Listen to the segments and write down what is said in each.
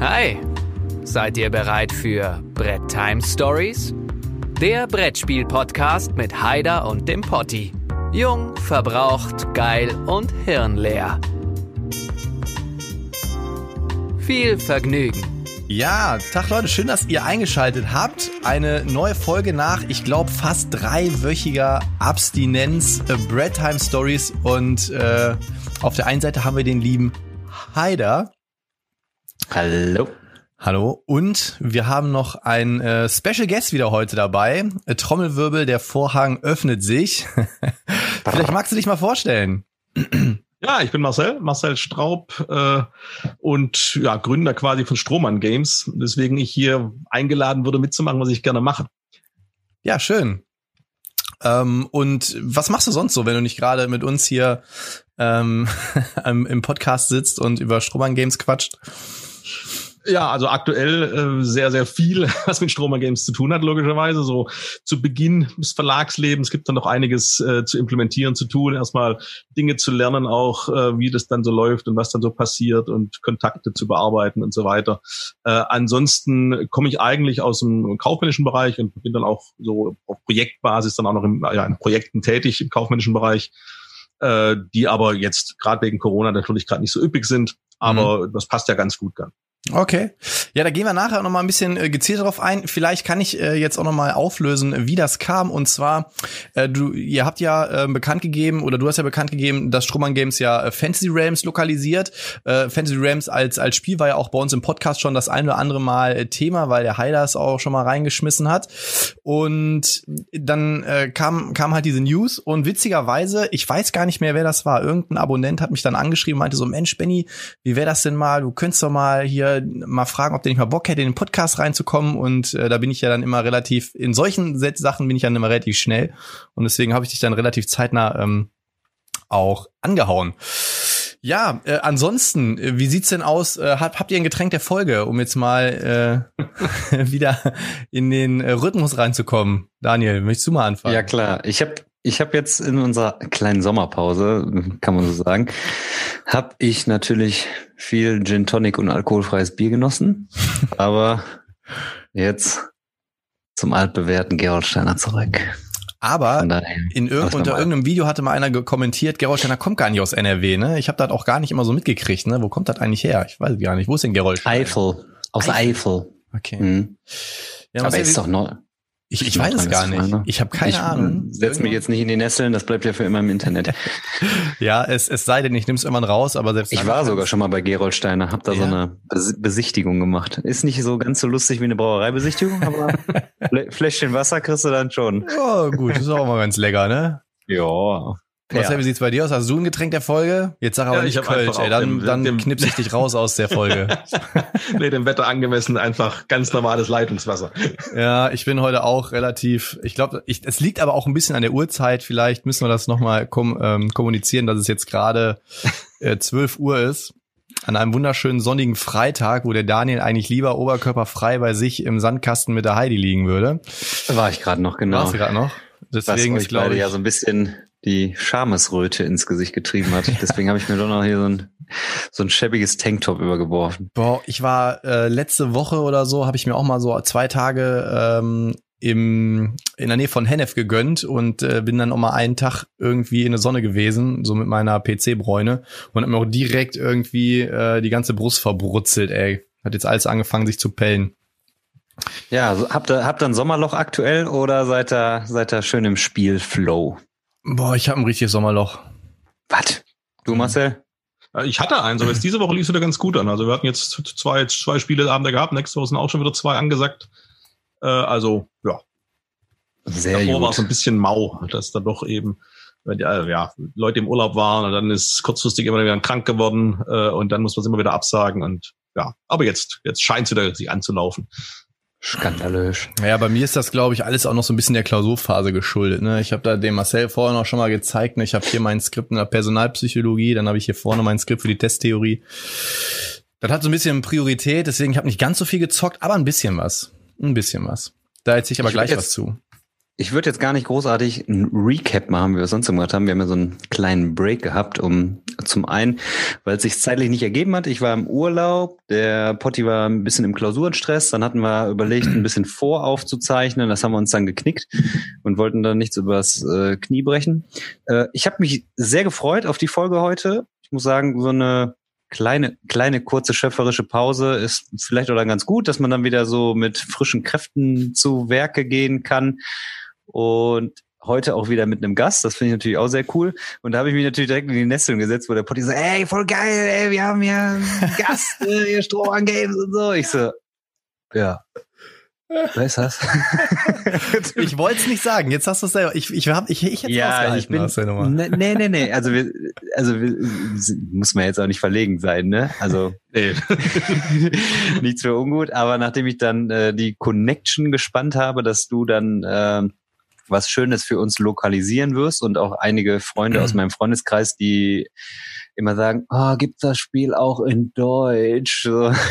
Hi, seid ihr bereit für Brett Time Stories? Der Brettspiel-Podcast mit Haider und dem Potti. Jung, verbraucht, geil und hirnleer. Viel Vergnügen. Ja, Tag Leute, schön, dass ihr eingeschaltet habt. Eine neue Folge nach, ich glaube, fast dreiwöchiger Abstinenz, äh, Bread Time Stories und äh, auf der einen Seite haben wir den lieben Haider. Hallo. Hallo. Und wir haben noch einen äh, Special Guest wieder heute dabei. Äh, Trommelwirbel, der Vorhang öffnet sich. Vielleicht magst du dich mal vorstellen. Ja, ich bin Marcel, Marcel Straub äh, und ja, Gründer quasi von Strohmann Games, deswegen ich hier eingeladen wurde mitzumachen, was ich gerne mache. Ja, schön. Ähm, und was machst du sonst so, wenn du nicht gerade mit uns hier ähm, im Podcast sitzt und über Strohmann Games quatscht? Ja, also aktuell äh, sehr, sehr viel, was mit Stromer Games zu tun hat, logischerweise. So zu Beginn des Verlagslebens gibt dann noch einiges äh, zu implementieren, zu tun, erstmal Dinge zu lernen, auch äh, wie das dann so läuft und was dann so passiert und Kontakte zu bearbeiten und so weiter. Äh, ansonsten komme ich eigentlich aus dem kaufmännischen Bereich und bin dann auch so auf Projektbasis dann auch noch im, ja, in Projekten tätig im kaufmännischen Bereich, äh, die aber jetzt gerade wegen Corona natürlich gerade nicht so üppig sind. Aber mhm. das passt ja ganz gut dann. Okay. Ja, da gehen wir nachher noch mal ein bisschen äh, gezielt darauf ein. Vielleicht kann ich äh, jetzt auch noch mal auflösen, wie das kam. Und zwar, äh, du, ihr habt ja äh, bekannt gegeben oder du hast ja bekannt gegeben, dass Strohmann Games ja äh, Fantasy Realms lokalisiert. Äh, Fantasy Realms als als Spiel war ja auch bei uns im Podcast schon das ein oder andere Mal äh, Thema, weil der Heiler es auch schon mal reingeschmissen hat. Und dann äh, kam kam halt diese News und witzigerweise, ich weiß gar nicht mehr, wer das war. Irgendein Abonnent hat mich dann angeschrieben, meinte so, Mensch, Benny, wie wäre das denn mal? Du könntest doch mal hier mal fragen, ob der nicht mal Bock hätte, in den Podcast reinzukommen. Und äh, da bin ich ja dann immer relativ, in solchen Sachen bin ich dann immer relativ schnell. Und deswegen habe ich dich dann relativ zeitnah ähm, auch angehauen. Ja, äh, ansonsten, äh, wie sieht's denn aus? Äh, habt, habt ihr ein Getränk der Folge, um jetzt mal äh, wieder in den äh, Rhythmus reinzukommen? Daniel, möchtest du mal anfangen? Ja klar, ich habe ich habe jetzt in unserer kleinen Sommerpause, kann man so sagen, habe ich natürlich viel Gin Tonic und alkoholfreies Bier genossen, aber jetzt zum altbewährten Gerolsteiner zurück. Aber in irg unter irgendeinem Video hatte mal einer kommentiert, Gerolsteiner kommt gar nicht aus NRW, ne? Ich habe das auch gar nicht immer so mitgekriegt, ne? Wo kommt das eigentlich her? Ich weiß gar nicht. Wo ist denn Gerolsteiner? Eifel. Aus Eifel. Eifel. Okay. Mhm. Ja, aber ist doch neu. Ich, ich weiß es gar nicht. Ich habe keine ich Ahnung. Setz mich jetzt nicht in die Nesseln, das bleibt ja für immer im Internet. ja, es, es sei denn, ich nehme es irgendwann raus, aber selbst Ich war sogar schon mal bei Geroldsteiner, hab da ja. so eine Besichtigung gemacht. Ist nicht so ganz so lustig wie eine Brauereibesichtigung, aber Fläschchen Wasser kriegst du dann schon. Oh, gut, ist auch mal ganz lecker, ne? Ja. Marcel, ja. wie sieht's bei dir aus? Hast du ein Getränk der Folge? Jetzt sag aber ja, nicht Kölsch, ey. Dann, dem, dann dem, knipse ich dich raus aus der Folge. nee, dem Wetter angemessen einfach ganz normales Leitungswasser. Ja, ich bin heute auch relativ, ich glaube, ich, es liegt aber auch ein bisschen an der Uhrzeit. Vielleicht müssen wir das nochmal kom ähm, kommunizieren, dass es jetzt gerade äh, 12 Uhr ist. An einem wunderschönen sonnigen Freitag, wo der Daniel eigentlich lieber oberkörperfrei bei sich im Sandkasten mit der Heidi liegen würde. War ich gerade noch, genau. Warst du gerade noch? Deswegen Was ist, glaube ich, ja so ein bisschen die Schamesröte ins Gesicht getrieben hat. Deswegen habe ich mir doch noch hier so ein, so ein schäbiges Tanktop übergeworfen. Boah, ich war äh, letzte Woche oder so, habe ich mir auch mal so zwei Tage ähm, im, in der Nähe von Hennef gegönnt und äh, bin dann auch mal einen Tag irgendwie in der Sonne gewesen, so mit meiner PC-Bräune und hab mir auch direkt irgendwie äh, die ganze Brust verbrutzelt, ey. Hat jetzt alles angefangen, sich zu pellen. Ja, habt ihr, habt ihr ein Sommerloch aktuell oder seid ihr, seid ihr schön im Spielflow? Boah, ich habe ein richtiges Sommerloch. Was? Du, Marcel? Ich hatte eins, aber jetzt diese Woche lief es wieder ganz gut an. Also wir hatten jetzt zwei, zwei Spieleabende gehabt, nächste Woche sind auch schon wieder zwei angesagt. Äh, also, ja. Sehr Davor gut. war es ein bisschen mau, dass da doch eben wenn die, äh, ja, Leute im Urlaub waren und dann ist kurzfristig immer wieder krank geworden äh, und dann muss man es immer wieder absagen und ja, aber jetzt, jetzt scheint es wieder sich anzulaufen. Skandalös. Ja, bei mir ist das, glaube ich, alles auch noch so ein bisschen der Klausurphase geschuldet. Ne? Ich habe da dem Marcel vorher noch schon mal gezeigt. Ne? Ich habe hier mein Skript in der Personalpsychologie, dann habe ich hier vorne mein Skript für die Testtheorie. Das hat so ein bisschen Priorität, deswegen ich habe nicht ganz so viel gezockt, aber ein bisschen was. Ein bisschen was. Da erzähle ich aber ich gleich jetzt, was zu. Ich würde jetzt gar nicht großartig ein Recap machen, wie wir es sonst gemacht haben. Wir haben ja so einen kleinen Break gehabt, um zum einen, weil es sich zeitlich nicht ergeben hat. Ich war im Urlaub, der Potti war ein bisschen im Klausurenstress. Dann hatten wir überlegt, ein bisschen voraufzuzeichnen. Das haben wir uns dann geknickt und wollten dann nichts übers äh, Knie brechen. Äh, ich habe mich sehr gefreut auf die Folge heute. Ich muss sagen, so eine kleine, kleine, kurze schöpferische Pause ist vielleicht oder ganz gut, dass man dann wieder so mit frischen Kräften zu Werke gehen kann. Und heute auch wieder mit einem Gast. Das finde ich natürlich auch sehr cool. Und da habe ich mich natürlich direkt in die Nesseln gesetzt, wo der Potti so, ey, voll geil, ey, wir haben ja einen Gast, äh, hier Strohmann Games und so. Ich so, ja. Wer ist das? ich wollte es nicht sagen. Jetzt hast du es selber. Ich, ich, hab, ich, ich hätte ja, ich bin, ne, nee, nee, nee. Also, wir, also wir, muss man jetzt auch nicht verlegen sein, ne? Also nee. nichts für ungut. Aber nachdem ich dann äh, die Connection gespannt habe, dass du dann äh, was Schönes für uns lokalisieren wirst und auch einige Freunde aus meinem Freundeskreis, die immer sagen, oh, gibt das Spiel auch in Deutsch? So.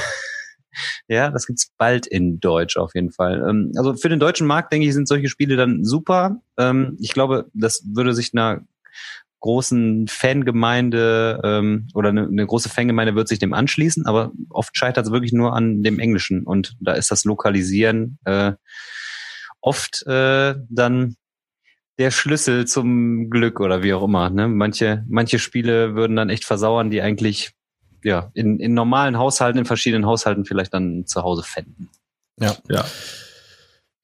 Ja, das gibt's bald in Deutsch auf jeden Fall. Ähm, also für den deutschen Markt, denke ich, sind solche Spiele dann super. Ähm, ich glaube, das würde sich einer großen Fangemeinde ähm, oder eine, eine große Fangemeinde wird sich dem anschließen, aber oft scheitert es wirklich nur an dem Englischen und da ist das Lokalisieren äh, oft äh, dann der Schlüssel zum Glück oder wie auch immer. Ne? Manche, manche Spiele würden dann echt versauern, die eigentlich ja in, in normalen Haushalten, in verschiedenen Haushalten vielleicht dann zu Hause fänden. Ja. Ja.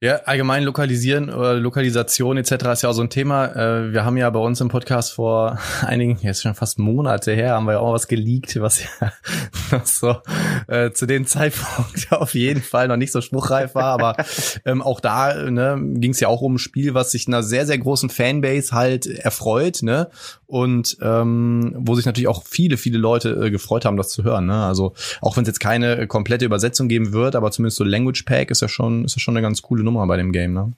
Ja, allgemein lokalisieren oder Lokalisation etc. ist ja auch so ein Thema. Äh, wir haben ja bei uns im Podcast vor einigen, jetzt schon fast Monate her, haben wir ja auch was geleakt, was ja noch so äh, zu dem Zeitpunkt auf jeden Fall noch nicht so spruchreif war. Aber ähm, auch da ne, ging es ja auch um ein Spiel, was sich einer sehr, sehr großen Fanbase halt erfreut, ne? Und ähm, wo sich natürlich auch viele, viele Leute äh, gefreut haben, das zu hören. Ne? Also auch wenn es jetzt keine komplette Übersetzung geben wird, aber zumindest so Language Pack ist ja schon, ist ja schon eine ganz coole Nummer. Bei dem Game, ne?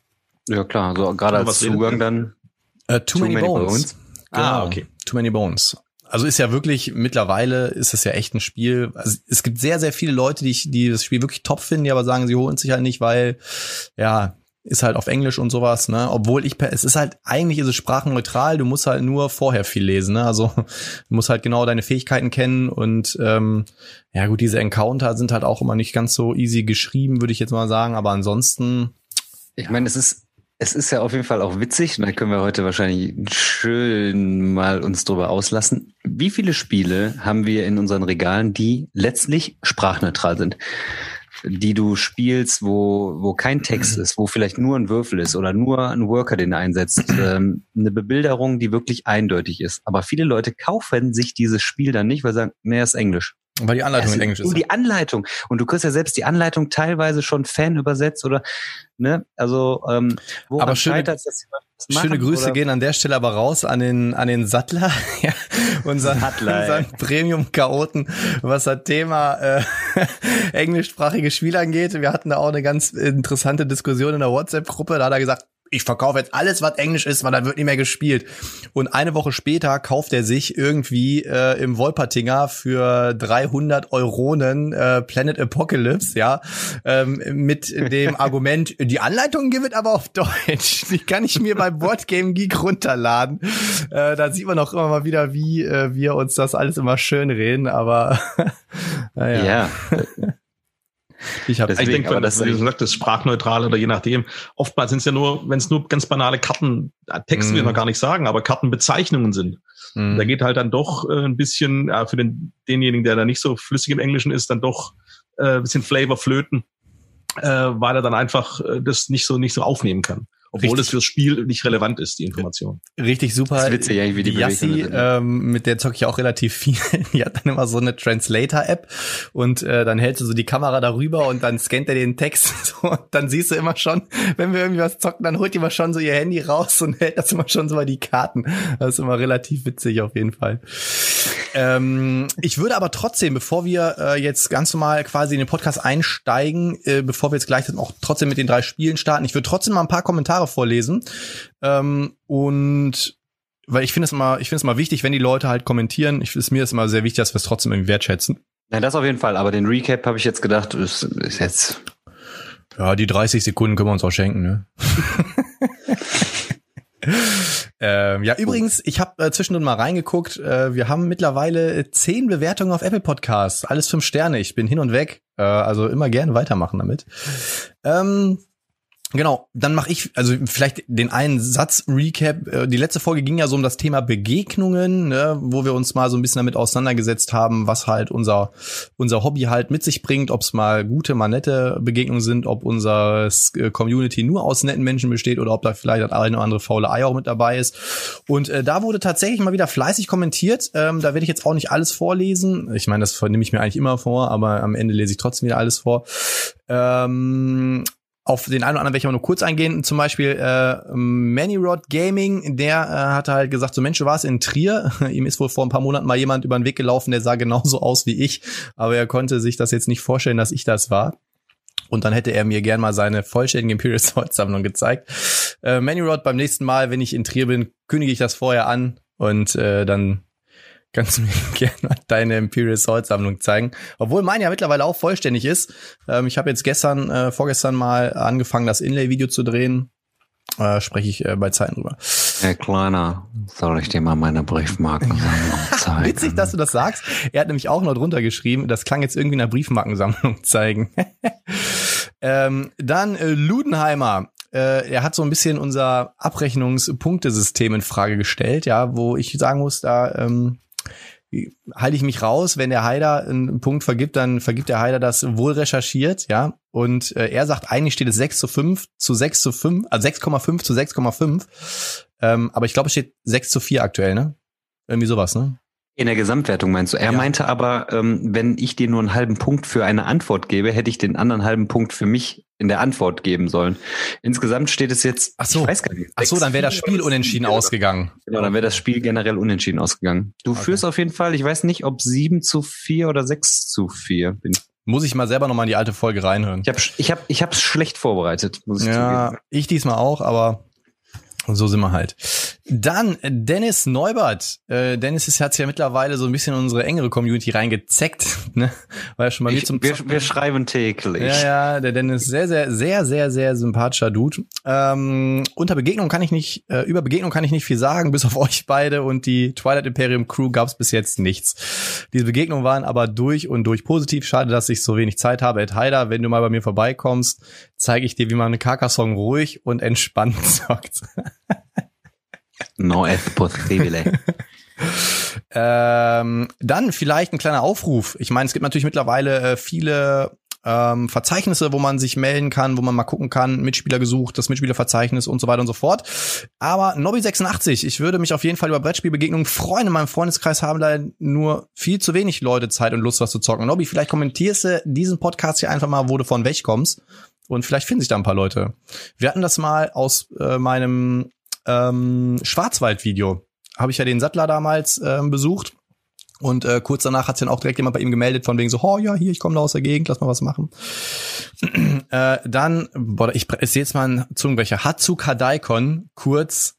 Ja, klar. So gerade als Zugang dann. Uh, too, too, many, many Bones. bones. Ah, genau. Ah, okay. Too Many Bones. Also ist ja wirklich, mittlerweile ist es ja echt ein Spiel. Also es gibt sehr, sehr viele Leute, die, die das Spiel wirklich top finden, die aber sagen, sie holen sich halt nicht, weil, ja, ist halt auf Englisch und sowas, ne? Obwohl ich, es ist halt, eigentlich ist es sprachenneutral, du musst halt nur vorher viel lesen, ne? Also du musst halt genau deine Fähigkeiten kennen und ähm, ja gut, diese Encounter sind halt auch immer nicht ganz so easy geschrieben, würde ich jetzt mal sagen, aber ansonsten ich meine, es ist, es ist ja auf jeden Fall auch witzig, und da können wir heute wahrscheinlich schön mal uns drüber auslassen. Wie viele Spiele haben wir in unseren Regalen, die letztlich sprachneutral sind? Die du spielst, wo, wo kein Text ist, wo vielleicht nur ein Würfel ist oder nur ein Worker, den du einsetzt. Ähm, eine Bebilderung, die wirklich eindeutig ist. Aber viele Leute kaufen sich dieses Spiel dann nicht, weil sie sagen, nee, ist Englisch. Weil die Anleitung in Englisch ist. Die Anleitung. Und du kriegst ja selbst die Anleitung teilweise schon Fan übersetzt oder, ne, also, ähm, wo aber schöne, dass machen, schöne Grüße oder? gehen an der Stelle aber raus an den, an den Sattler, ja, unseren, Sattler, unseren Premium-Chaoten, was das Thema, äh, englischsprachige Spiel angeht. Wir hatten da auch eine ganz interessante Diskussion in der WhatsApp-Gruppe. Da hat er gesagt, ich verkaufe jetzt alles, was Englisch ist, weil dann wird nicht mehr gespielt. Und eine Woche später kauft er sich irgendwie äh, im Wolpertinger für 300 Euronen äh, Planet Apocalypse, ja, ähm, mit dem Argument, die Anleitung gibt es aber auf Deutsch. Die kann ich mir beim Boardgame Geek runterladen. Äh, da sieht man auch immer mal wieder, wie äh, wir uns das alles immer schön reden, aber naja. Ja. Ich, hab, Deswegen, ich denke, das, wie du sagtest, sprachneutral oder je nachdem. Oftmals sind es ja nur, wenn es nur ganz banale Karten, äh, Texte mm. will noch gar nicht sagen, aber Kartenbezeichnungen sind. Mm. Da geht halt dann doch äh, ein bisschen, äh, für den, denjenigen, der da nicht so flüssig im Englischen ist, dann doch äh, ein bisschen Flavor flöten, äh, weil er dann einfach äh, das nicht so nicht so aufnehmen kann obwohl es fürs Spiel nicht relevant ist, die Information. Richtig super. Das ist witzig, eigentlich, wie die, die Yassi, ähm, mit der zocke ich auch relativ viel. die hat dann immer so eine Translator-App und äh, dann hältst du so die Kamera darüber und dann scannt er den Text so, und dann siehst du immer schon, wenn wir irgendwie was zocken, dann holt die immer schon so ihr Handy raus und hält das immer schon so bei die Karten. Das ist immer relativ witzig auf jeden Fall. ähm, ich würde aber trotzdem, bevor wir äh, jetzt ganz normal quasi in den Podcast einsteigen, äh, bevor wir jetzt gleich auch trotzdem mit den drei Spielen starten, ich würde trotzdem mal ein paar Kommentare Kommentare vorlesen. Ähm, und weil ich finde es immer, ich finde es mal wichtig, wenn die Leute halt kommentieren. Ich ist mir ist immer sehr wichtig, dass wir es trotzdem irgendwie wertschätzen. Ja, das auf jeden Fall. Aber den Recap habe ich jetzt gedacht, ist, ist jetzt. Ja, die 30 Sekunden können wir uns auch schenken, ne? ähm, ja, übrigens, ich habe äh, zwischendurch mal reingeguckt. Äh, wir haben mittlerweile zehn Bewertungen auf Apple Podcasts. Alles fünf Sterne. Ich bin hin und weg. Äh, also immer gerne weitermachen damit. Ähm, Genau, dann mache ich also vielleicht den einen Satz Recap. Äh, die letzte Folge ging ja so um das Thema Begegnungen, ne, wo wir uns mal so ein bisschen damit auseinandergesetzt haben, was halt unser unser Hobby halt mit sich bringt, ob es mal gute, mal nette Begegnungen sind, ob unser äh, Community nur aus netten Menschen besteht oder ob da vielleicht das eine oder andere faule Ei auch mit dabei ist. Und äh, da wurde tatsächlich mal wieder fleißig kommentiert. Ähm, da werde ich jetzt auch nicht alles vorlesen. Ich meine, das nehme ich mir eigentlich immer vor, aber am Ende lese ich trotzdem wieder alles vor. Ähm, auf den einen oder anderen aber nur kurz eingehen. Zum Beispiel äh, Manyrod Gaming, der äh, hat halt gesagt, so Mensch, du warst in Trier. Ihm ist wohl vor ein paar Monaten mal jemand über den Weg gelaufen, der sah genauso aus wie ich, aber er konnte sich das jetzt nicht vorstellen, dass ich das war. Und dann hätte er mir gern mal seine vollständige Imperial Sword Sammlung gezeigt. Äh, Manyrod beim nächsten Mal, wenn ich in Trier bin, kündige ich das vorher an und äh, dann kannst du mir gerne deine Imperial Sword Sammlung zeigen. Obwohl meine ja mittlerweile auch vollständig ist. Ähm, ich habe jetzt gestern, äh, vorgestern mal angefangen, das Inlay-Video zu drehen. Äh, spreche ich äh, bei Zeiten drüber. Herr Kleiner, soll ich dir mal meine Briefmarkensammlung zeigen? Witzig, dass du das sagst. Er hat nämlich auch noch drunter geschrieben, das klang jetzt irgendwie in der Briefmarkensammlung zeigen. ähm, dann äh, Ludenheimer äh, er hat so ein bisschen unser Abrechnungspunktesystem in Frage gestellt, ja, wo ich sagen muss, da ähm, halte ich mich raus, wenn der Heider einen Punkt vergibt, dann vergibt der Heider das wohl recherchiert, ja. Und äh, er sagt, eigentlich steht es 6 zu 5 zu 6 zu 5, also 6,5 zu 6,5. Ähm, aber ich glaube, es steht 6 zu 4 aktuell, ne? Irgendwie sowas, ne? In der Gesamtwertung meinst du? Er ja. meinte aber, ähm, wenn ich dir nur einen halben Punkt für eine Antwort gebe, hätte ich den anderen halben Punkt für mich in der Antwort geben sollen. Insgesamt steht es jetzt, ach so, ich weiß gar nicht, ach so, dann wäre das Spiel unentschieden ausgegangen. Genau, dann wäre das Spiel generell unentschieden ausgegangen. Du okay. führst auf jeden Fall, ich weiß nicht, ob sieben zu vier oder sechs zu vier bin. Muss ich mal selber nochmal in die alte Folge reinhören. Ich habe ich hab, ich hab's schlecht vorbereitet, muss ich ja, zugeben. ich diesmal auch, aber so sind wir halt. Dann Dennis Neubert. Äh, Dennis ist, hat ja mittlerweile so ein bisschen in unsere engere Community reingezeckt. Ne? War ja schon mal ich, zum wir, wir schreiben täglich. Ja, ja, der Dennis, sehr, sehr, sehr, sehr, sehr sympathischer Dude. Ähm, unter Begegnung kann ich nicht, äh, über Begegnung kann ich nicht viel sagen, bis auf euch beide und die Twilight Imperium Crew gab es bis jetzt nichts. Diese Begegnungen waren aber durch und durch positiv. Schade, dass ich so wenig Zeit habe. Ed Heider, wenn du mal bei mir vorbeikommst, zeige ich dir, wie man eine Carcassonne ruhig und entspannt zockt. No es posible. ähm, dann vielleicht ein kleiner Aufruf. Ich meine, es gibt natürlich mittlerweile äh, viele ähm, Verzeichnisse, wo man sich melden kann, wo man mal gucken kann, Mitspieler gesucht, das Mitspielerverzeichnis und so weiter und so fort. Aber Nobby86, ich würde mich auf jeden Fall über Brettspielbegegnungen freuen. In meinem Freundeskreis haben da nur viel zu wenig Leute Zeit und Lust, was zu zocken. Nobby, vielleicht kommentierst du diesen Podcast hier einfach mal, wo du von weg kommst. Und vielleicht finden sich da ein paar Leute. Wir hatten das mal aus äh, meinem ähm, Schwarzwald-Video. Habe ich ja den Sattler damals ähm, besucht. Und äh, kurz danach hat sich dann auch direkt jemand bei ihm gemeldet, von wegen so, oh ja, hier, ich komme da aus der Gegend, lass mal was machen. äh, dann, boah, ich, ich sehe jetzt mal einen Zungenbrecher, Hatsuk Hadaikon, kurz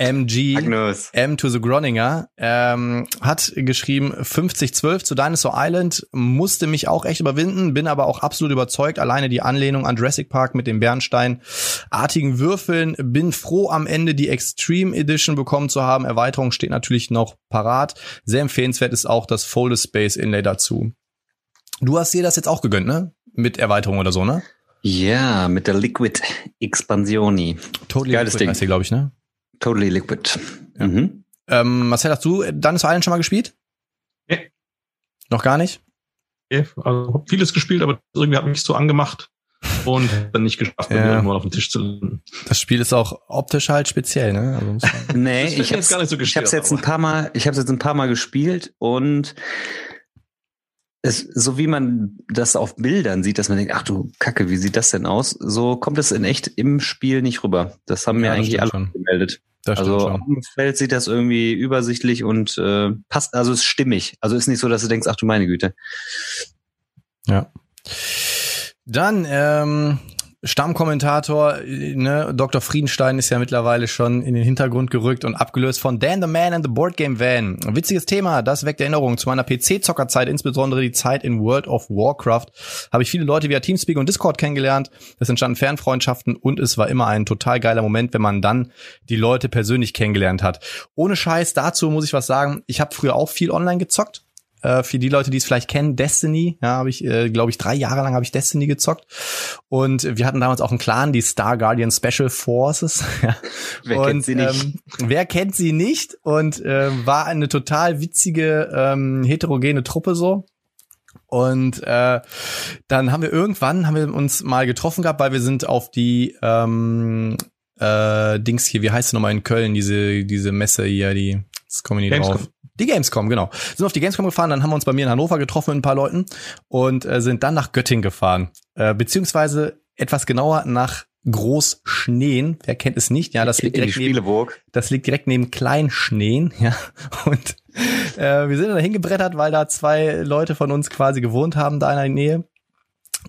MG Magnus. M to the Groninger ähm, hat geschrieben 5012 zu Dinosaur Island musste mich auch echt überwinden, bin aber auch absolut überzeugt. Alleine die Anlehnung an Jurassic Park mit den Bernstein-artigen Würfeln. Bin froh am Ende die Extreme Edition bekommen zu haben. Erweiterung steht natürlich noch parat. Sehr empfehlenswert ist auch das Folded Space Inlay dazu. Du hast dir das jetzt auch gegönnt, ne? Mit Erweiterung oder so, ne? Ja, mit der Liquid Expansioni. Totally Geiles Liquid Ding. glaube ich, ne? Totally Liquid. Ja. Mhm. Ähm, Marcel, hast du Dinosaur Island schon mal gespielt? Nee. Noch gar nicht? Nee, also hab vieles gespielt, aber irgendwie hat mich so angemacht und dann nicht geschafft, ja. irgendwann auf den Tisch zu landen. Das Spiel ist auch optisch halt speziell, ne? Also nee, ich hab's, gar nicht so ich hab's jetzt ein paar Mal, ich hab's jetzt ein paar Mal gespielt und es, so wie man das auf Bildern sieht, dass man denkt, ach du Kacke, wie sieht das denn aus? So kommt es in echt im Spiel nicht rüber. Das haben ja, mir eigentlich alle schon. gemeldet. Das also auf dem Feld sieht das irgendwie übersichtlich und äh, passt, also ist stimmig. Also ist nicht so, dass du denkst, ach du meine Güte. Ja. Dann, ähm, Stammkommentator, ne, Dr. Friedenstein ist ja mittlerweile schon in den Hintergrund gerückt und abgelöst von Dan the Man and the Board Game Van. Witziges Thema, das weckt Erinnerungen zu meiner PC-Zockerzeit, insbesondere die Zeit in World of Warcraft. Habe ich viele Leute via Teamspeak und Discord kennengelernt. Es entstanden Fernfreundschaften und es war immer ein total geiler Moment, wenn man dann die Leute persönlich kennengelernt hat. Ohne Scheiß, dazu muss ich was sagen. Ich habe früher auch viel online gezockt äh, für die Leute, die es vielleicht kennen, Destiny, ja, habe ich, äh, glaube ich, drei Jahre lang habe ich Destiny gezockt. Und wir hatten damals auch einen Clan, die Star Guardian Special Forces. ja. Wer und, kennt sie nicht? Ähm, wer kennt sie nicht? Und äh, war eine total witzige, ähm, heterogene Truppe so. Und äh, dann haben wir irgendwann haben wir uns mal getroffen gehabt, weil wir sind auf die ähm, äh, Dings hier, wie heißt es nochmal in Köln, diese, diese Messe hier, die, das kommen die Gamescom. drauf. Die Gamescom, genau. Sind auf die Gamescom gefahren, dann haben wir uns bei mir in Hannover getroffen mit ein paar Leuten und äh, sind dann nach Göttingen gefahren. Äh, beziehungsweise etwas genauer nach Großschneen. Wer kennt es nicht? Ja, das liegt in die direkt neben, das liegt direkt neben Kleinschneen, ja. Und äh, wir sind dann hingebrettert, weil da zwei Leute von uns quasi gewohnt haben, da in der Nähe.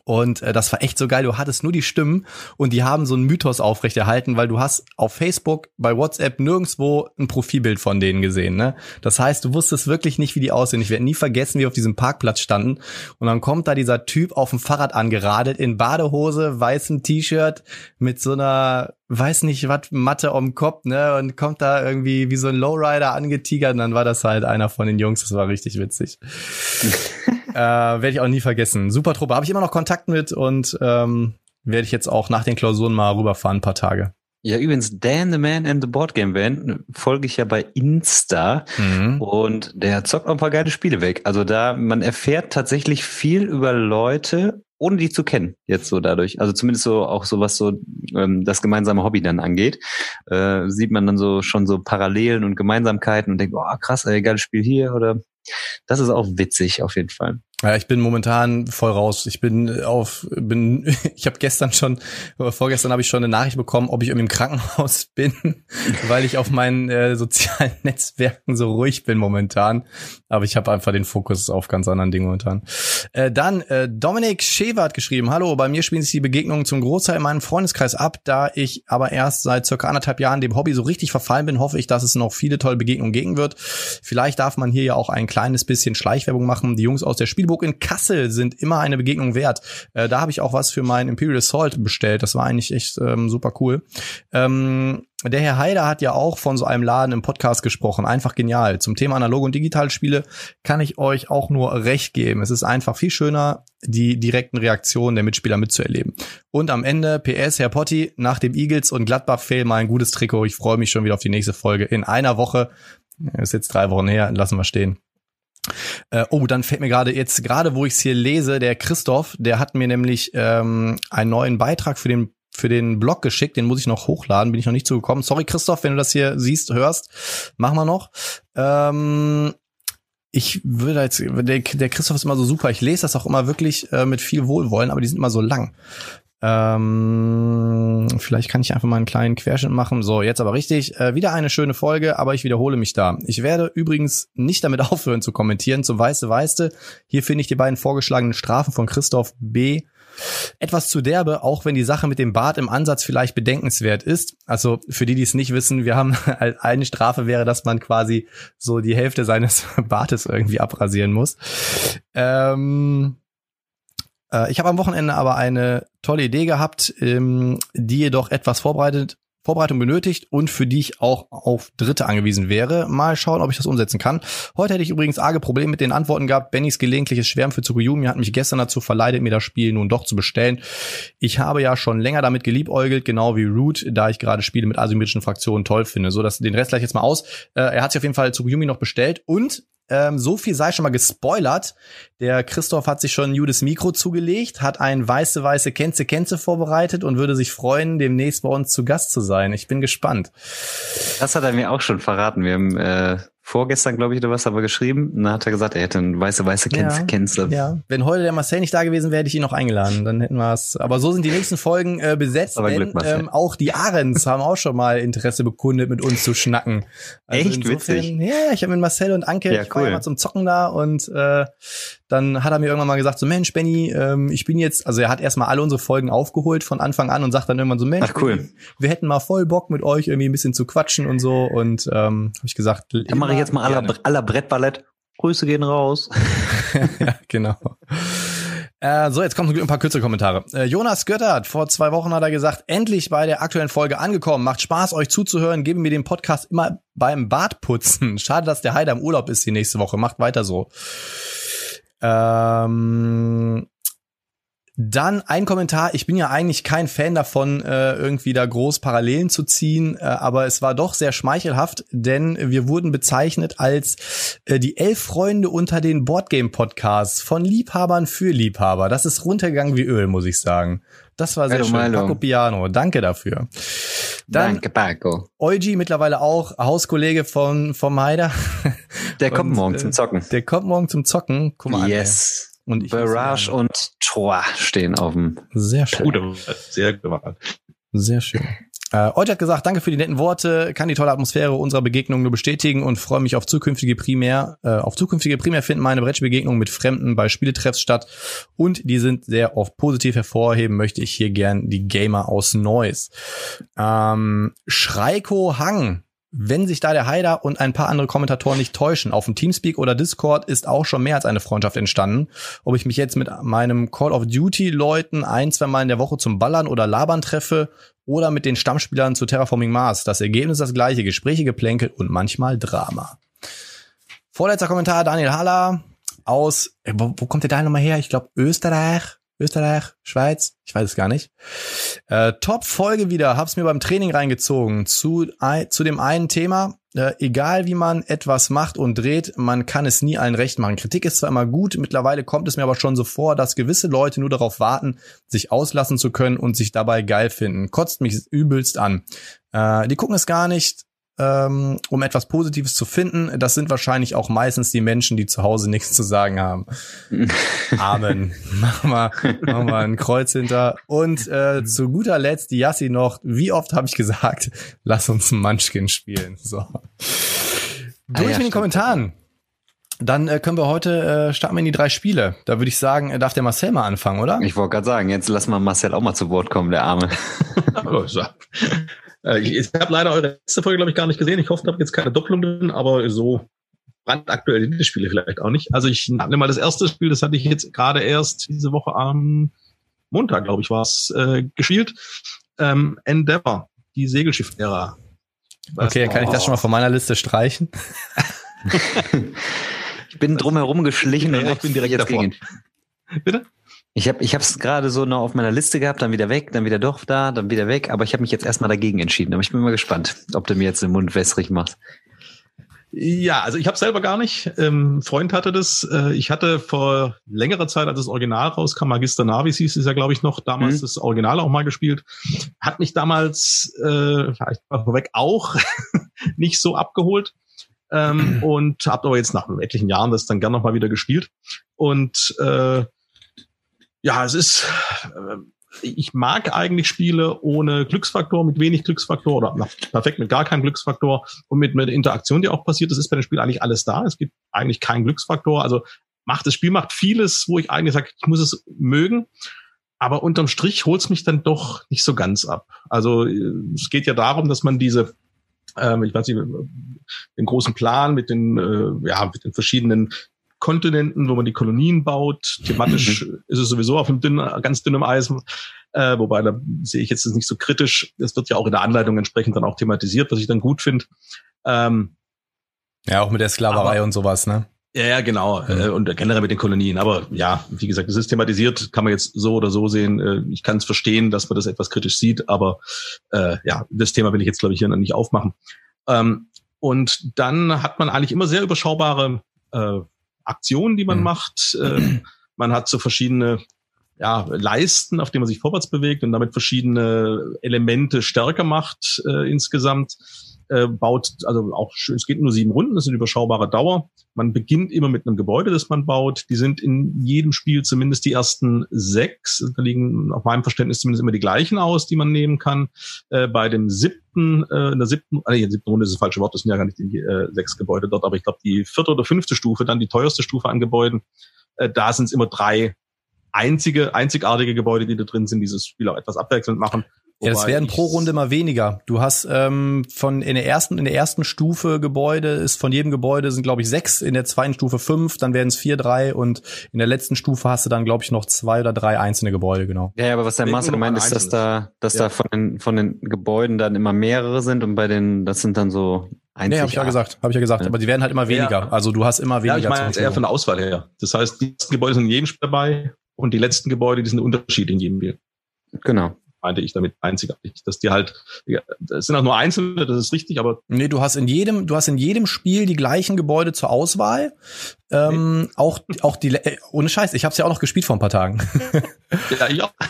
Und äh, das war echt so geil. Du hattest nur die Stimmen und die haben so einen Mythos aufrechterhalten, weil du hast auf Facebook, bei WhatsApp nirgendwo ein Profilbild von denen gesehen. Ne? Das heißt, du wusstest wirklich nicht, wie die aussehen. Ich werde nie vergessen, wie wir auf diesem Parkplatz standen. Und dann kommt da dieser Typ auf dem Fahrrad angeradelt, in Badehose, weißem T-Shirt, mit so einer, weiß nicht was, Matte am Kopf, ne? Und kommt da irgendwie wie so ein Lowrider angetigert. Und dann war das halt einer von den Jungs. Das war richtig witzig. äh, werde ich auch nie vergessen. Super Truppe. Habe ich immer noch Kontakt mit und ähm, werde ich jetzt auch nach den Klausuren mal rüberfahren, ein paar Tage. Ja, übrigens, Dan the Man and the Board Game Van folge ich ja bei Insta Mhm. und der zockt auch ein paar geile Spiele weg. Also da, man erfährt tatsächlich viel über Leute, ohne die zu kennen, jetzt so dadurch. Also zumindest so auch so was so ähm, das gemeinsame Hobby dann angeht, äh, sieht man dann so schon so Parallelen und Gemeinsamkeiten und denkt, oh krass, ey, geiles Spiel hier oder das ist auch witzig auf jeden Fall. Ja, ich bin momentan voll raus. Ich bin auf, bin, ich habe gestern schon, vorgestern habe ich schon eine Nachricht bekommen, ob ich im Krankenhaus bin, weil ich auf meinen äh, sozialen Netzwerken so ruhig bin momentan. Aber ich habe einfach den Fokus auf ganz anderen Dingen momentan. Äh, dann äh, Dominik Schewer hat geschrieben, hallo, bei mir spielen sich die Begegnungen zum Großteil in meinem Freundeskreis ab, da ich aber erst seit circa anderthalb Jahren dem Hobby so richtig verfallen bin, hoffe ich, dass es noch viele tolle Begegnungen geben wird. Vielleicht darf man hier ja auch ein kleines bisschen Schleichwerbung machen. Die Jungs aus der Spielburg in Kassel sind immer eine Begegnung wert. Äh, da habe ich auch was für mein Imperial Assault bestellt. Das war eigentlich echt ähm, super cool. Ähm, der Herr Heider hat ja auch von so einem Laden im Podcast gesprochen. Einfach genial. Zum Thema analoge und digitale Spiele kann ich euch auch nur recht geben. Es ist einfach viel schöner, die direkten Reaktionen der Mitspieler mitzuerleben. Und am Ende, PS, Herr Potti, nach dem Eagles und Gladbach-Fail mal ein gutes Trikot. Ich freue mich schon wieder auf die nächste Folge. In einer Woche, ist jetzt drei Wochen her, lassen wir stehen. Äh, oh, dann fällt mir gerade jetzt, gerade wo ich es hier lese, der Christoph, der hat mir nämlich ähm, einen neuen Beitrag für den für den Blog geschickt, den muss ich noch hochladen, bin ich noch nicht zugekommen. Sorry, Christoph, wenn du das hier siehst, hörst, machen wir noch. Ähm, ich würde jetzt, der, der Christoph ist immer so super. Ich lese das auch immer wirklich äh, mit viel Wohlwollen, aber die sind immer so lang. Ähm, vielleicht kann ich einfach mal einen kleinen Querschnitt machen. So, jetzt aber richtig. Äh, wieder eine schöne Folge, aber ich wiederhole mich da. Ich werde übrigens nicht damit aufhören zu kommentieren. Zum Weiße Weißte. Hier finde ich die beiden vorgeschlagenen Strafen von Christoph B. Etwas zu derbe, auch wenn die Sache mit dem Bart im Ansatz vielleicht bedenkenswert ist. Also für die, die es nicht wissen, wir haben eine Strafe wäre, dass man quasi so die Hälfte seines Bartes irgendwie abrasieren muss. Ähm, äh, ich habe am Wochenende aber eine tolle Idee gehabt, ähm, die jedoch etwas vorbereitet, Vorbereitung benötigt und für die ich auch auf Dritte angewiesen wäre. Mal schauen, ob ich das umsetzen kann. Heute hätte ich übrigens arge Probleme mit den Antworten gehabt. Bennys gelegentliches Schwärmen für Tsukuyomi hat mich gestern dazu verleitet, mir das Spiel nun doch zu bestellen. Ich habe ja schon länger damit geliebäugelt, genau wie Root, da ich gerade Spiele mit asymmetrischen Fraktionen toll finde. So, dass den Rest gleich jetzt mal aus. Äh, er hat sich auf jeden Fall Tsukuyomi noch bestellt und ähm, so viel sei schon mal gespoilert. Der Christoph hat sich schon ein Judes Mikro zugelegt, hat ein weiße, weiße Kenze Kenze vorbereitet und würde sich freuen, demnächst bei uns zu Gast zu sein. Ich bin gespannt. Das hat er mir auch schon verraten. Wir haben äh, vorgestern, glaube ich, oder was aber geschrieben. Und dann hat er gesagt, er hätte ein weiße, weiße Kenze Ja. Ja, wenn heute der Marcel nicht da gewesen wäre, hätte ich ihn noch eingeladen. Dann hätten wir es. Aber so sind die nächsten Folgen äh, besetzt. Aber denn Glück, ähm, auch die Ahrens haben auch schon mal Interesse bekundet, mit uns zu schnacken. Also Echt witzig. Ja, ich habe mit Marcel und Anke, Ja, ich war ja cool. mal zum Zocken da und äh, dann hat er mir irgendwann mal gesagt, so Mensch, Benny, ähm, ich bin jetzt, also er hat erstmal alle unsere Folgen aufgeholt von Anfang an und sagt dann irgendwann so, Mensch, Ach, cool. Benny, wir hätten mal voll Bock mit euch irgendwie ein bisschen zu quatschen und so. Und ähm, habe ich gesagt, Dann mache ich jetzt mal aller, aller Brettballett. Grüße gehen raus. ja, genau. Äh, so, jetzt kommen ein paar kürzere Kommentare. Äh, Jonas Göttert, vor zwei Wochen hat er gesagt, endlich bei der aktuellen Folge angekommen. Macht Spaß, euch zuzuhören. Geben mir den Podcast immer beim Badputzen. Schade, dass der Heider im Urlaub ist die nächste Woche. Macht weiter so. Ähm, dann ein Kommentar. Ich bin ja eigentlich kein Fan davon, äh, irgendwie da groß Parallelen zu ziehen, äh, aber es war doch sehr schmeichelhaft, denn wir wurden bezeichnet als äh, die elf Freunde unter den Boardgame-Podcasts von Liebhabern für Liebhaber. Das ist runtergegangen wie Öl, muss ich sagen. Das war sehr Hallo, schön. Milo. Paco Piano, danke dafür. Dann Danke, Paco. Eugi, mittlerweile auch Hauskollege von vom Heider. Der kommt Und, morgen äh, zum Zocken. Der kommt morgen zum Zocken. Guck mal an, yes. ey. Und ich Barrage und Troyes stehen auf dem. sehr schön. Gute sehr Wahl. Sehr schön. Äh, Eugi hat gesagt, danke für die netten Worte, kann die tolle Atmosphäre unserer Begegnung nur bestätigen und freue mich auf zukünftige primär, äh, auf zukünftige primär finden meine Brettspielbegegnungen mit Fremden bei Spieletreffs statt und die sind sehr oft positiv hervorheben, möchte ich hier gern die Gamer aus Neuss. Ähm, Schreiko Hang. Wenn sich da der Haider und ein paar andere Kommentatoren nicht täuschen, auf dem Teamspeak oder Discord ist auch schon mehr als eine Freundschaft entstanden. Ob ich mich jetzt mit meinem Call of Duty Leuten ein, zwei Mal in der Woche zum Ballern oder Labern treffe oder mit den Stammspielern zu Terraforming Mars. Das Ergebnis ist das gleiche, Gespräche, Geplänkel und manchmal Drama. Vorletzter Kommentar, Daniel Haller aus, äh, wo, wo kommt der da nochmal her? Ich glaube Österreich. Österreich, Schweiz, ich weiß es gar nicht. Äh, Top-Folge wieder, hab's mir beim Training reingezogen. Zu, ei- zu dem einen Thema, äh, egal wie man etwas macht und dreht, man kann es nie allen recht machen. Kritik ist zwar immer gut, mittlerweile kommt es mir aber schon so vor, dass gewisse Leute nur darauf warten, sich auslassen zu können und sich dabei geil finden. Kotzt mich übelst an. Äh, die gucken es gar nicht, ähm, um etwas Positives zu finden. Das sind wahrscheinlich auch meistens die Menschen, die zu Hause nichts zu sagen haben. Amen. Machen wir, machen wir ein Kreuz hinter. Und äh, zu guter Letzt die Yassi noch. Wie oft habe ich gesagt, lass uns ein Munchkin spielen. So. Durch ja, mit den stimmt. Kommentaren. Dann äh, können wir heute äh, starten wir in die drei Spiele. Da würde ich sagen, äh, darf der Marcel mal anfangen, oder? Ich wollte gerade sagen, jetzt lass mal Marcel auch mal zu Wort kommen, der Arme. Äh, Ich, ich habe leider eure letzte Folge, glaube ich, gar nicht gesehen. Ich hoffe, da habt jetzt keine Doppelung drin, aber so brandaktuell sind die Spiele vielleicht auch nicht. Also ich nehme mal das erste Spiel, das hatte ich jetzt gerade erst diese Woche am Montag, glaube ich, war es, äh, gespielt. Ähm, Endeavor, die Segelschiff-Ära. Okay, dann kann ich das schon mal von meiner Liste streichen. Ich bin drumherum geschlichen Ja, und ich bin direkt jetzt davor. gegen- Bitte? Ich habe ich es gerade so noch auf meiner Liste gehabt, dann wieder weg, dann wieder doch da, dann wieder weg, aber ich habe mich jetzt erstmal dagegen entschieden. Aber ich bin mal gespannt, ob du mir jetzt den Mund wässrig machst. Ja, also ich habe selber gar nicht. Ähm, ein Freund hatte das. Äh, ich hatte vor längerer Zeit, als das Original rauskam, Magister Navis hieß es ja, glaube ich, noch, damals Mhm. das Original auch mal gespielt. Hat mich damals, äh, vielleicht vorweg, auch nicht so abgeholt. Ähm, und habe aber jetzt nach etlichen Jahren das dann gern noch mal wieder gespielt. Und äh, ja, es ist, äh, ich mag eigentlich Spiele ohne Glücksfaktor, mit wenig Glücksfaktor oder na, perfekt mit gar keinem Glücksfaktor und mit, mit Interaktion, die auch passiert. Das ist bei dem Spiel eigentlich alles da. Es gibt eigentlich keinen Glücksfaktor. Also macht das Spiel macht vieles, wo ich eigentlich sage, ich muss es mögen. Aber unterm Strich holt's mich dann doch nicht so ganz ab. Also äh, es geht ja darum, dass man diese ähm, ich weiß nicht, den großen Plan mit den, äh, ja, mit den verschiedenen Kontinenten, wo man die Kolonien baut. Thematisch ist es sowieso auf einem dünnen, ganz dünnem Eis. Äh, wobei da sehe ich jetzt das nicht so kritisch. Es wird ja auch in der Anleitung entsprechend dann auch thematisiert, was ich dann gut finde. Ähm, Ja, auch mit der Sklaverei Aber- und sowas, ne? ja, ja, genau. Äh, und generell mit den Kolonien. Aber ja, wie gesagt, es ist thematisiert, kann man jetzt so oder so sehen. Äh, ich kann es verstehen, dass man das etwas kritisch sieht, aber äh, ja, das Thema will ich jetzt, glaube ich, hier noch nicht aufmachen. Ähm, und dann hat man eigentlich immer sehr überschaubare äh, Aktionen, die man Mhm. macht. Äh, man hat so verschiedene ja, Leisten, auf denen man sich vorwärts bewegt und damit verschiedene Elemente stärker macht äh, insgesamt. Äh, baut, also auch es geht nur sieben Runden, das ist eine überschaubare Dauer. Man beginnt immer mit einem Gebäude, das man baut. Die sind in jedem Spiel zumindest die ersten sechs. Da liegen nach meinem Verständnis zumindest immer die gleichen aus, die man nehmen kann. Äh, bei dem siebten, äh, in der siebten, nee, in der siebten Runde ist das falsche Wort, das sind ja gar nicht die äh, sechs Gebäude dort, aber ich glaube die vierte oder fünfte Stufe, dann die teuerste Stufe an Gebäuden, Äh, da sind es immer drei einzige, einzigartige Gebäude, die da drin sind, dieses Spiel auch etwas abwechselnd machen. Ja, das werden pro Runde immer weniger. Du hast ähm, von in der ersten in der ersten Stufe Gebäude ist von jedem Gebäude sind glaube ich sechs, in der zweiten Stufe fünf, dann werden es vier, drei und in der letzten Stufe hast du dann glaube ich noch zwei oder drei einzelne Gebäude genau. Ja, ja aber was der Master meint ist, dass da dass ja. da von den von den Gebäuden dann immer mehrere sind und bei den das sind dann so Einzig nee, habe ich ja gesagt, habe ich ja gesagt, ja. aber die werden halt immer weniger. Ja. Also du hast immer weniger. Ja, ich meine eher von der Auswahl her. Das heißt, die Gebäude sind in jedem Spiel dabei und die letzten Gebäude, die sind Unterschied in jedem Spiel. Genau meinte ich damit einzigartig, dass die halt, es sind auch nur einzelne, das ist richtig, aber. Nee, du hast in jedem, du hast in jedem Spiel die gleichen Gebäude zur Auswahl. Ähm, nee. auch, auch die, äh, ohne Scheiß, ich habe es ja auch noch gespielt vor ein paar Tagen. ja, ich auch.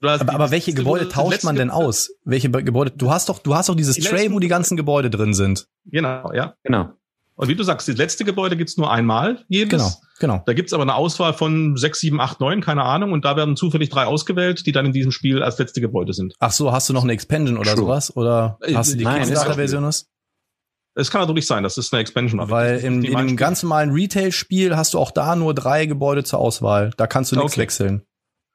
Aber, aber welche Gebäude tauscht man denn aus? Welche Gebäude? Du hast doch, du hast doch dieses Tray, wo die ganzen Gebäude drin sind. Genau, ja. Genau. Und wie du sagst, das letzte Gebäude gibt's nur einmal jedes. Genau, genau. Da gibt's aber eine Auswahl von sechs, sieben, acht, neun, keine Ahnung. Und da werden zufällig drei ausgewählt, die dann in diesem Spiel als letzte Gebäude sind. Ach so, hast du noch eine Expansion oder True. sowas? Oder äh, hast du die Kickstarter-Version? Es kann natürlich sein, das ist eine Expansion. Weil im, in einem ganz normalen Retail-Spiel hast du auch da nur drei Gebäude zur Auswahl. Da kannst du nichts okay. wechseln.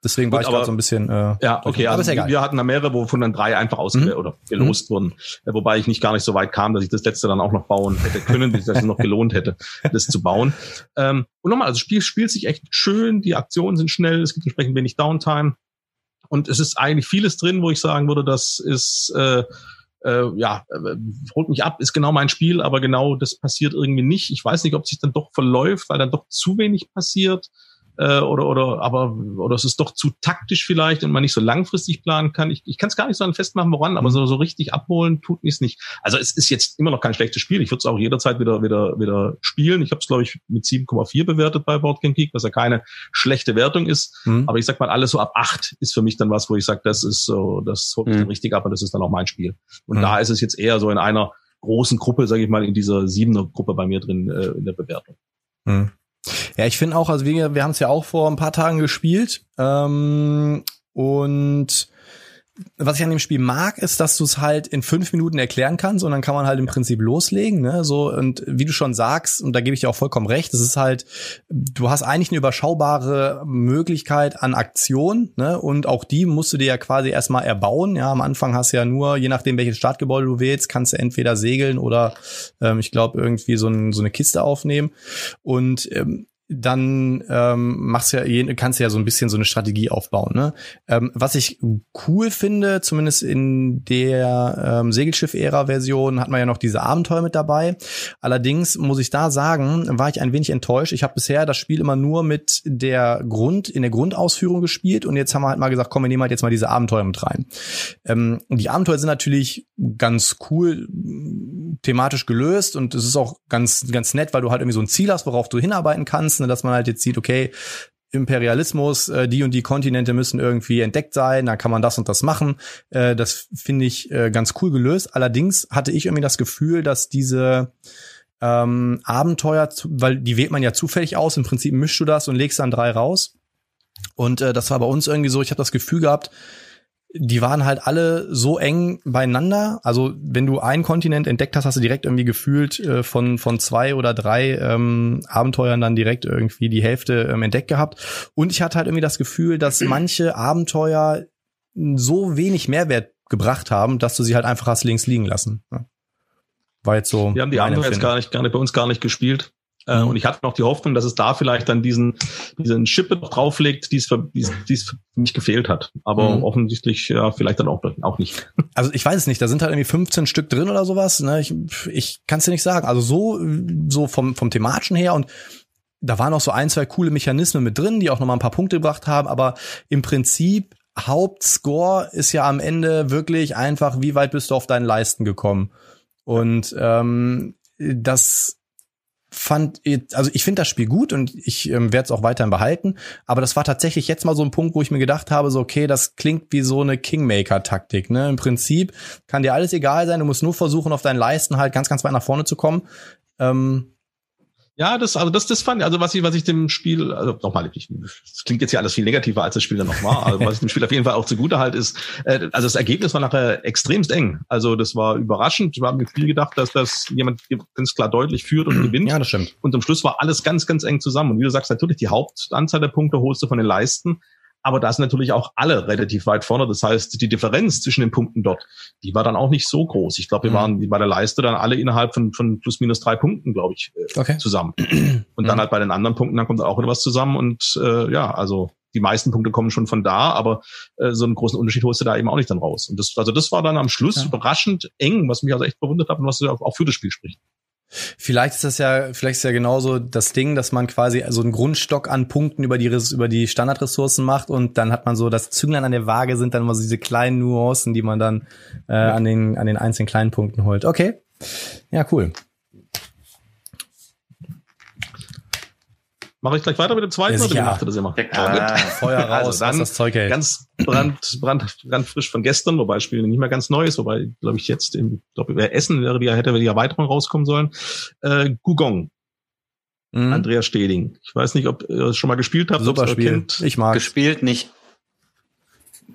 Deswegen war Gut, ich gerade so ein bisschen. Äh, ja, okay. Also wir hatten da mehrere, wovon dann drei einfach ausgewählt mhm. oder gelost mhm. wurden. Äh, wobei ich nicht gar nicht so weit kam, dass ich das letzte dann auch noch bauen hätte können, dass es noch gelohnt hätte, das zu bauen. Ähm, und nochmal, also das Spiel spielt sich echt schön, die Aktionen sind schnell, es gibt entsprechend wenig Downtime. Und es ist eigentlich vieles drin, wo ich sagen würde, das ist äh, äh, ja, äh, holt mich ab, ist genau mein Spiel, aber genau das passiert irgendwie nicht. Ich weiß nicht, ob sich dann doch verläuft, weil dann doch zu wenig passiert äh, oder oder aber oder es ist doch zu taktisch vielleicht und man nicht so langfristig planen kann. Ich, ich kann es gar nicht so festmachen, woran, aber mhm. so, so richtig abholen tut mich nicht. Also es ist jetzt immer noch kein schlechtes Spiel. Ich würde es auch jederzeit wieder wieder wieder spielen. Ich habe es glaube ich mit 7,4 bewertet bei Board Game Geek, was ja keine schlechte Wertung ist. Mhm. Aber ich sag mal alles so ab 8 ist für mich dann was, wo ich sage, das ist so, das holt mich mhm. dann richtig ab und das ist dann auch mein Spiel. Und mhm. da ist es jetzt eher so in einer großen Gruppe, sage ich mal, in dieser siebener Gruppe bei mir drin äh, in der Bewertung. Mhm. Ja, ich finde auch, also wir, wir haben es ja auch vor ein paar Tagen gespielt. Ähm, und was ich an dem Spiel mag, ist, dass du es halt in fünf Minuten erklären kannst und dann kann man halt im Prinzip loslegen, ne? So und wie du schon sagst und da gebe ich dir auch vollkommen recht, es ist halt, du hast eigentlich eine überschaubare Möglichkeit an Aktion, ne? Und auch die musst du dir ja quasi erstmal erbauen. Ja, am Anfang hast du ja nur, je nachdem welches Startgebäude du wählst, kannst du entweder segeln oder ähm, ich glaube irgendwie so, ein, so eine Kiste aufnehmen und ähm, dann ähm, machst ja, kannst du ja so ein bisschen so eine Strategie aufbauen. Ne? Ähm, was ich cool finde, zumindest in der ähm, Segelschiff-Ära-Version hat man ja noch diese Abenteuer mit dabei. Allerdings muss ich da sagen, war ich ein wenig enttäuscht. Ich habe bisher das Spiel immer nur mit der Grund in der Grundausführung gespielt und jetzt haben wir halt mal gesagt, komm, wir nehmen halt jetzt mal diese Abenteuer mit rein. Ähm, die Abenteuer sind natürlich ganz cool thematisch gelöst und es ist auch ganz ganz nett, weil du halt irgendwie so ein Ziel hast, worauf du hinarbeiten kannst, ne, dass man halt jetzt sieht, okay, Imperialismus, äh, die und die Kontinente müssen irgendwie entdeckt sein, dann kann man das und das machen. Äh, das finde ich äh, ganz cool gelöst. Allerdings hatte ich irgendwie das Gefühl, dass diese ähm, Abenteuer, weil die wählt man ja zufällig aus, im Prinzip mischst du das und legst dann drei raus. Und äh, das war bei uns irgendwie so, ich habe das Gefühl gehabt, die waren halt alle so eng beieinander. Also wenn du einen Kontinent entdeckt hast, hast du direkt irgendwie gefühlt äh, von von zwei oder drei ähm, Abenteuern dann direkt irgendwie die Hälfte ähm, entdeckt gehabt. Und ich hatte halt irgendwie das Gefühl, dass manche Abenteuer so wenig Mehrwert gebracht haben, dass du sie halt einfach hast links liegen lassen. War jetzt so. Wir haben die Abenteuer jetzt gar nicht, gar nicht bei uns gar nicht gespielt. Äh, mhm. Und ich hatte noch die Hoffnung, dass es da vielleicht dann diesen, diesen Schippe noch drauflegt, die es für, die es für mich gefehlt hat. Aber mhm. offensichtlich ja, vielleicht dann auch, auch nicht. Also ich weiß es nicht, da sind halt irgendwie 15 Stück drin oder sowas. Ne? Ich, ich kann es dir nicht sagen. Also so, so vom, vom thematischen her und da waren auch so ein, zwei coole Mechanismen mit drin, die auch nochmal ein paar Punkte gebracht haben, aber im Prinzip Hauptscore ist ja am Ende wirklich einfach, wie weit bist du auf deinen Leisten gekommen? Und ähm, das fand, also ich finde das Spiel gut und ich ähm, werde es auch weiterhin behalten, aber das war tatsächlich jetzt mal so ein Punkt, wo ich mir gedacht habe, so okay, das klingt wie so eine Kingmaker-Taktik. Ne? Im Prinzip kann dir alles egal sein, du musst nur versuchen, auf deinen Leisten halt ganz, ganz weit nach vorne zu kommen. Ähm, Ja, das, also das, das fand ich, also was ich, was ich dem Spiel, also nochmal, ich, das klingt jetzt ja alles viel negativer, als das Spiel dann noch war, aber was ich dem Spiel auf jeden Fall auch zugute halt ist, äh, also das Ergebnis war nachher extremst eng. Also das war überraschend. Wir haben mit viel gedacht, dass das jemand ganz klar deutlich führt und gewinnt. Ja, das stimmt. Und am Schluss war alles ganz, ganz eng zusammen. Und wie du sagst, natürlich die Hauptanzahl der Punkte holst du von den Leisten, aber da sind natürlich auch alle relativ weit vorne. Das heißt, die Differenz zwischen den Punkten dort, die war dann auch nicht so groß. Ich glaube, wir mhm. waren bei der Leiste dann alle innerhalb von, von plus minus drei Punkten, glaube ich, äh, okay. zusammen. Und dann mhm. halt bei den anderen Punkten, dann kommt auch wieder was zusammen. Und äh, ja, also die meisten Punkte kommen schon von da, aber äh, so einen großen Unterschied holst du da eben auch nicht dann raus. Und das, also das war dann am Schluss ja. überraschend eng, was mich also echt verwundert hat und was auch für das Spiel spricht. Vielleicht ist das ja, vielleicht ist ja genauso das Ding, dass man quasi so einen Grundstock an Punkten über die, über die Standardressourcen macht und dann hat man so das Zünglein an der Waage sind dann immer so diese kleinen Nuancen, die man dann äh, an den, an den einzelnen kleinen Punkten holt. Okay. Ja, cool. Mache ich gleich weiter mit dem zweiten ja, oder wie macht ihr das immer? Ja, ah, Feuer raus, also dann das Zeug hält. Ganz brand, brand, brandfrisch von gestern, wobei das Spiel nicht mehr ganz neu ist, wobei, glaube ich, jetzt im glaub, Essen wäre die, hätte die Erweiterung rauskommen sollen. Äh, Gugong. Mhm. Andreas Steding. Ich weiß nicht, ob ihr es schon mal gespielt habt. Super Spiel. Kennt. Ich mag. Gespielt nicht.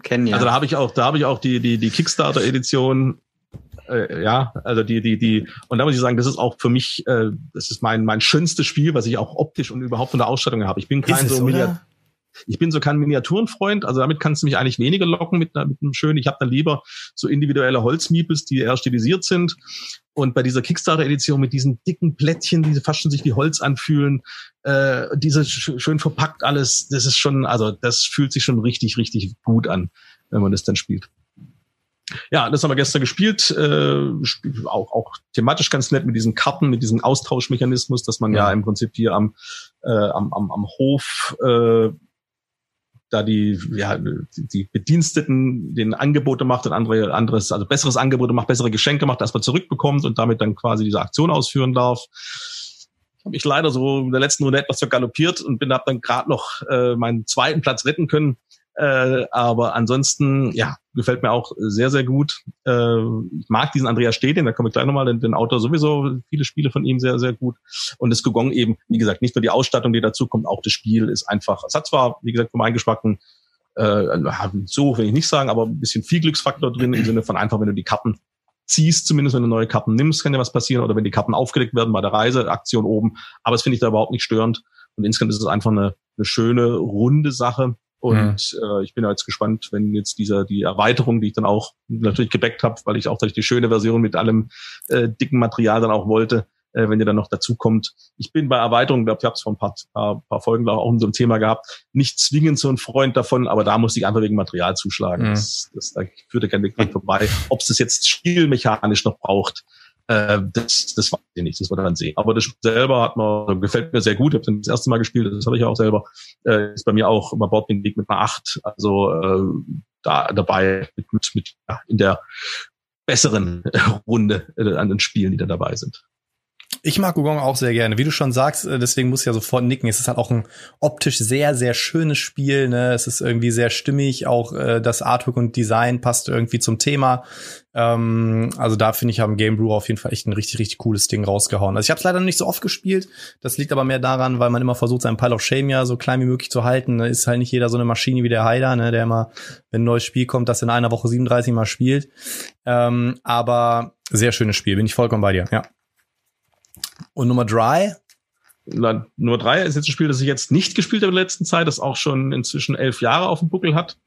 Kennen ja. Also da habe ich auch, da habe ich auch die die die Kickstarter Edition äh, ja, also die, die, die, und da muss ich sagen, das ist auch für mich, äh, das ist mein, mein schönstes Spiel, was ich auch optisch und überhaupt von der Ausstattung habe. Ich bin kein so Miniat ich bin so kein Miniaturenfreund, also damit kannst du mich eigentlich weniger locken mit, mit einem schönen. Ich habe dann lieber so individuelle Holzmiepels, die eher stilisiert sind. Und bei dieser Kickstarter-Edition mit diesen dicken Plättchen, die fast schon sich wie Holz anfühlen, äh, diese schön verpackt alles, das ist schon, also das fühlt sich schon richtig, richtig gut an, wenn man das dann spielt. Ja, das haben wir gestern gespielt, äh, auch, auch thematisch ganz nett mit diesen Karten, mit diesem Austauschmechanismus, dass man ja, ja im Prinzip hier am, äh, am, am, am Hof äh, da die, ja, die Bediensteten den Angebote macht und andere, anderes, also besseres Angebote macht, bessere Geschenke macht, als man zurückbekommt und damit dann quasi diese Aktion ausführen darf. Ich habe mich leider so in der letzten Runde etwas vergaloppiert und bin hab dann gerade noch äh, meinen zweiten Platz retten können. Äh, aber ansonsten, ja, gefällt mir auch sehr, sehr gut. Äh, ich mag diesen Andreas Stedin, da komme ich gleich nochmal, den, den Autor sowieso, viele Spiele von ihm sehr, sehr gut. Und das Gugong eben, wie gesagt, nicht nur die Ausstattung, die dazu kommt, auch das Spiel ist einfach, es hat zwar, wie gesagt, für meinen Geschmack ein, äh, so will ich nicht sagen, aber ein bisschen viel Glücksfaktor drin, im Sinne von einfach, wenn du die Karten ziehst, zumindest wenn du neue Karten nimmst, kann ja was passieren, oder wenn die Karten aufgedeckt werden bei der Reiseaktion oben. Aber das finde ich da überhaupt nicht störend. Und insgesamt ist es einfach eine, eine schöne, runde Sache, und mhm. äh, ich bin jetzt gespannt, wenn jetzt dieser die Erweiterung, die ich dann auch natürlich gebackt habe, weil ich auch die schöne Version mit allem äh, dicken Material dann auch wollte, äh, wenn ihr dann noch dazu kommt. Ich bin bei Erweiterungen, glaube ich, habe es vor ein paar, paar, paar Folgen auch in so einem Thema gehabt, nicht zwingend so ein Freund davon, aber da muss ich einfach wegen Material zuschlagen. Mhm. Das, das, da führt ja kein Weg dran vorbei. Ob es das jetzt spielmechanisch noch braucht, äh, das, das weiß ich nicht, das wird dann sehen. Aber das selber hat mir, gefällt mir sehr gut. Ich habe das erste Mal gespielt, das habe ich ja auch selber. Äh, ist bei mir auch Bord den Weg mit einer 8. Also äh, da dabei mit, mit, mit ja, in der besseren Runde äh, an den Spielen, die da dabei sind. Ich mag Gugong auch sehr gerne. Wie du schon sagst, äh, deswegen muss ich ja sofort nicken. Es ist halt auch ein optisch sehr, sehr schönes Spiel. Ne? Es ist irgendwie sehr stimmig. Auch äh, das Artwork und Design passt irgendwie zum Thema. Ähm, also da finde ich, haben Game Brew auf jeden Fall echt ein richtig, richtig cooles Ding rausgehauen. Also ich habe es leider nicht so oft gespielt. Das liegt aber mehr daran, weil man immer versucht, seinen Pile of Shame ja so klein wie möglich zu halten. Da ist halt nicht jeder so eine Maschine wie der Heider, ne? der immer, wenn ein neues Spiel kommt, das in einer Woche 37 Mal spielt. Ähm, aber sehr schönes Spiel, bin ich vollkommen bei dir, ja. Und Nummer drei? Na, Nummer drei ist jetzt ein Spiel, das ich jetzt nicht gespielt habe in der letzten Zeit, das auch schon inzwischen elf Jahre auf dem Buckel hat.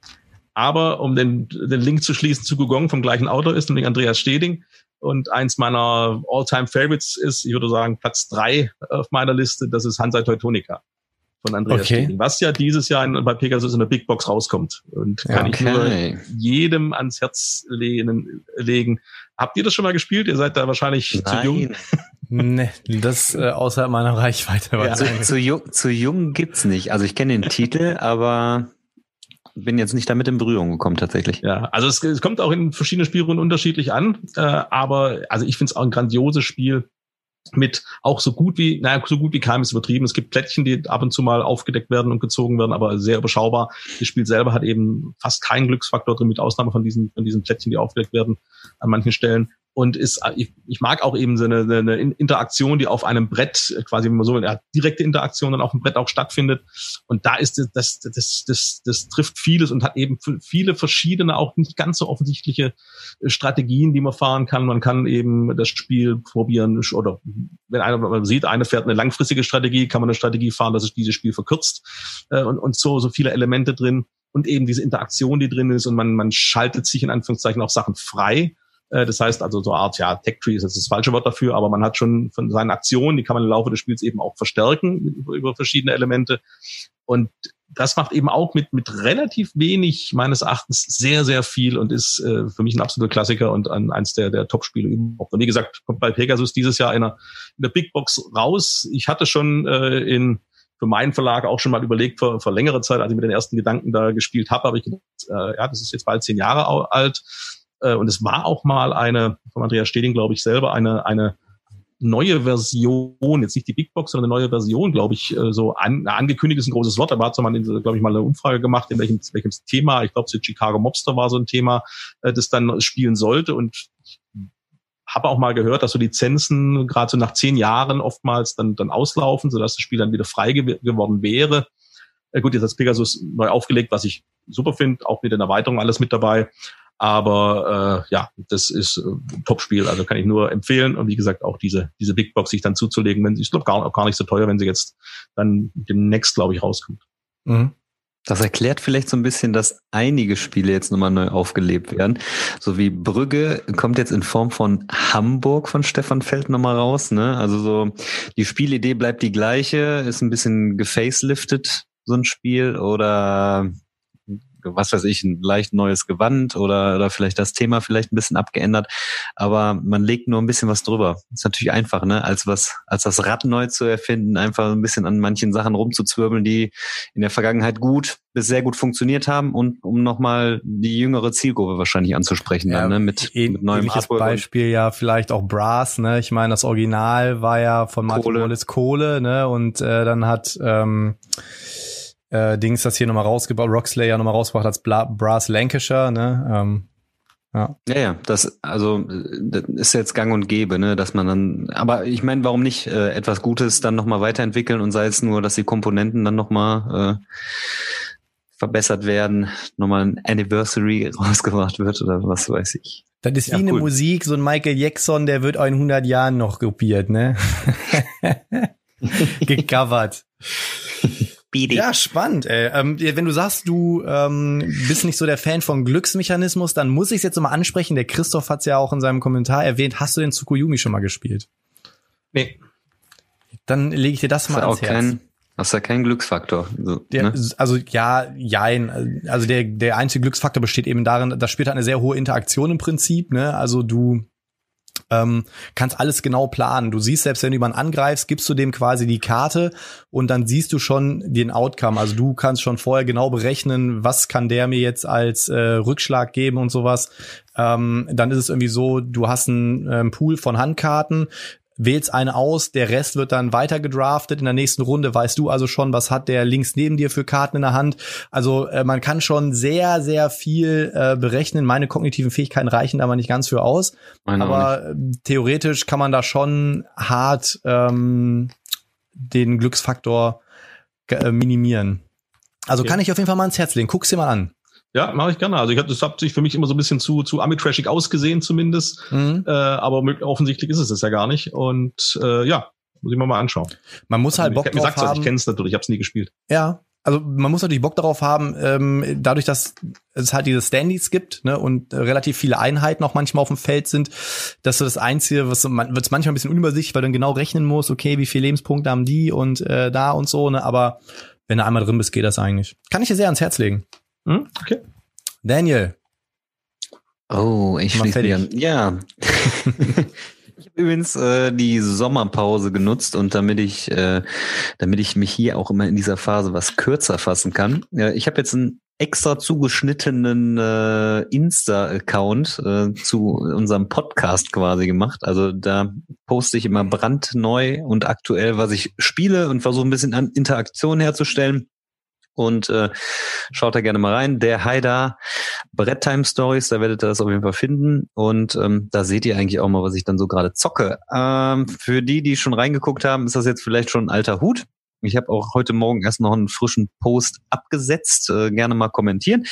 Aber um den, den Link zu schließen zu Gugong vom gleichen Autor ist, nämlich Andreas Steding. Und eins meiner All-Time-Favorites ist, ich würde sagen, Platz drei auf meiner Liste, das ist Hansa Teutonica von Andreas okay. Steding, was ja dieses Jahr in, bei Pegasus in der Big Box rauskommt. Und kann okay. ich nur jedem ans Herz legen, legen. Habt ihr das schon mal gespielt? Ihr seid da wahrscheinlich Nein. zu jung. Nee, das äh, außerhalb meiner Reichweite. Ja. Zu, zu, jung, zu jung gibt's nicht. Also ich kenne den Titel, aber bin jetzt nicht damit in Berührung gekommen tatsächlich. Ja, also es, es kommt auch in verschiedenen Spielrunden unterschiedlich an, äh, aber also ich finde es auch ein grandioses Spiel mit auch so gut wie, naja, so gut wie keinem ist übertrieben. Es gibt Plättchen, die ab und zu mal aufgedeckt werden und gezogen werden, aber sehr überschaubar. Das Spiel selber hat eben fast keinen Glücksfaktor drin, mit Ausnahme von diesen, von diesen Plättchen, die aufgedeckt werden an manchen Stellen. Und ist, ich, ich mag auch eben so eine, eine Interaktion, die auf einem Brett quasi, wenn man so, ja, direkte Interaktion dann auf dem Brett auch stattfindet. Und da ist das, das, das, das, das trifft vieles und hat eben viele verschiedene, auch nicht ganz so offensichtliche äh, Strategien, die man fahren kann. Man kann eben das Spiel probieren oder wenn einer man sieht, eine fährt eine langfristige Strategie, kann man eine Strategie fahren, dass sich dieses Spiel verkürzt äh, und, und so, so viele Elemente drin und eben diese Interaktion, die drin ist und man, man schaltet sich in Anführungszeichen auch Sachen frei äh, das heißt also so eine Art, ja, Tech Tree ist jetzt das falsche Wort dafür, aber man hat schon von seinen Aktionen, die kann man im Laufe des Spiels eben auch verstärken über, über verschiedene Elemente. Und das macht eben auch mit, mit relativ wenig meines Erachtens sehr, sehr viel und ist äh, für mich ein absoluter Klassiker und ein, eins der, der Top-Spiele überhaupt. Und wie gesagt, kommt bei Pegasus dieses Jahr in der, in der Big Box raus. Ich hatte schon äh, in für meinen Verlag auch schon mal überlegt vor, vor längerer Zeit, als ich mit den ersten Gedanken da gespielt habe, habe ich gedacht, äh, ja, das ist jetzt bald zehn Jahre alt äh, und es war auch mal eine, von Andreas Steding, glaube ich, selber eine, eine neue Version, jetzt nicht die Big Box, sondern eine neue Version, glaube ich, äh, so an, angekündigt ist ein großes Wort. Da war zwar mal, glaube ich, mal eine Umfrage gemacht, in welchem, welchem Thema, ich glaube, so Chicago Mobster war so ein Thema, äh, das dann spielen sollte. Und habe auch mal gehört, dass so Lizenzen gerade so nach zehn Jahren oftmals dann, dann auslaufen, sodass das Spiel dann wieder frei gew geworden wäre. Äh, gut, jetzt hat Pegasus neu aufgelegt, was ich super finde, auch mit den Erweiterungen alles mit dabei. Aber äh, ja, das ist äh, Top-Spiel, also kann ich nur empfehlen. Und wie gesagt, auch diese, diese Big Box sich dann zuzulegen, wenn sie, ich glaube, gar, gar nicht so teuer, wenn sie jetzt dann demnächst, glaube ich, rauskommt. Mhm. Das erklärt vielleicht so ein bisschen, dass einige Spiele jetzt nochmal neu aufgelebt werden. So wie Brügge kommt jetzt in Form von Hamburg von Stefan Feld nochmal raus. Ne? Also so die Spielidee bleibt die gleiche, ist ein bisschen gefaceliftet, so ein Spiel. Oder was weiß ich, ein leicht neues Gewand oder, oder vielleicht das Thema vielleicht ein bisschen abgeändert. Aber man legt nur ein bisschen was drüber. Ist natürlich einfach, ne, als was, als das Rad neu zu erfinden, einfach ein bisschen an manchen Sachen rumzuzwirbeln, die in der Vergangenheit gut bis sehr gut funktioniert haben und um nochmal die jüngere Zielgruppe wahrscheinlich anzusprechen ja, dann, ne, mit, ähn, mit neuem Artwork Beispiel ja vielleicht auch Brass, ne, ich meine, das Original war ja von Martin Kohle. Wallace Kohle, ne, und äh, dann hat, ähm, äh, Dings das hier nochmal rausgebaut, Rockslayer nochmal rausgebracht als Bla Brass Lancashire, ne? Ähm, ja. ja, ja, das also das ist jetzt Gang und Gäbe, ne, dass man dann. Aber ich meine, warum nicht äh, etwas Gutes dann nochmal weiterentwickeln und sei es nur, dass die Komponenten dann nochmal äh, verbessert werden, nochmal ein Anniversary rausgebracht wird oder was weiß ich. Das ist wie ja, eine Musik, so ein Michael Jackson, der wird auch in 100 Jahren noch kopiert, ne? Gecovert. BD. Ja, spannend. Ey. Ähm, wenn du sagst, du ähm, bist nicht so der Fan von Glücksmechanismus, dann muss ich es jetzt mal ansprechen. Der Christoph hat es ja auch in seinem Kommentar erwähnt. Hast du den Tsukuyomi schon mal gespielt? Nee. Dann lege ich dir das, das mal ans Herz. Kein, das ist ja kein Glücksfaktor. So, der, ne? Also ja, jein. Also der, der einzige Glücksfaktor besteht eben darin, das Spiel hat eine sehr hohe Interaktion im Prinzip. Ne? Also du ähm, kannst alles genau planen. Du siehst selbst, wenn du jemanden angreifst, gibst du dem quasi die Karte und dann siehst du schon den Outcome. Also du kannst schon vorher genau berechnen, was kann der mir jetzt als äh, Rückschlag geben und sowas. Ähm, dann ist es irgendwie so, du hast einen ähm, Pool von Handkarten, wählst eine aus, der Rest wird dann weiter gedraftet. In der nächsten Runde weißt du also schon, was hat der links neben dir für Karten in der Hand. Also äh, man kann schon sehr, sehr viel äh, berechnen. Meine kognitiven Fähigkeiten reichen da aber nicht ganz für aus. Meine aber äh, theoretisch kann man da schon hart ähm, den Glücksfaktor äh, minimieren. Also okay. kann ich auf jeden Fall mal ins Herz legen. Guck's dir mal an. Ja, mache ich gerne. Also ich hab, das hat sich für mich immer so ein bisschen zu, zu Amitrashig ausgesehen zumindest. Mhm. Äh, aber offensichtlich ist es das ja gar nicht. Und äh, ja, muss ich mir mal anschauen. Man muss halt Bock ich, drauf haben. Ich kenne es natürlich, ich habe es nie gespielt. Ja, also man muss natürlich Bock darauf haben, ähm, dadurch, dass es halt diese Standys gibt ne, und relativ viele Einheiten auch manchmal auf dem Feld sind, dass du das Einzige, was man wird es manchmal ein bisschen unübersichtlich, weil du dann genau rechnen musst, okay, wie viele Lebenspunkte haben die und äh, da und so, ne, aber wenn du einmal drin bist, geht das eigentlich. Kann ich dir sehr ans Herz legen. Hm? Okay. Daniel. Oh, ich schließe mich an. Ja. ich habe übrigens äh, die Sommerpause genutzt und damit ich, äh, damit ich mich hier auch immer in dieser Phase was kürzer fassen kann. Äh, ich habe jetzt einen extra zugeschnittenen äh, Insta-Account äh, zu unserem Podcast quasi gemacht. Also da poste ich immer brandneu und aktuell, was ich spiele und versuche ein bisschen an Interaktion herzustellen und äh, schaut da gerne mal rein. Der Haida Brett Time Stories, da werdet ihr das auf jeden Fall finden. Und ähm, da seht ihr eigentlich auch mal, was ich dann so gerade zocke. Ähm, für die, die schon reingeguckt haben, ist das jetzt vielleicht schon ein alter Hut. Ich habe auch heute Morgen erst noch einen frischen Post abgesetzt. Äh, gerne mal kommentieren.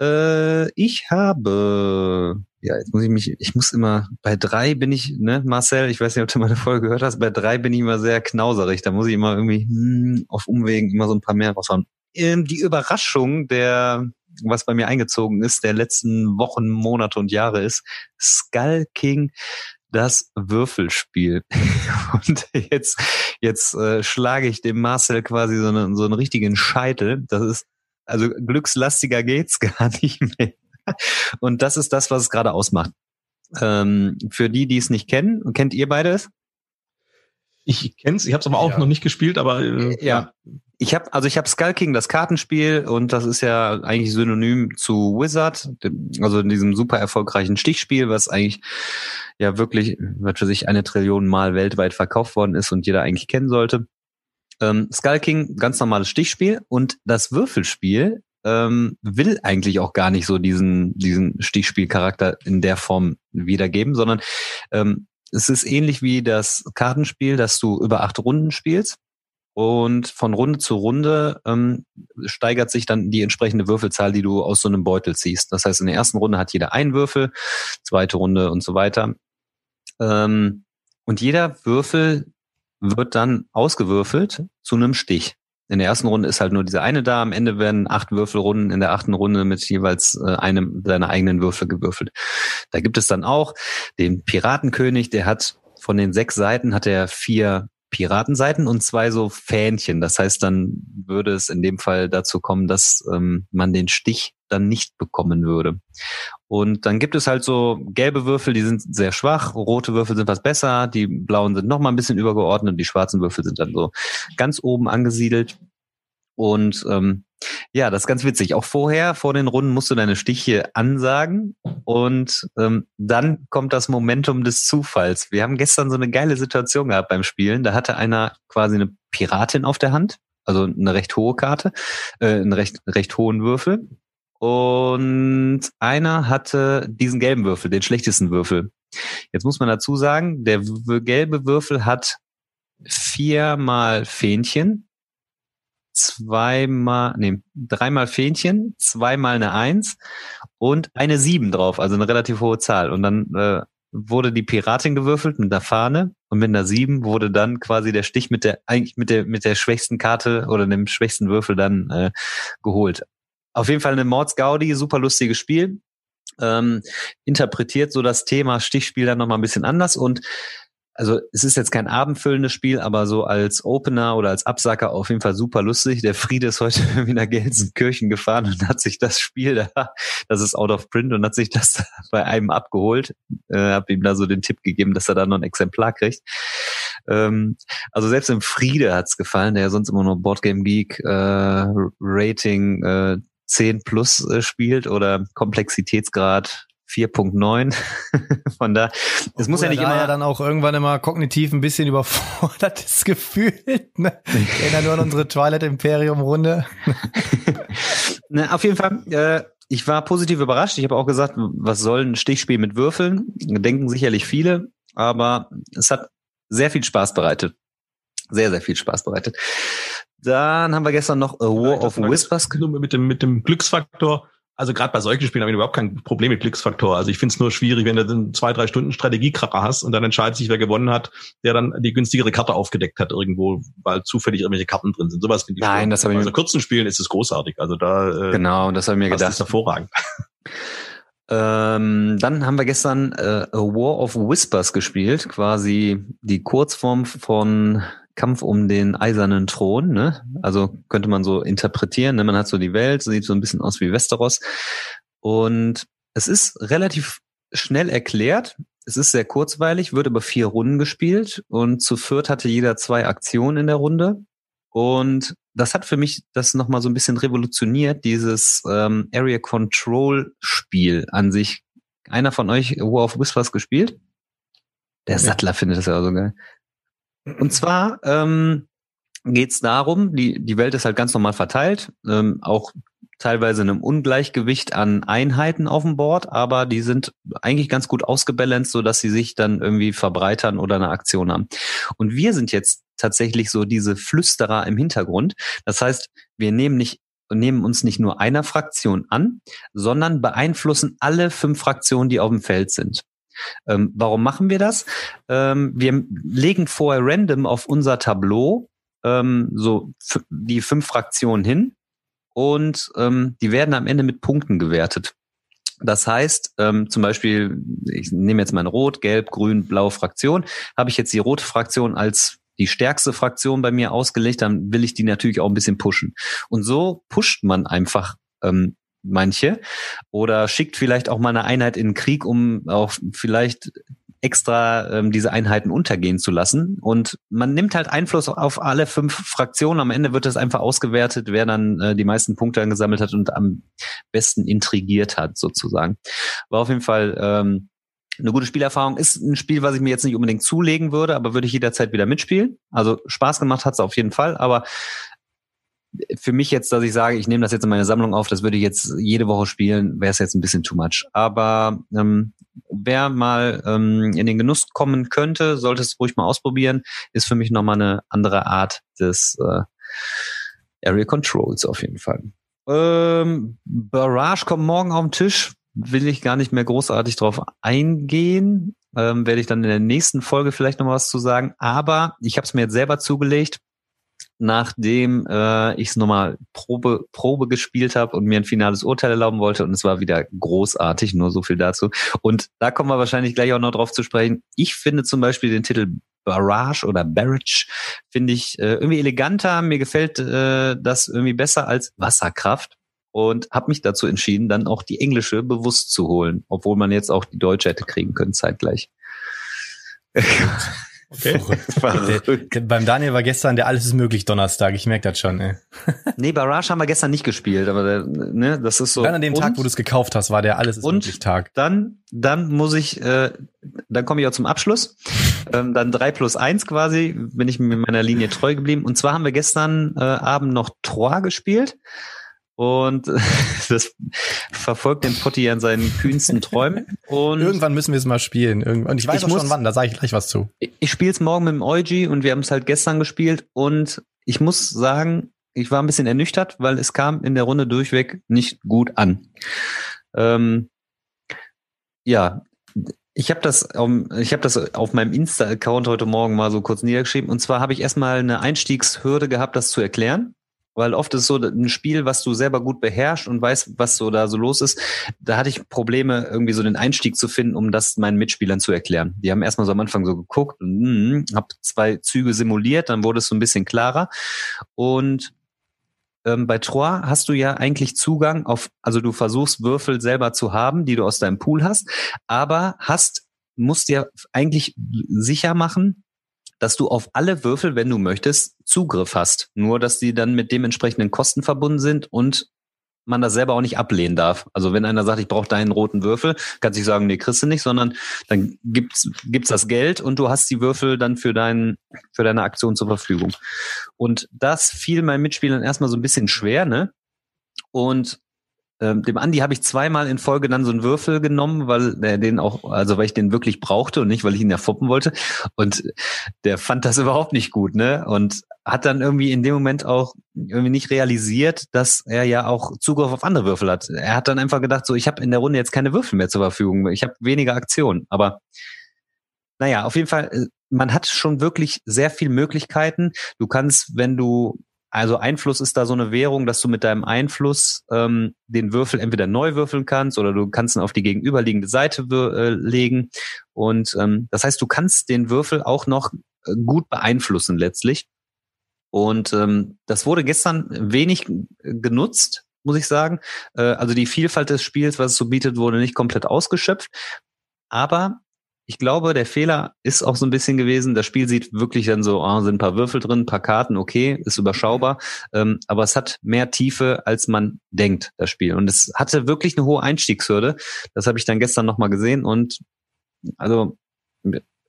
Äh, ich habe, ja, jetzt muss ich mich, ich muss immer, bei drei bin ich, ne, Marcel, ich weiß nicht, ob du meine Folge gehört hast, bei drei bin ich immer sehr knauserig. Da muss ich immer irgendwie hm, auf Umwegen immer so ein paar mehr raushauen. Ähm, die Überraschung der, was bei mir eingezogen ist, der letzten Wochen, Monate und Jahre ist, Skull King das Würfelspiel. Und jetzt, jetzt äh, schlage ich dem Marcel quasi so, eine, so einen richtigen Scheitel. Das ist, also glückslastiger geht's gar nicht mehr. Und das ist das, was es gerade ausmacht. Ähm, für die, die es nicht kennen, kennt ihr beide es? Ich kenn's, ich habe es aber auch ja. noch nicht gespielt, aber äh, ja. Ich habe also ich habe Skull King, das Kartenspiel, und das ist ja eigentlich synonym zu Wizard, also in diesem super erfolgreichen Stichspiel, was eigentlich ja wirklich, was für sich eine Trillion Mal weltweit verkauft worden ist und jeder eigentlich kennen sollte. Ähm, Skull King, ganz normales Stichspiel und das Würfelspiel ähm, will eigentlich auch gar nicht so diesen diesen Stichspielcharakter in der Form wiedergeben, sondern ähm, es ist ähnlich wie das Kartenspiel, das du über acht Runden spielst. Und von Runde zu Runde ähm, steigert sich dann die entsprechende Würfelzahl, die du aus so einem Beutel ziehst. Das heißt, in der ersten Runde hat jeder einen Würfel, zweite Runde und so weiter. Ähm, und jeder Würfel wird dann ausgewürfelt zu einem Stich. In der ersten Runde ist halt nur diese eine da. Am Ende werden acht Würfelrunden in der achten Runde mit jeweils äh, einem seiner eigenen Würfel gewürfelt. Da gibt es dann auch den Piratenkönig, der hat von den sechs Seiten hat er vier Piratenseiten und zwei so Fähnchen. Das heißt, dann würde es in dem Fall dazu kommen, dass ähm, man den Stich dann nicht bekommen würde. Und dann gibt es halt so gelbe Würfel, die sind sehr schwach, rote Würfel sind was besser, die blauen sind noch mal ein bisschen übergeordnet und die schwarzen Würfel sind dann so ganz oben angesiedelt. Und ähm, ja, das ist ganz witzig. Auch vorher, vor den Runden, musst du deine Stiche ansagen und ähm, dann kommt das Momentum des Zufalls. Wir haben gestern so eine geile Situation gehabt beim Spielen. Da hatte einer quasi eine Piratin auf der Hand, also eine recht hohe Karte, äh, einen recht, recht hohen Würfel. Und einer hatte diesen gelben Würfel, den schlechtesten Würfel. Jetzt muss man dazu sagen, der gelbe Würfel hat viermal Fähnchen, zweimal, nee, dreimal Fähnchen, zweimal eine Eins und eine Sieben drauf, also eine relativ hohe Zahl. Und dann äh, wurde die Piratin gewürfelt mit der Fahne und mit einer Sieben wurde dann quasi der Stich mit der eigentlich mit der mit der schwächsten Karte oder dem schwächsten Würfel dann äh, geholt. Auf jeden Fall eine Mordsgaudi, super lustiges Spiel. Ähm, interpretiert so das Thema Stichspiel dann nochmal ein bisschen anders und also es ist jetzt kein abendfüllendes Spiel, aber so als Opener oder als Absacker auf jeden Fall super lustig. Der Friede ist heute irgendwie nach Gelsenkirchen gefahren und hat sich das Spiel da, das ist out of print und hat sich das bei einem abgeholt. Äh, hab ihm da so den Tipp gegeben, dass er da noch ein Exemplar kriegt. Ähm, also selbst im Friede hat's gefallen, der ja sonst immer nur Boardgame Geek äh, Rating äh, 10 plus äh, spielt oder Komplexitätsgrad 4.9. Von da, es muss ja nicht immer. ja dann auch irgendwann immer kognitiv ein bisschen überfordert ist gefühlt. Ne? Erinnern nur an unsere Twilight Imperium Runde. ne, auf jeden Fall. Äh, ich war positiv überrascht. Ich habe auch gesagt, was soll ein Stichspiel mit Würfeln? Denken sicherlich viele, aber es hat sehr viel Spaß bereitet. Sehr, sehr viel Spaß bereitet. Dann haben wir gestern noch A War of Whispers. Mit dem, mit dem Glücksfaktor also gerade bei solchen Spielen habe ich überhaupt kein Problem mit Glücksfaktor. Also ich finde es nur schwierig, wenn du dann zwei, drei Stunden Strategiekracher hast und dann entscheidet sich, wer gewonnen hat, der dann die günstigere Karte aufgedeckt hat irgendwo, weil zufällig irgendwelche Karten drin sind. Sowas finde ich. Nein, das habe ich mir. Also kurzen Spielen ist es großartig. Also da. Äh, genau, das habe ich mir gedacht. Das ist hervorragend. Ähm, dann haben wir gestern äh, A War of Whispers gespielt, quasi die Kurzform von Kampf um den eisernen Thron. Ne? Also könnte man so interpretieren. Ne? Man hat so die Welt, sieht so ein bisschen aus wie Westeros. Und es ist relativ schnell erklärt. Es ist sehr kurzweilig, wird über vier Runden gespielt und zu viert hatte jeder zwei Aktionen in der Runde. Und das hat für mich das nochmal so ein bisschen revolutioniert, dieses ähm, Area Control Spiel an sich. Einer von euch War of Whispers gespielt? Der Sattler findet das ja auch so geil. Und zwar ähm, geht es darum, die, die Welt ist halt ganz normal verteilt, ähm, auch teilweise einem Ungleichgewicht an Einheiten auf dem Board, aber die sind eigentlich ganz gut ausgebalanced, so dass sie sich dann irgendwie verbreitern oder eine Aktion haben. Und wir sind jetzt tatsächlich so diese Flüsterer im Hintergrund. Das heißt, wir nehmen nicht nehmen uns nicht nur einer Fraktion an, sondern beeinflussen alle fünf Fraktionen, die auf dem Feld sind. Ähm, warum machen wir das? Ähm, wir legen vorher random auf unser Tableau ähm, so die fünf Fraktionen hin und ähm, die werden am Ende mit Punkten gewertet. Das heißt, ähm, zum Beispiel, ich nehme jetzt meine Rot, Gelb, Grün, Blaue Fraktion, habe ich jetzt die rote Fraktion als die stärkste Fraktion bei mir ausgelegt, dann will ich die natürlich auch ein bisschen pushen. Und so pusht man einfach ähm, manche oder schickt vielleicht auch mal eine Einheit in den Krieg, um auch vielleicht extra ähm, diese Einheiten untergehen zu lassen. Und man nimmt halt Einfluss auf alle fünf Fraktionen. Am Ende wird es einfach ausgewertet, wer dann äh, die meisten Punkte angesammelt hat und am besten intrigiert hat, sozusagen. War auf jeden Fall ähm, eine gute Spielerfahrung. Ist ein Spiel, was ich mir jetzt nicht unbedingt zulegen würde, aber würde ich jederzeit wieder mitspielen. Also Spaß gemacht hat es auf jeden Fall, aber für mich jetzt, dass ich sage, ich nehme das jetzt in meine Sammlung auf, das würde ich jetzt jede Woche spielen, wäre es jetzt ein bisschen too much. Aber ähm, wer mal ähm, in den Genuss kommen könnte, sollte es ruhig mal ausprobieren, ist für mich nochmal eine andere Art des äh, Area Controls auf jeden Fall. Ähm, Barrage kommt morgen auf den Tisch, will ich gar nicht mehr großartig drauf eingehen. Ähm, werde ich dann in der nächsten Folge vielleicht noch was zu sagen. Aber ich habe es mir jetzt selber zugelegt nachdem äh, ich es nochmal Probe, Probe gespielt habe und mir ein finales Urteil erlauben wollte. Und es war wieder großartig, nur so viel dazu. Und da kommen wir wahrscheinlich gleich auch noch drauf zu sprechen. Ich finde zum Beispiel den Titel Barrage oder Barrage finde ich äh, irgendwie eleganter. Mir gefällt äh, das irgendwie besser als Wasserkraft und habe mich dazu entschieden, dann auch die englische bewusst zu holen, obwohl man jetzt auch die deutsche hätte kriegen können zeitgleich. Okay. Verrückt. Der, beim Daniel war gestern der Alles ist möglich Donnerstag. Ich merke das schon. Ey. nee, Barrage haben wir gestern nicht gespielt, aber der, ne, das ist so. Dann an dem und, Tag, wo du es gekauft hast, war der Alles ist möglich Tag. Dann, dann muss ich, äh, dann komme ich auch zum Abschluss. ähm, dann drei plus eins quasi, bin ich mit meiner Linie treu geblieben. Und zwar haben wir gestern äh, Abend noch Trois gespielt. Und das verfolgt den Potti an seinen kühnsten Träumen. Und Irgendwann müssen wir es mal spielen. Und ich weiß ich auch muss, schon wann, da sage ich gleich was zu. Ich spiele es morgen mit dem Eugi und wir haben es halt gestern gespielt. Und ich muss sagen, ich war ein bisschen ernüchtert, weil es kam in der Runde durchweg nicht gut an. Ähm, ja, ich habe das, um, ich hab das auf meinem Insta-Account heute Morgen mal so kurz niedergeschrieben. Und zwar habe ich erstmal eine Einstiegshürde gehabt, das zu erklären. Weil oft ist so ein Spiel, was du selber gut beherrschst und weißt, was so da so los ist. Da hatte ich Probleme, irgendwie so den Einstieg zu finden, um das meinen Mitspielern zu erklären. Die haben erstmal so am Anfang so geguckt und mm, hab zwei Züge simuliert, dann wurde es so ein bisschen klarer. Und ähm, bei Trois hast du ja eigentlich Zugang auf, also du versuchst Würfel selber zu haben, die du aus deinem Pool hast, aber hast musst dir eigentlich sicher machen, dass du auf alle Würfel, wenn du möchtest, Zugriff hast. Nur, dass die dann mit dementsprechenden Kosten verbunden sind und man das selber auch nicht ablehnen darf. Also wenn einer sagt, ich brauche deinen roten Würfel, kannst du nicht sagen, nee, kriegst du nicht, sondern dann gibt's gibt's das Geld und du hast die Würfel dann für deinen für deine Aktion zur Verfügung. Und das fiel meinen Mitspielern erstmal so ein bisschen schwer, ne? Und ähm, dem Andi habe ich zweimal in Folge dann so einen Würfel genommen, weil er den auch, also weil ich den wirklich brauchte und nicht, weil ich ihn erfoppen wollte. Und der fand das überhaupt nicht gut, ne? Und hat dann irgendwie in dem Moment auch irgendwie nicht realisiert, dass er ja auch Zugriff auf andere Würfel hat. Er hat dann einfach gedacht, so ich habe in der Runde jetzt keine Würfel mehr zur Verfügung. Ich habe weniger Aktionen. Aber naja, auf jeden Fall, äh, man hat schon wirklich sehr viel Möglichkeiten. Du kannst, wenn du also Einfluss ist da so eine Währung, dass du mit deinem Einfluss ähm, den Würfel entweder neu würfeln kannst oder du kannst ihn auf die gegenüberliegende Seite äh, legen. Und ähm, das heißt, du kannst den Würfel auch noch äh, gut beeinflussen letztlich. Und ähm, das wurde gestern wenig genutzt, muss ich sagen. Äh, also die Vielfalt des Spiels, was es so bietet, wurde nicht komplett ausgeschöpft. Aber ich glaube, der Fehler ist auch so ein bisschen gewesen. Das Spiel sieht wirklich dann so, oh, sind ein paar Würfel drin, ein paar Karten, okay, ist überschaubar. Ähm, aber es hat mehr Tiefe, als man denkt, das Spiel. Und es hatte wirklich eine hohe Einstiegshürde. Das habe ich dann gestern nochmal gesehen. Und also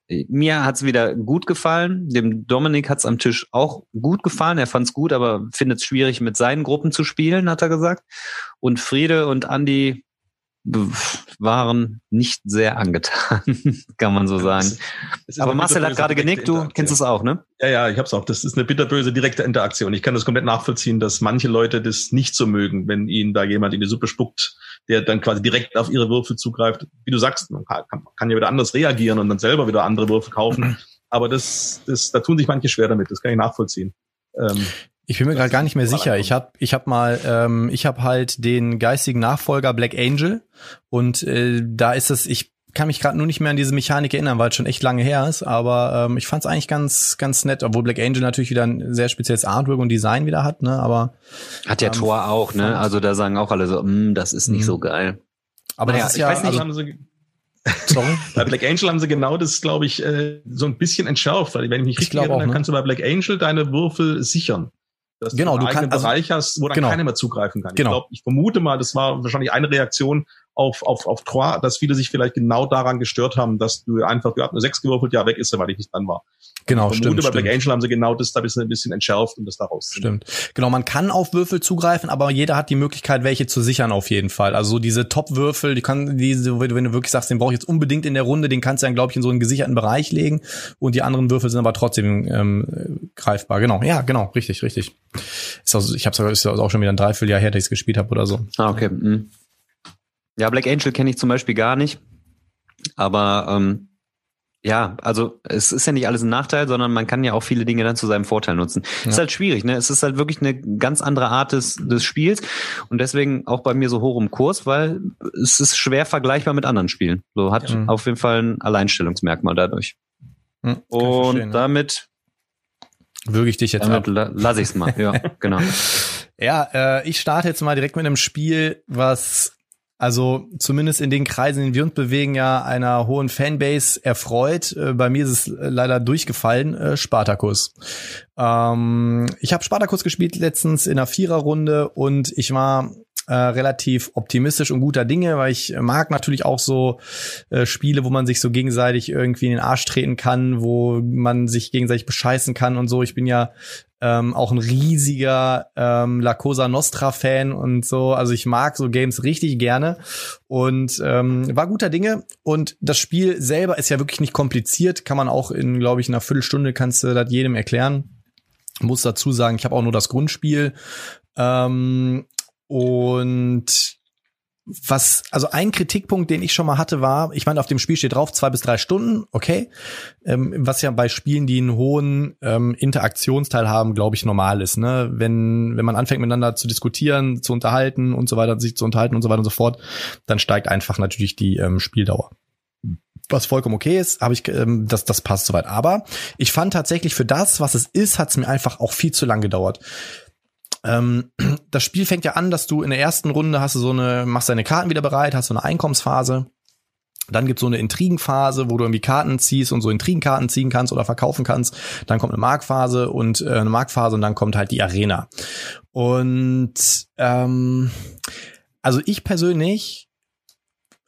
mir hat's wieder gut gefallen. Dem Dominik hat's am Tisch auch gut gefallen. Er fand's gut, aber findet es schwierig, mit seinen Gruppen zu spielen, hat er gesagt. Und Friede und Andi waren nicht sehr angetan, kann man so sagen. Aber Marcel hat gerade genickt, du kennst es auch, ne? Ja, ja, ich hab's auch. Das ist eine bitterböse direkte Interaktion. Ich kann das komplett nachvollziehen, dass manche Leute das nicht so mögen, wenn ihnen da jemand in die Suppe spuckt, der dann quasi direkt auf ihre Würfel zugreift. Wie du sagst, man kann, kann ja wieder anders reagieren und dann selber wieder andere Würfel kaufen. Aber das, das, da tun sich manche schwer damit. Das kann ich nachvollziehen. Ähm, ich bin mir gerade gar nicht mehr sicher. Ich habe ich hab mal, ähm, ich habe halt den geistigen Nachfolger Black Angel und äh, da ist es, ich kann mich gerade nur nicht mehr an diese Mechanik erinnern, weil es schon echt lange her ist, aber ähm, ich fand es eigentlich ganz ganz nett, obwohl Black Angel natürlich wieder ein sehr spezielles Artwork und Design wieder hat, ne, aber hat ja ähm, Tor auch, ne? Also da sagen auch alle so, mm, das ist nicht so mhm. geil. Aber naja, das ist ja, weiß nicht, also, sie, Sorry? bei Black Angel haben sie genau das, glaube ich, äh, so ein bisschen entschärft, weil wenn ich mich richtig erinnere, dann ne? kannst du bei Black Angel deine Würfel sichern dass genau, du, einen kannst, also, Bereich hast, wo dann genau. keiner mehr zugreifen kann. Genau. Ich, glaub, ich vermute mal, das war wahrscheinlich eine Reaktion auf, auf, auf Trois, dass viele sich vielleicht genau daran gestört haben, dass du einfach, du hast nur sechs gewürfelt, ja, weg ist er, weil ich nicht dran war. Genau, ich vermute, stimmt. Bei Black Angel haben sie genau das da ein bisschen, ein bisschen entschärft und das daraus. Stimmt. Genau, man kann auf Würfel zugreifen, aber jeder hat die Möglichkeit, welche zu sichern auf jeden Fall. Also diese Top-Würfel, die kann, diese, wenn du wirklich sagst, den brauche ich jetzt unbedingt in der Runde, den kannst du dann, glaube ich, in so einen gesicherten Bereich legen und die anderen Würfel sind aber trotzdem ähm, greifbar. Genau, ja, genau, richtig, richtig. Ist also, ich habe es auch schon wieder ein Dreivierteljahr her, dass ich es gespielt habe oder so. Ah, okay. Mhm. Ja, Black Angel kenne ich zum Beispiel gar nicht. Aber ähm, ja, also es ist ja nicht alles ein Nachteil, sondern man kann ja auch viele Dinge dann zu seinem Vorteil nutzen. Ja. Ist halt schwierig, ne? Es ist halt wirklich eine ganz andere Art des, des Spiels und deswegen auch bei mir so hoch im Kurs, weil es ist schwer vergleichbar mit anderen Spielen. So hat ja. auf jeden Fall ein Alleinstellungsmerkmal dadurch. Ja, und damit würge ich dich jetzt damit ab. lass ich's mal. Ja, genau. Ja, äh, ich starte jetzt mal direkt mit einem Spiel, was also zumindest in den Kreisen, in denen wir uns bewegen, ja einer hohen Fanbase erfreut. Äh, bei mir ist es leider durchgefallen, äh, Spartacus. Ähm, ich habe Spartacus gespielt letztens in einer Viererrunde und ich war äh, relativ optimistisch und guter Dinge, weil ich mag natürlich auch so äh, Spiele, wo man sich so gegenseitig irgendwie in den Arsch treten kann, wo man sich gegenseitig bescheißen kann und so. Ich bin ja ähm, auch ein riesiger ähm, La Cosa Nostra Fan und so. Also ich mag so Games richtig gerne und ähm, war guter Dinge. Und das Spiel selber ist ja wirklich nicht kompliziert, kann man auch in, glaube ich, einer Viertelstunde kannst du das jedem erklären. Muss dazu sagen, ich habe auch nur das Grundspiel. Ähm, und was, also ein Kritikpunkt, den ich schon mal hatte, war, ich meine, auf dem Spiel steht drauf, zwei bis drei Stunden, okay. Ähm, was ja bei Spielen, die einen hohen ähm, Interaktionsteil haben, glaube ich, normal ist. Ne? Wenn, wenn man anfängt miteinander zu diskutieren, zu unterhalten und so weiter, sich zu unterhalten und so weiter und so fort, dann steigt einfach natürlich die ähm, Spieldauer was vollkommen okay ist, habe ich, ähm, das, das passt soweit. Aber ich fand tatsächlich für das, was es ist, hat es mir einfach auch viel zu lang gedauert. Ähm, das Spiel fängt ja an, dass du in der ersten Runde hast du so eine, machst deine Karten wieder bereit, hast so eine Einkommensphase. Dann gibt's so eine Intrigenphase, wo du irgendwie Karten ziehst und so Intrigenkarten ziehen kannst oder verkaufen kannst. Dann kommt eine Markphase und äh, eine Markphase und dann kommt halt die Arena. Und ähm, also ich persönlich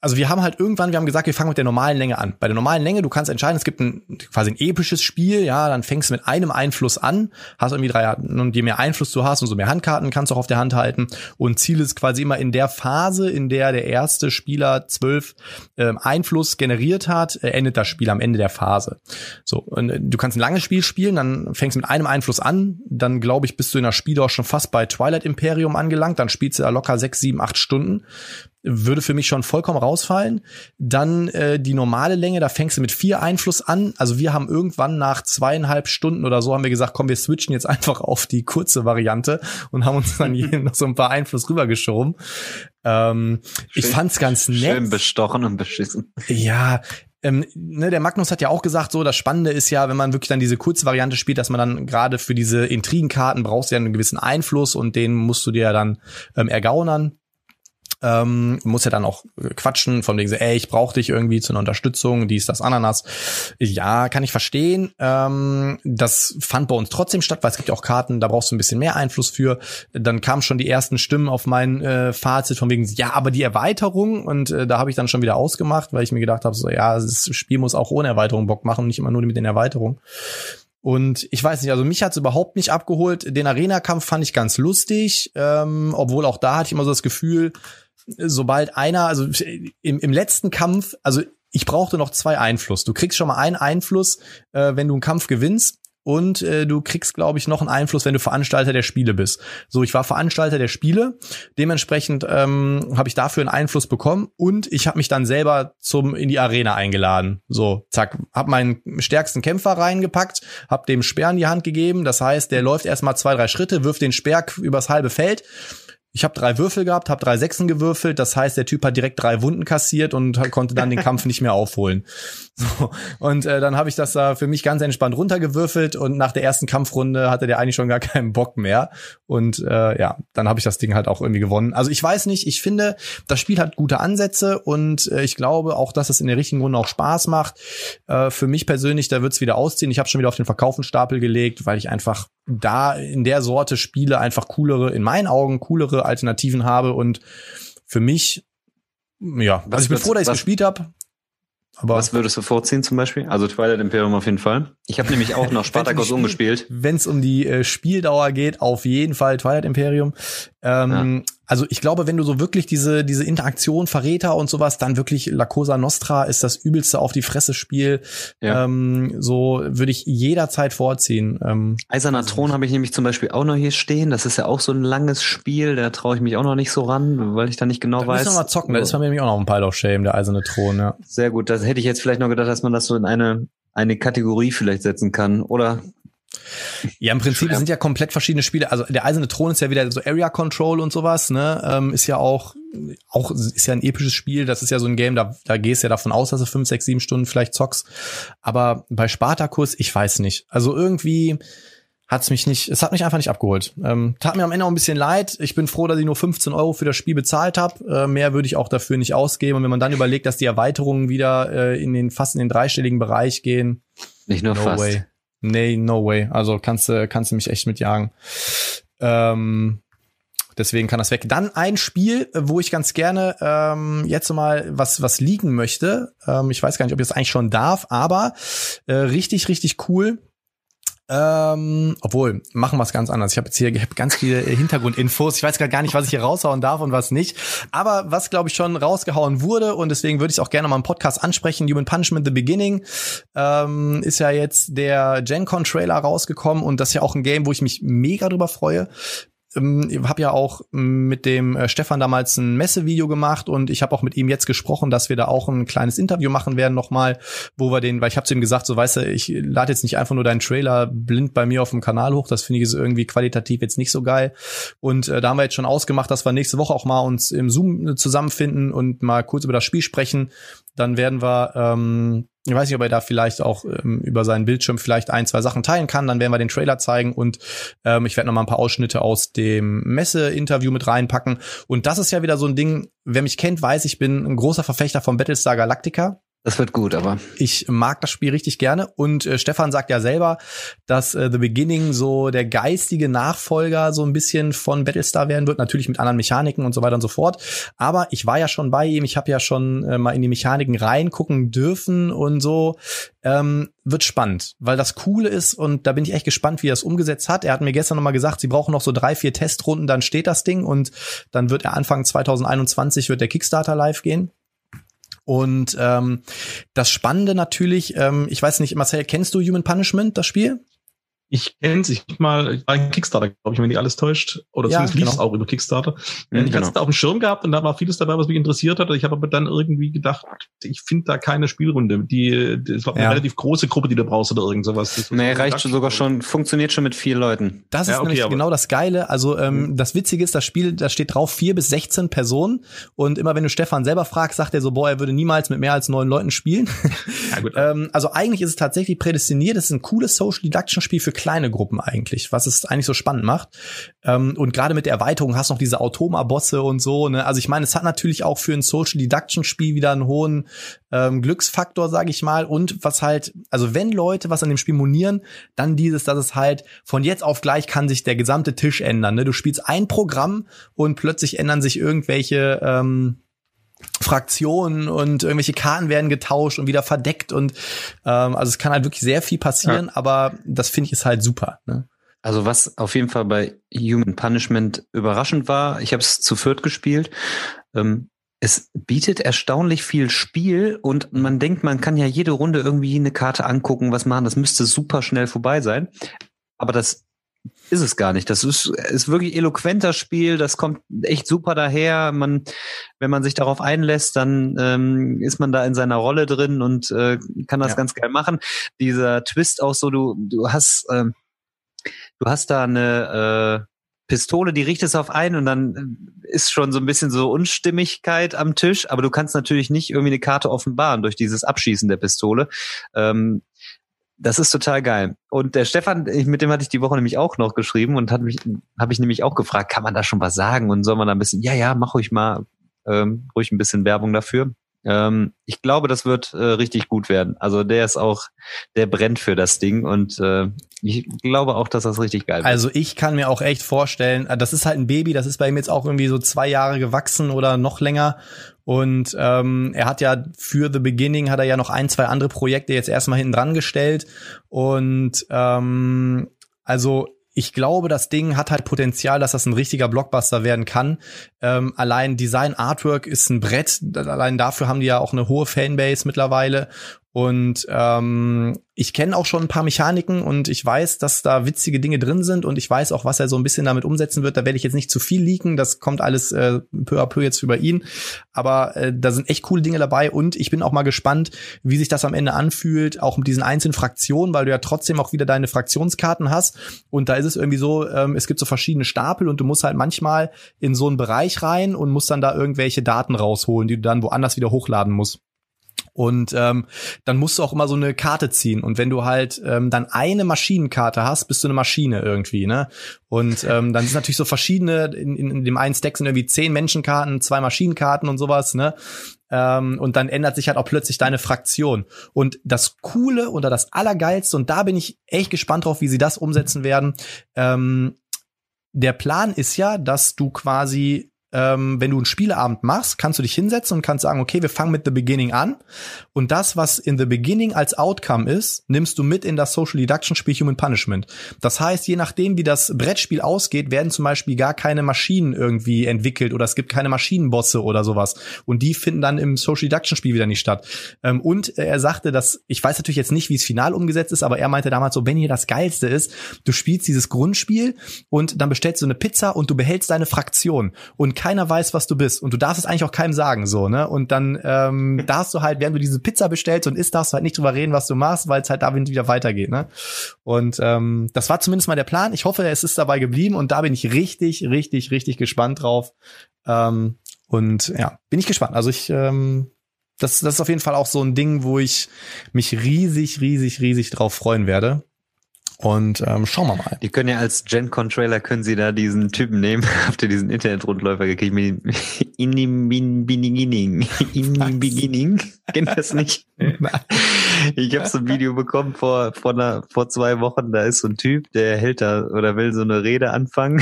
also wir haben halt irgendwann, wir haben gesagt, wir fangen mit der normalen Länge an. Bei der normalen Länge, du kannst entscheiden, es gibt ein quasi ein episches Spiel, ja, dann fängst du mit einem Einfluss an, hast irgendwie drei und je mehr Einfluss du hast, umso mehr Handkarten kannst du auch auf der Hand halten. Und Ziel ist quasi immer in der Phase, in der der erste Spieler zwölf äh, Einfluss generiert hat, äh, endet das Spiel am Ende der Phase. So, und äh, du kannst ein langes Spiel spielen, dann fängst du mit einem Einfluss an, dann glaube ich, bist du in der Spiel auch schon fast bei Twilight Imperium angelangt, dann spielst du da locker sechs, sieben, acht Stunden würde für mich schon vollkommen rausfallen. Dann äh, die normale Länge, da fängst du mit vier Einfluss an. Also wir haben irgendwann nach zweieinhalb Stunden oder so haben wir gesagt, komm, wir switchen jetzt einfach auf die kurze Variante und haben uns dann hier noch so ein paar Einfluss rübergeschoben. Ähm, ich fand's ganz nett. Schön bestochen und beschissen. Ja, ähm, ne, der Magnus hat ja auch gesagt, so das Spannende ist ja, wenn man wirklich dann diese kurze Variante spielt, dass man dann gerade für diese Intrigenkarten brauchst ja einen gewissen Einfluss und den musst du dir ja dann ähm, ergaunern. Ähm, muss ja dann auch quatschen, von wegen so, ey, ich brauche dich irgendwie zu einer Unterstützung, dies, das, Ananas. Ja, kann ich verstehen. Ähm, das fand bei uns trotzdem statt, weil es gibt ja auch Karten, da brauchst du ein bisschen mehr Einfluss für. Dann kamen schon die ersten Stimmen auf mein äh, Fazit von wegen, ja, aber die Erweiterung und äh, da habe ich dann schon wieder ausgemacht, weil ich mir gedacht habe, so, ja, das Spiel muss auch ohne Erweiterung Bock machen, nicht immer nur mit den Erweiterungen. Und ich weiß nicht, also mich hat's überhaupt nicht abgeholt. Den Arena-Kampf fand ich ganz lustig, ähm, obwohl auch da hatte ich immer so das Gefühl, sobald einer, also im, im letzten Kampf, also ich brauchte noch zwei Einfluss. Du kriegst schon mal einen Einfluss, äh, wenn du einen Kampf gewinnst. Und äh, du kriegst, glaube ich, noch einen Einfluss, wenn du Veranstalter der Spiele bist. So, ich war Veranstalter der Spiele. Dementsprechend ähm, habe ich dafür einen Einfluss bekommen und ich habe mich dann selber zum in die Arena eingeladen. So, zack, habe meinen stärksten Kämpfer reingepackt, habe dem Speer in die Hand gegeben. Das heißt, der läuft erstmal zwei, drei Schritte, wirft den Speer übers halbe Feld ich habe drei Würfel gehabt, habe drei Sechsen gewürfelt. Das heißt, der Typ hat direkt drei Wunden kassiert und konnte dann den Kampf nicht mehr aufholen. So. Und äh, dann habe ich das da für mich ganz entspannt runtergewürfelt und nach der ersten Kampfrunde hatte der eigentlich schon gar keinen Bock mehr. Und äh, ja, dann habe ich das Ding halt auch irgendwie gewonnen. Also ich weiß nicht, ich finde, das Spiel hat gute Ansätze und äh, ich glaube auch, dass es in der richtigen Runde auch Spaß macht. Äh, für mich persönlich, da wird's wieder ausziehen. Ich habe schon wieder auf den Verkaufenstapel gelegt, weil ich einfach da in der Sorte Spiele einfach coolere, in meinen Augen coolere Alternativen habe und für mich, ja, was, also ich bin froh, dass ich gespielt habe. Aber was würdest du vorziehen zum Beispiel? Also Twilight Imperium auf jeden Fall. Ich habe nämlich auch noch Spartacus umgespielt. Wenn es um die äh, Spieldauer geht, auf jeden Fall Twilight Imperium. Ähm, ja. Also ich glaube, wenn du so wirklich diese diese Interaktion Verräter und sowas, dann wirklich La Cosa Nostra ist das übelste auf die Fresse Spiel. Ja. Ähm, so würde ich jederzeit vorziehen. Ähm, Eiserner also Thron habe ich nämlich zum Beispiel auch noch hier stehen. Das ist ja auch so ein langes Spiel. Da traue ich mich auch noch nicht so ran, weil ich da nicht genau da weiß. Müssen wir mal zocken. Da ist bei mir nämlich auch noch ein Pile of Shame, der Eiserne Thron. Ja. Sehr gut. Das hätte ich jetzt vielleicht noch gedacht, dass man das so in eine eine Kategorie vielleicht setzen kann. Oder ja, im Prinzip Schwer. sind ja komplett verschiedene Spiele. Also der Eiserne Thron ist ja wieder so Area Control und sowas, ne? Ähm, ist ja auch, auch ist ja ein episches Spiel. Das ist ja so ein Game, da, da gehst du ja davon aus, dass du fünf, sechs, sieben Stunden vielleicht zockst. Aber bei Spartacus, ich weiß nicht. Also irgendwie hat's mich nicht, es hat mich einfach nicht abgeholt. Ähm, tat mir am Ende auch ein bisschen leid. Ich bin froh, dass ich nur 15 Euro für das Spiel bezahlt habe. Äh, mehr würde ich auch dafür nicht ausgeben. Und wenn man dann überlegt, dass die Erweiterungen wieder äh, in den fast in den dreistelligen Bereich gehen, nicht nur no fast. Way. Nee, no way. Also kannst du kannst du mich echt mitjagen. Ähm, deswegen kann das weg. Dann ein Spiel, wo ich ganz gerne ähm, jetzt mal was was liegen möchte. Ähm, ich weiß gar nicht, ob ich das eigentlich schon darf, aber äh, richtig richtig cool ähm, obwohl, machen wir es ganz anders. Ich habe jetzt hier hab ganz viele Hintergrundinfos. Ich weiß gar nicht, was ich hier raushauen darf und was nicht. Aber was, glaube ich, schon rausgehauen wurde, und deswegen würde ich auch gerne mal im Podcast ansprechen, Human Punishment The Beginning, ähm, ist ja jetzt der Gen Con Trailer rausgekommen und das ist ja auch ein Game, wo ich mich mega drüber freue ähm, habe ja auch mit dem äh, Stefan damals ein Messevideo gemacht und ich habe auch mit ihm jetzt gesprochen, dass wir da auch ein kleines Interview machen werden nochmal, wo wir den, weil ich habe zu ihm gesagt, so weißt du, ich lade jetzt nicht einfach nur deinen Trailer blind bei mir auf dem Kanal hoch, das finde ich so irgendwie qualitativ jetzt nicht so geil. Und äh, da haben wir jetzt schon ausgemacht, dass wir nächste Woche auch mal uns im Zoom zusammenfinden und mal kurz über das Spiel sprechen. Dann werden wir ähm, ich weiß nicht, ob er da vielleicht auch ähm, über seinen Bildschirm vielleicht ein, zwei Sachen teilen kann. Dann werden wir den Trailer zeigen und ähm, ich werde noch mal ein paar Ausschnitte aus dem Messe-Interview mit reinpacken. Und das ist ja wieder so ein Ding, wer mich kennt, weiß, ich bin ein großer Verfechter von Battlestar Galactica. Das wird gut, aber. Ich mag das Spiel richtig gerne. Und äh, Stefan sagt ja selber, dass äh, The Beginning so der geistige Nachfolger so ein bisschen von Battlestar werden wird. Natürlich mit anderen Mechaniken und so weiter und so fort. Aber ich war ja schon bei ihm. Ich habe ja schon äh, mal in die Mechaniken reingucken dürfen und so. Ähm, wird spannend, weil das Coole ist und da bin ich echt gespannt, wie er es umgesetzt hat. Er hat mir gestern noch mal gesagt, sie brauchen noch so drei, vier Testrunden, dann steht das Ding und dann wird er Anfang 2021 wird der Kickstarter live gehen. Und ähm, das Spannende natürlich, ähm, ich weiß nicht, Marcel, kennst du Human Punishment, das Spiel? Ich kenn's, ich mal ein Kickstarter, glaube ich, wenn die alles täuscht. Oder ja, zumindest lief es genau. auch über Kickstarter. Mhm, ich genau. hatte es da auf dem Schirm gehabt und da war vieles dabei, was mich interessiert hat. Ich habe aber dann irgendwie gedacht, ich finde da keine Spielrunde. Die, das war ja. eine relativ große Gruppe, die du brauchst oder irgend sowas. Das nee, reicht schon sogar schon, funktioniert schon mit vier Leuten. Das ist ja, okay, nämlich genau das Geile. Also ähm, mhm. das Witzige ist, das Spiel, da steht drauf vier bis 16 Personen. Und immer wenn du Stefan selber fragst, sagt er so, boah, er würde niemals mit mehr als neun Leuten spielen. Ja, gut. ähm, also eigentlich ist es tatsächlich prädestiniert. Es ist ein cooles Social Deduction Spiel für kleine Gruppen eigentlich, was es eigentlich so spannend macht. Ähm, und gerade mit der Erweiterung hast du noch diese Automa-Bosse und so. Ne? Also ich meine, es hat natürlich auch für ein Social Deduction-Spiel wieder einen hohen ähm, Glücksfaktor, sage ich mal. Und was halt, also wenn Leute was an dem Spiel monieren, dann dieses, dass es halt von jetzt auf gleich kann sich der gesamte Tisch ändern. Ne? Du spielst ein Programm und plötzlich ändern sich irgendwelche ähm, Fraktionen und irgendwelche Karten werden getauscht und wieder verdeckt und ähm, also es kann halt wirklich sehr viel passieren, ja. aber das finde ich ist halt super. Ne? Also was auf jeden Fall bei Human Punishment überraschend war, ich habe es zu viert gespielt. Ähm, es bietet erstaunlich viel Spiel und man denkt, man kann ja jede Runde irgendwie eine Karte angucken, was machen, das müsste super schnell vorbei sein. Aber das ist es gar nicht. Das ist, ist wirklich eloquenter Spiel. Das kommt echt super daher. Man, wenn man sich darauf einlässt, dann ähm, ist man da in seiner Rolle drin und äh, kann das ja. ganz geil machen. Dieser Twist auch so, du, du hast, ähm, du hast da eine äh, Pistole, die richtest auf einen und dann ist schon so ein bisschen so Unstimmigkeit am Tisch, aber du kannst natürlich nicht irgendwie eine Karte offenbaren durch dieses Abschießen der Pistole. Ähm, das ist total geil. Und der Stefan, mit dem hatte ich die Woche nämlich auch noch geschrieben und hat mich, habe ich nämlich auch gefragt, kann man da schon was sagen und soll man da ein bisschen, ja, ja, mach ruhig mal, ähm, ruhig ein bisschen Werbung dafür. Ähm, ich glaube, das wird äh, richtig gut werden. Also der ist auch, der brennt für das Ding und äh, ich glaube auch, dass das richtig geil wird. Also ich kann mir auch echt vorstellen, äh, das ist halt ein Baby, das ist bei ihm jetzt auch irgendwie so zwei Jahre gewachsen oder noch länger und ähm, er hat ja für The Beginning hat er ja noch ein, zwei andere Projekte jetzt erstmal hinten dran gestellt. Und ähm, also ich glaube, das Ding hat halt Potenzial, dass das ein richtiger Blockbuster werden kann. Ähm, allein Design Artwork ist ein Brett. Allein dafür haben die ja auch eine hohe Fanbase mittlerweile. Und ähm, ich kenne auch schon ein paar Mechaniken und ich weiß, dass da witzige Dinge drin sind und ich weiß auch, was er so ein bisschen damit umsetzen wird. Da werde ich jetzt nicht zu viel leaken, das kommt alles äh, peu à peu jetzt über ihn. Aber äh, da sind echt coole Dinge dabei und ich bin auch mal gespannt, wie sich das am Ende anfühlt, auch mit diesen einzelnen Fraktionen, weil du ja trotzdem auch wieder deine Fraktionskarten hast. Und da ist es irgendwie so, ähm, es gibt so verschiedene Stapel und du musst halt manchmal in so einen Bereich rein und musst dann da irgendwelche Daten rausholen, die du dann woanders wieder hochladen musst. Und ähm, dann musst du auch immer so eine Karte ziehen. Und wenn du halt ähm, dann eine Maschinenkarte hast, bist du eine Maschine irgendwie, ne? Und ähm, dann sind natürlich so verschiedene, in, in, in dem einen Stack sind irgendwie zehn Menschenkarten, zwei Maschinenkarten und sowas, ne? Ähm, und dann ändert sich halt auch plötzlich deine Fraktion. Und das Coole oder das Allergeilste, und da bin ich echt gespannt drauf, wie sie das umsetzen werden. Ähm, der Plan ist ja, dass du quasi ähm, wenn du einen Spieleabend machst, kannst du dich hinsetzen und kannst sagen, okay, wir fangen mit The Beginning an. Und das, was in The Beginning als Outcome ist, nimmst du mit in das Social Deduction Spiel Human Punishment. Das heißt, je nachdem, wie das Brettspiel ausgeht, werden zum Beispiel gar keine Maschinen irgendwie entwickelt oder es gibt keine Maschinenbosse oder sowas. Und die finden dann im Social Deduction Spiel wieder nicht statt. Ähm, und er sagte, dass, ich weiß natürlich jetzt nicht, wie es final umgesetzt ist, aber er meinte damals so, wenn hier das Geilste ist, du spielst dieses Grundspiel und dann bestellst du eine Pizza und du behältst deine Fraktion. Und keiner weiß, was du bist. Und du darfst es eigentlich auch keinem sagen, so, ne? Und dann ähm, darfst du halt, während du diese Pizza bestellst und isst, darfst du halt nicht drüber reden, was du machst, weil es halt da wieder weitergeht, ne? Und ähm, das war zumindest mal der Plan. Ich hoffe, es ist dabei geblieben und da bin ich richtig, richtig, richtig gespannt drauf. Ähm, und ja, bin ich gespannt. Also ich, ähm, das, das ist auf jeden Fall auch so ein Ding, wo ich mich riesig, riesig, riesig drauf freuen werde. Und ähm, schauen wir mal. Die können ja als Gen-Con-Trailer können sie da diesen Typen nehmen. Habt ihr diesen Internet-Rundläufer gekriegt mit In the Beginning? In the Beginning? Kennt das nicht? ich habe so ein Video bekommen vor, vor, einer, vor zwei Wochen. Da ist so ein Typ, der hält da oder will so eine Rede anfangen.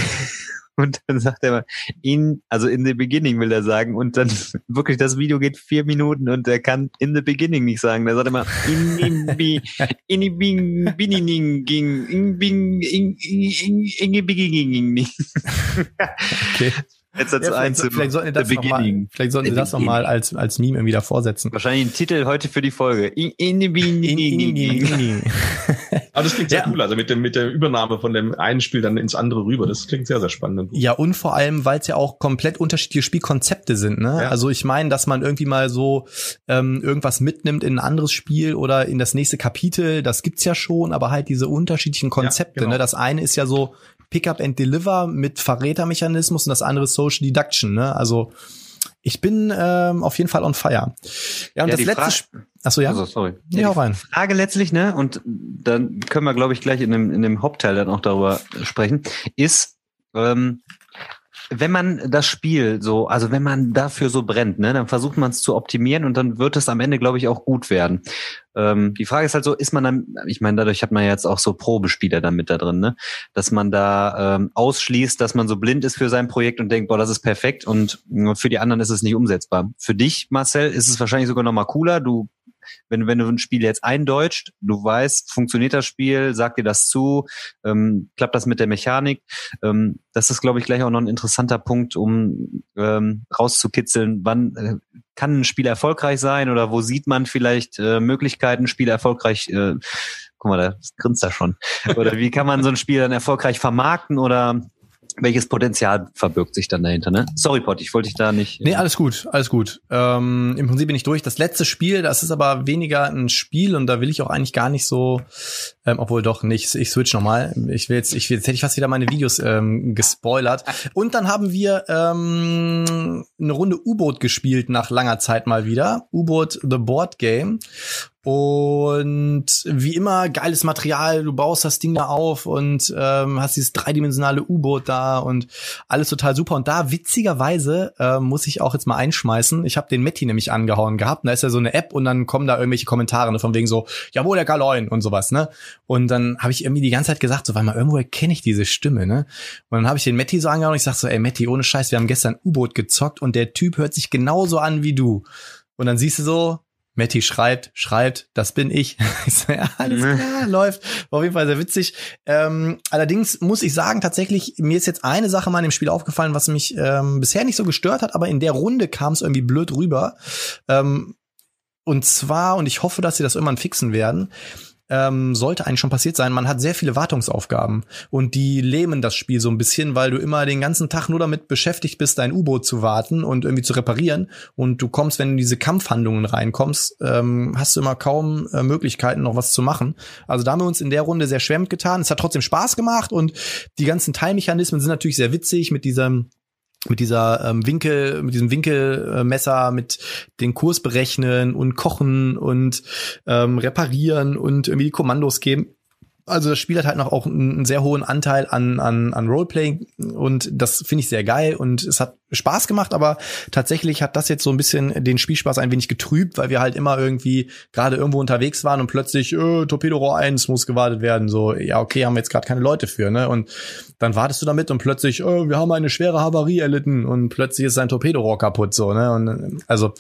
Und dann sagt er in, also in the beginning will er sagen. Und dann wirklich, das Video geht vier Minuten und er kann in the beginning nicht sagen. Da sagt er mal, in, in, in, in, in, in, in, in, in, in, in, in, in, in, Okay. Jetzt dazu ja, vielleicht, vielleicht sollten wir das noch mal, vielleicht sollten wir das noch mal als als Meme irgendwie da vorsetzen. Wahrscheinlich ein Titel heute für die Folge. In, in, in, in, in, Aber das klingt sehr ja. cool, also mit dem mit der Übernahme von dem einen Spiel dann ins andere rüber. Das klingt sehr sehr spannend. Ja und vor allem, weil es ja auch komplett unterschiedliche Spielkonzepte sind. Ne? Ja. Also ich meine, dass man irgendwie mal so ähm, irgendwas mitnimmt in ein anderes Spiel oder in das nächste Kapitel, das gibt's ja schon, aber halt diese unterschiedlichen Konzepte. Ja, genau. ne? Das eine ist ja so Pickup and Deliver mit Verrätermechanismus und das andere Social Deduction. Ne? Also Ich bin ähm, auf jeden Fall on fire. Ja, und Ja, das letzte. Fra- Achso, ja. Also, sorry. Nee, hau die rein. Frage letztlich, ne, und dann können wir, glaube ich, gleich in dem, in dem Hauptteil dann auch darüber sprechen, ist, ähm, wenn man das Spiel so, also wenn man dafür so brennt, ne, dann versucht man es zu optimieren und dann wird es am Ende, glaube ich, auch gut werden. Ähm, die Frage ist halt so, ist man dann, ich meine, dadurch hat man ja jetzt auch so Probespieler dann mit da drin, ne, dass man da ähm, ausschließt, dass man so blind ist für sein Projekt und denkt, boah, das ist perfekt und äh, für die anderen ist es nicht umsetzbar. Für dich, Marcel, ist es wahrscheinlich sogar noch mal cooler. Du wenn, wenn du ein Spiel jetzt eindeutscht, du weißt, funktioniert das Spiel, sagt dir das zu, ähm, klappt das mit der Mechanik. Ähm, das ist, glaube ich, gleich auch noch ein interessanter Punkt, um ähm, rauszukitzeln, wann äh, kann ein Spiel erfolgreich sein oder wo sieht man vielleicht äh, Möglichkeiten, ein Spiel erfolgreich, äh, guck mal, da grinst er schon. Oder wie kann man so ein Spiel dann erfolgreich vermarkten oder welches Potenzial verbirgt sich dann dahinter, ne? Sorry, Pot, ich wollte dich da nicht. Nee, alles gut, alles gut. Ähm, Im Prinzip bin ich durch. Das letzte Spiel, das ist aber weniger ein Spiel und da will ich auch eigentlich gar nicht so, ähm, obwohl doch nicht. Ich switch nochmal. Ich will jetzt, ich will, jetzt hätte ich fast wieder meine Videos ähm, gespoilert. Und dann haben wir ähm, eine Runde U-Boot gespielt nach langer Zeit mal wieder. U-Boot The Board Game. Und wie immer, geiles Material, du baust das Ding da auf und ähm, hast dieses dreidimensionale U-Boot da und alles total super. Und da, witzigerweise, äh, muss ich auch jetzt mal einschmeißen, ich habe den Metti nämlich angehauen gehabt. Und da ist ja so eine App und dann kommen da irgendwelche Kommentare ne, von wegen so, jawohl, der Galoin und sowas, ne? Und dann habe ich irgendwie die ganze Zeit gesagt, so, weil mal irgendwo erkenne ich diese Stimme, ne? Und dann habe ich den Metti so angehauen und ich sag so, ey Metti, ohne Scheiß, wir haben gestern U-Boot gezockt und der Typ hört sich genauso an wie du. Und dann siehst du so, Matti schreibt, schreibt, das bin ich. ich so, ja, alles klar, läuft. War auf jeden Fall sehr witzig. Ähm, allerdings muss ich sagen, tatsächlich, mir ist jetzt eine Sache mal in dem Spiel aufgefallen, was mich ähm, bisher nicht so gestört hat, aber in der Runde kam es irgendwie blöd rüber. Ähm, und zwar, und ich hoffe, dass sie das irgendwann fixen werden, ähm, sollte eigentlich schon passiert sein. Man hat sehr viele Wartungsaufgaben und die lähmen das Spiel so ein bisschen, weil du immer den ganzen Tag nur damit beschäftigt bist, dein U-Boot zu warten und irgendwie zu reparieren. Und du kommst, wenn du in diese Kampfhandlungen reinkommst, ähm, hast du immer kaum äh, Möglichkeiten, noch was zu machen. Also da haben wir uns in der Runde sehr schwer mitgetan. Es hat trotzdem Spaß gemacht und die ganzen Teilmechanismen sind natürlich sehr witzig mit diesem mit dieser ähm, Winkel, mit diesem Winkelmesser, mit den Kurs berechnen und kochen und ähm, reparieren und irgendwie die Kommandos geben. Also das Spiel hat halt noch auch einen, sehr hohen Anteil an, an, an Roleplaying und das finde ich sehr geil und es hat Spaß gemacht, aber tatsächlich hat das jetzt so ein bisschen den Spielspaß ein wenig getrübt, weil wir halt immer irgendwie gerade irgendwo unterwegs waren und plötzlich äh, Torpedorohr 1 muss gewartet werden, so ja okay, haben wir jetzt gerade keine Leute für, ne? Und dann wartest du damit und plötzlich äh, wir haben eine schwere Havarie erlitten und plötzlich ist sein Torpedorohr kaputt so, ne? Und also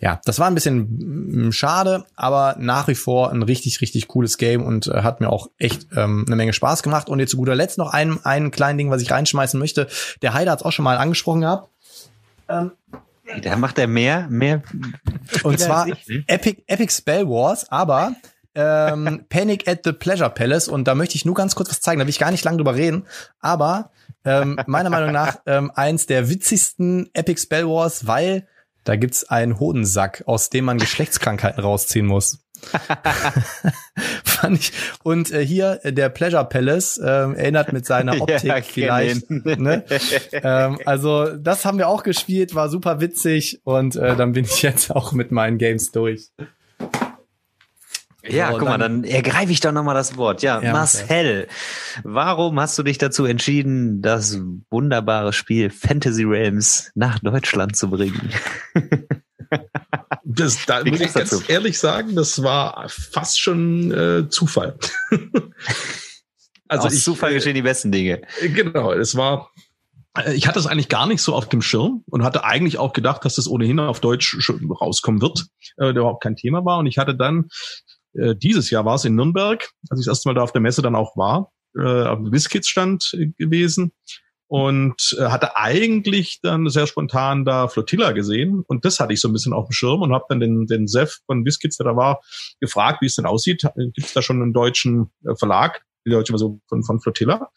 ja, das war ein bisschen mm, schade, aber nach wie vor ein richtig richtig cooles Game und äh, hat mir auch echt ähm, eine Menge Spaß gemacht und jetzt zu guter Letzt noch ein ein kleinen Ding, was ich reinschmeißen möchte. Der Heider hat es auch schon mal angesprochen gehabt. Ähm, Da macht er mehr, mehr. und zwar ich, ne? Epic, Epic Spell Wars, aber ähm, Panic at the Pleasure Palace. Und da möchte ich nur ganz kurz was zeigen. Da will ich gar nicht lange drüber reden. Aber ähm, meiner Meinung nach ähm, eins der witzigsten Epic Spell Wars, weil da gibt's einen Hodensack, aus dem man Geschlechtskrankheiten rausziehen muss. Fand ich. Und äh, hier äh, der Pleasure Palace ähm, erinnert mit seiner Optik Ja, kenn vielleicht. Ne? ähm, also das haben wir auch gespielt, war super witzig und äh, dann bin ich jetzt auch mit meinen Games durch. Ja, So, guck mal, dann- dann ergreife ich doch nochmal das Wort. Ja, Ja, Marcel, warum hast du dich dazu entschieden, das wunderbare Spiel Fantasy Realms nach Deutschland zu bringen? Das, da Wie muss ich ganz dazu? ehrlich sagen, das war fast schon äh, Zufall. Also Aus ich, Zufall äh, geschehen die besten Dinge. Genau, es war. äh, Ich hatte es eigentlich gar nicht so auf dem Schirm und hatte eigentlich auch gedacht, dass das ohnehin auf Deutsch schon rauskommen wird, äh, der überhaupt kein Thema war. Und ich hatte dann äh, dieses Jahr war es in Nürnberg, als ich das erste Mal da auf der Messe dann auch war, äh, dem WizKids stand äh, gewesen und äh, hatte eigentlich dann sehr spontan da Flotilla gesehen und das hatte ich so ein bisschen auf dem Schirm und habe dann den, den Sef von WizKids, der da war, gefragt, wie es denn aussieht. Gibt es da schon einen deutschen äh, Verlag, die deutsche Version von, von Flotilla?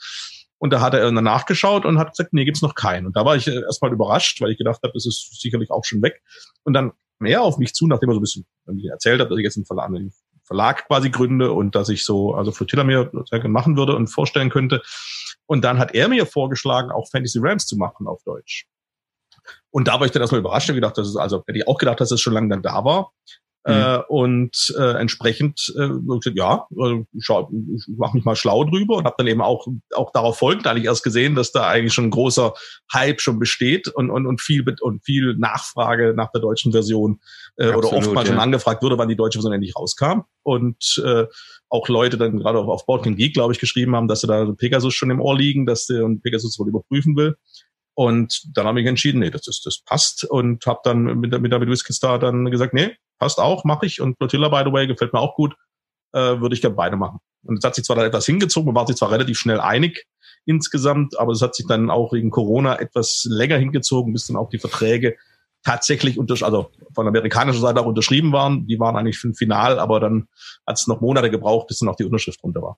Und da hat er dann nachgeschaut und hat gesagt, nee, gibt's noch keinen. Und da war ich äh, erstmal überrascht, weil ich gedacht habe, das ist sicherlich auch schon weg. Und dann er auf mich zu, nachdem er so ein bisschen erzählt hat, dass ich jetzt einen Verlag, einen Verlag quasi gründe und dass ich so, also Flotilla mir machen würde und vorstellen könnte. Und dann hat er mir vorgeschlagen, auch Fantasy Rams zu machen auf Deutsch. Und da war ich dann erstmal überrascht und gedacht, dass es, also hätte ich auch gedacht, dass es schon lange dann da war. Mhm. Äh, und äh, entsprechend äh, ja, äh, schau, ich mach mich mal schlau drüber und habe dann eben auch auch darauf folgend eigentlich erst gesehen, dass da eigentlich schon ein großer Hype schon besteht und und, und viel und viel Nachfrage nach der deutschen Version äh, Absolut, oder oftmals ja. schon angefragt wurde, wann die deutsche Version endlich rauskam und äh, auch Leute dann gerade auf, auf Boarding Geek, glaube ich, geschrieben haben, dass sie da Pegasus schon im Ohr liegen, dass der und Pegasus wohl überprüfen will. Und dann habe ich entschieden, nee, das ist, das passt und habe dann mit, mit David Whisky Star dann gesagt, nee, passt auch, mache ich. Und Flotilla, by the way, gefällt mir auch gut, äh, würde ich gerne beide machen. Und es hat sich zwar da etwas hingezogen, man war sich zwar relativ schnell einig insgesamt, aber es hat sich dann auch wegen Corona etwas länger hingezogen, bis dann auch die Verträge tatsächlich unter, also von amerikanischer Seite auch unterschrieben waren. Die waren eigentlich für ein Final, aber dann hat es noch Monate gebraucht, bis dann auch die Unterschrift runter war.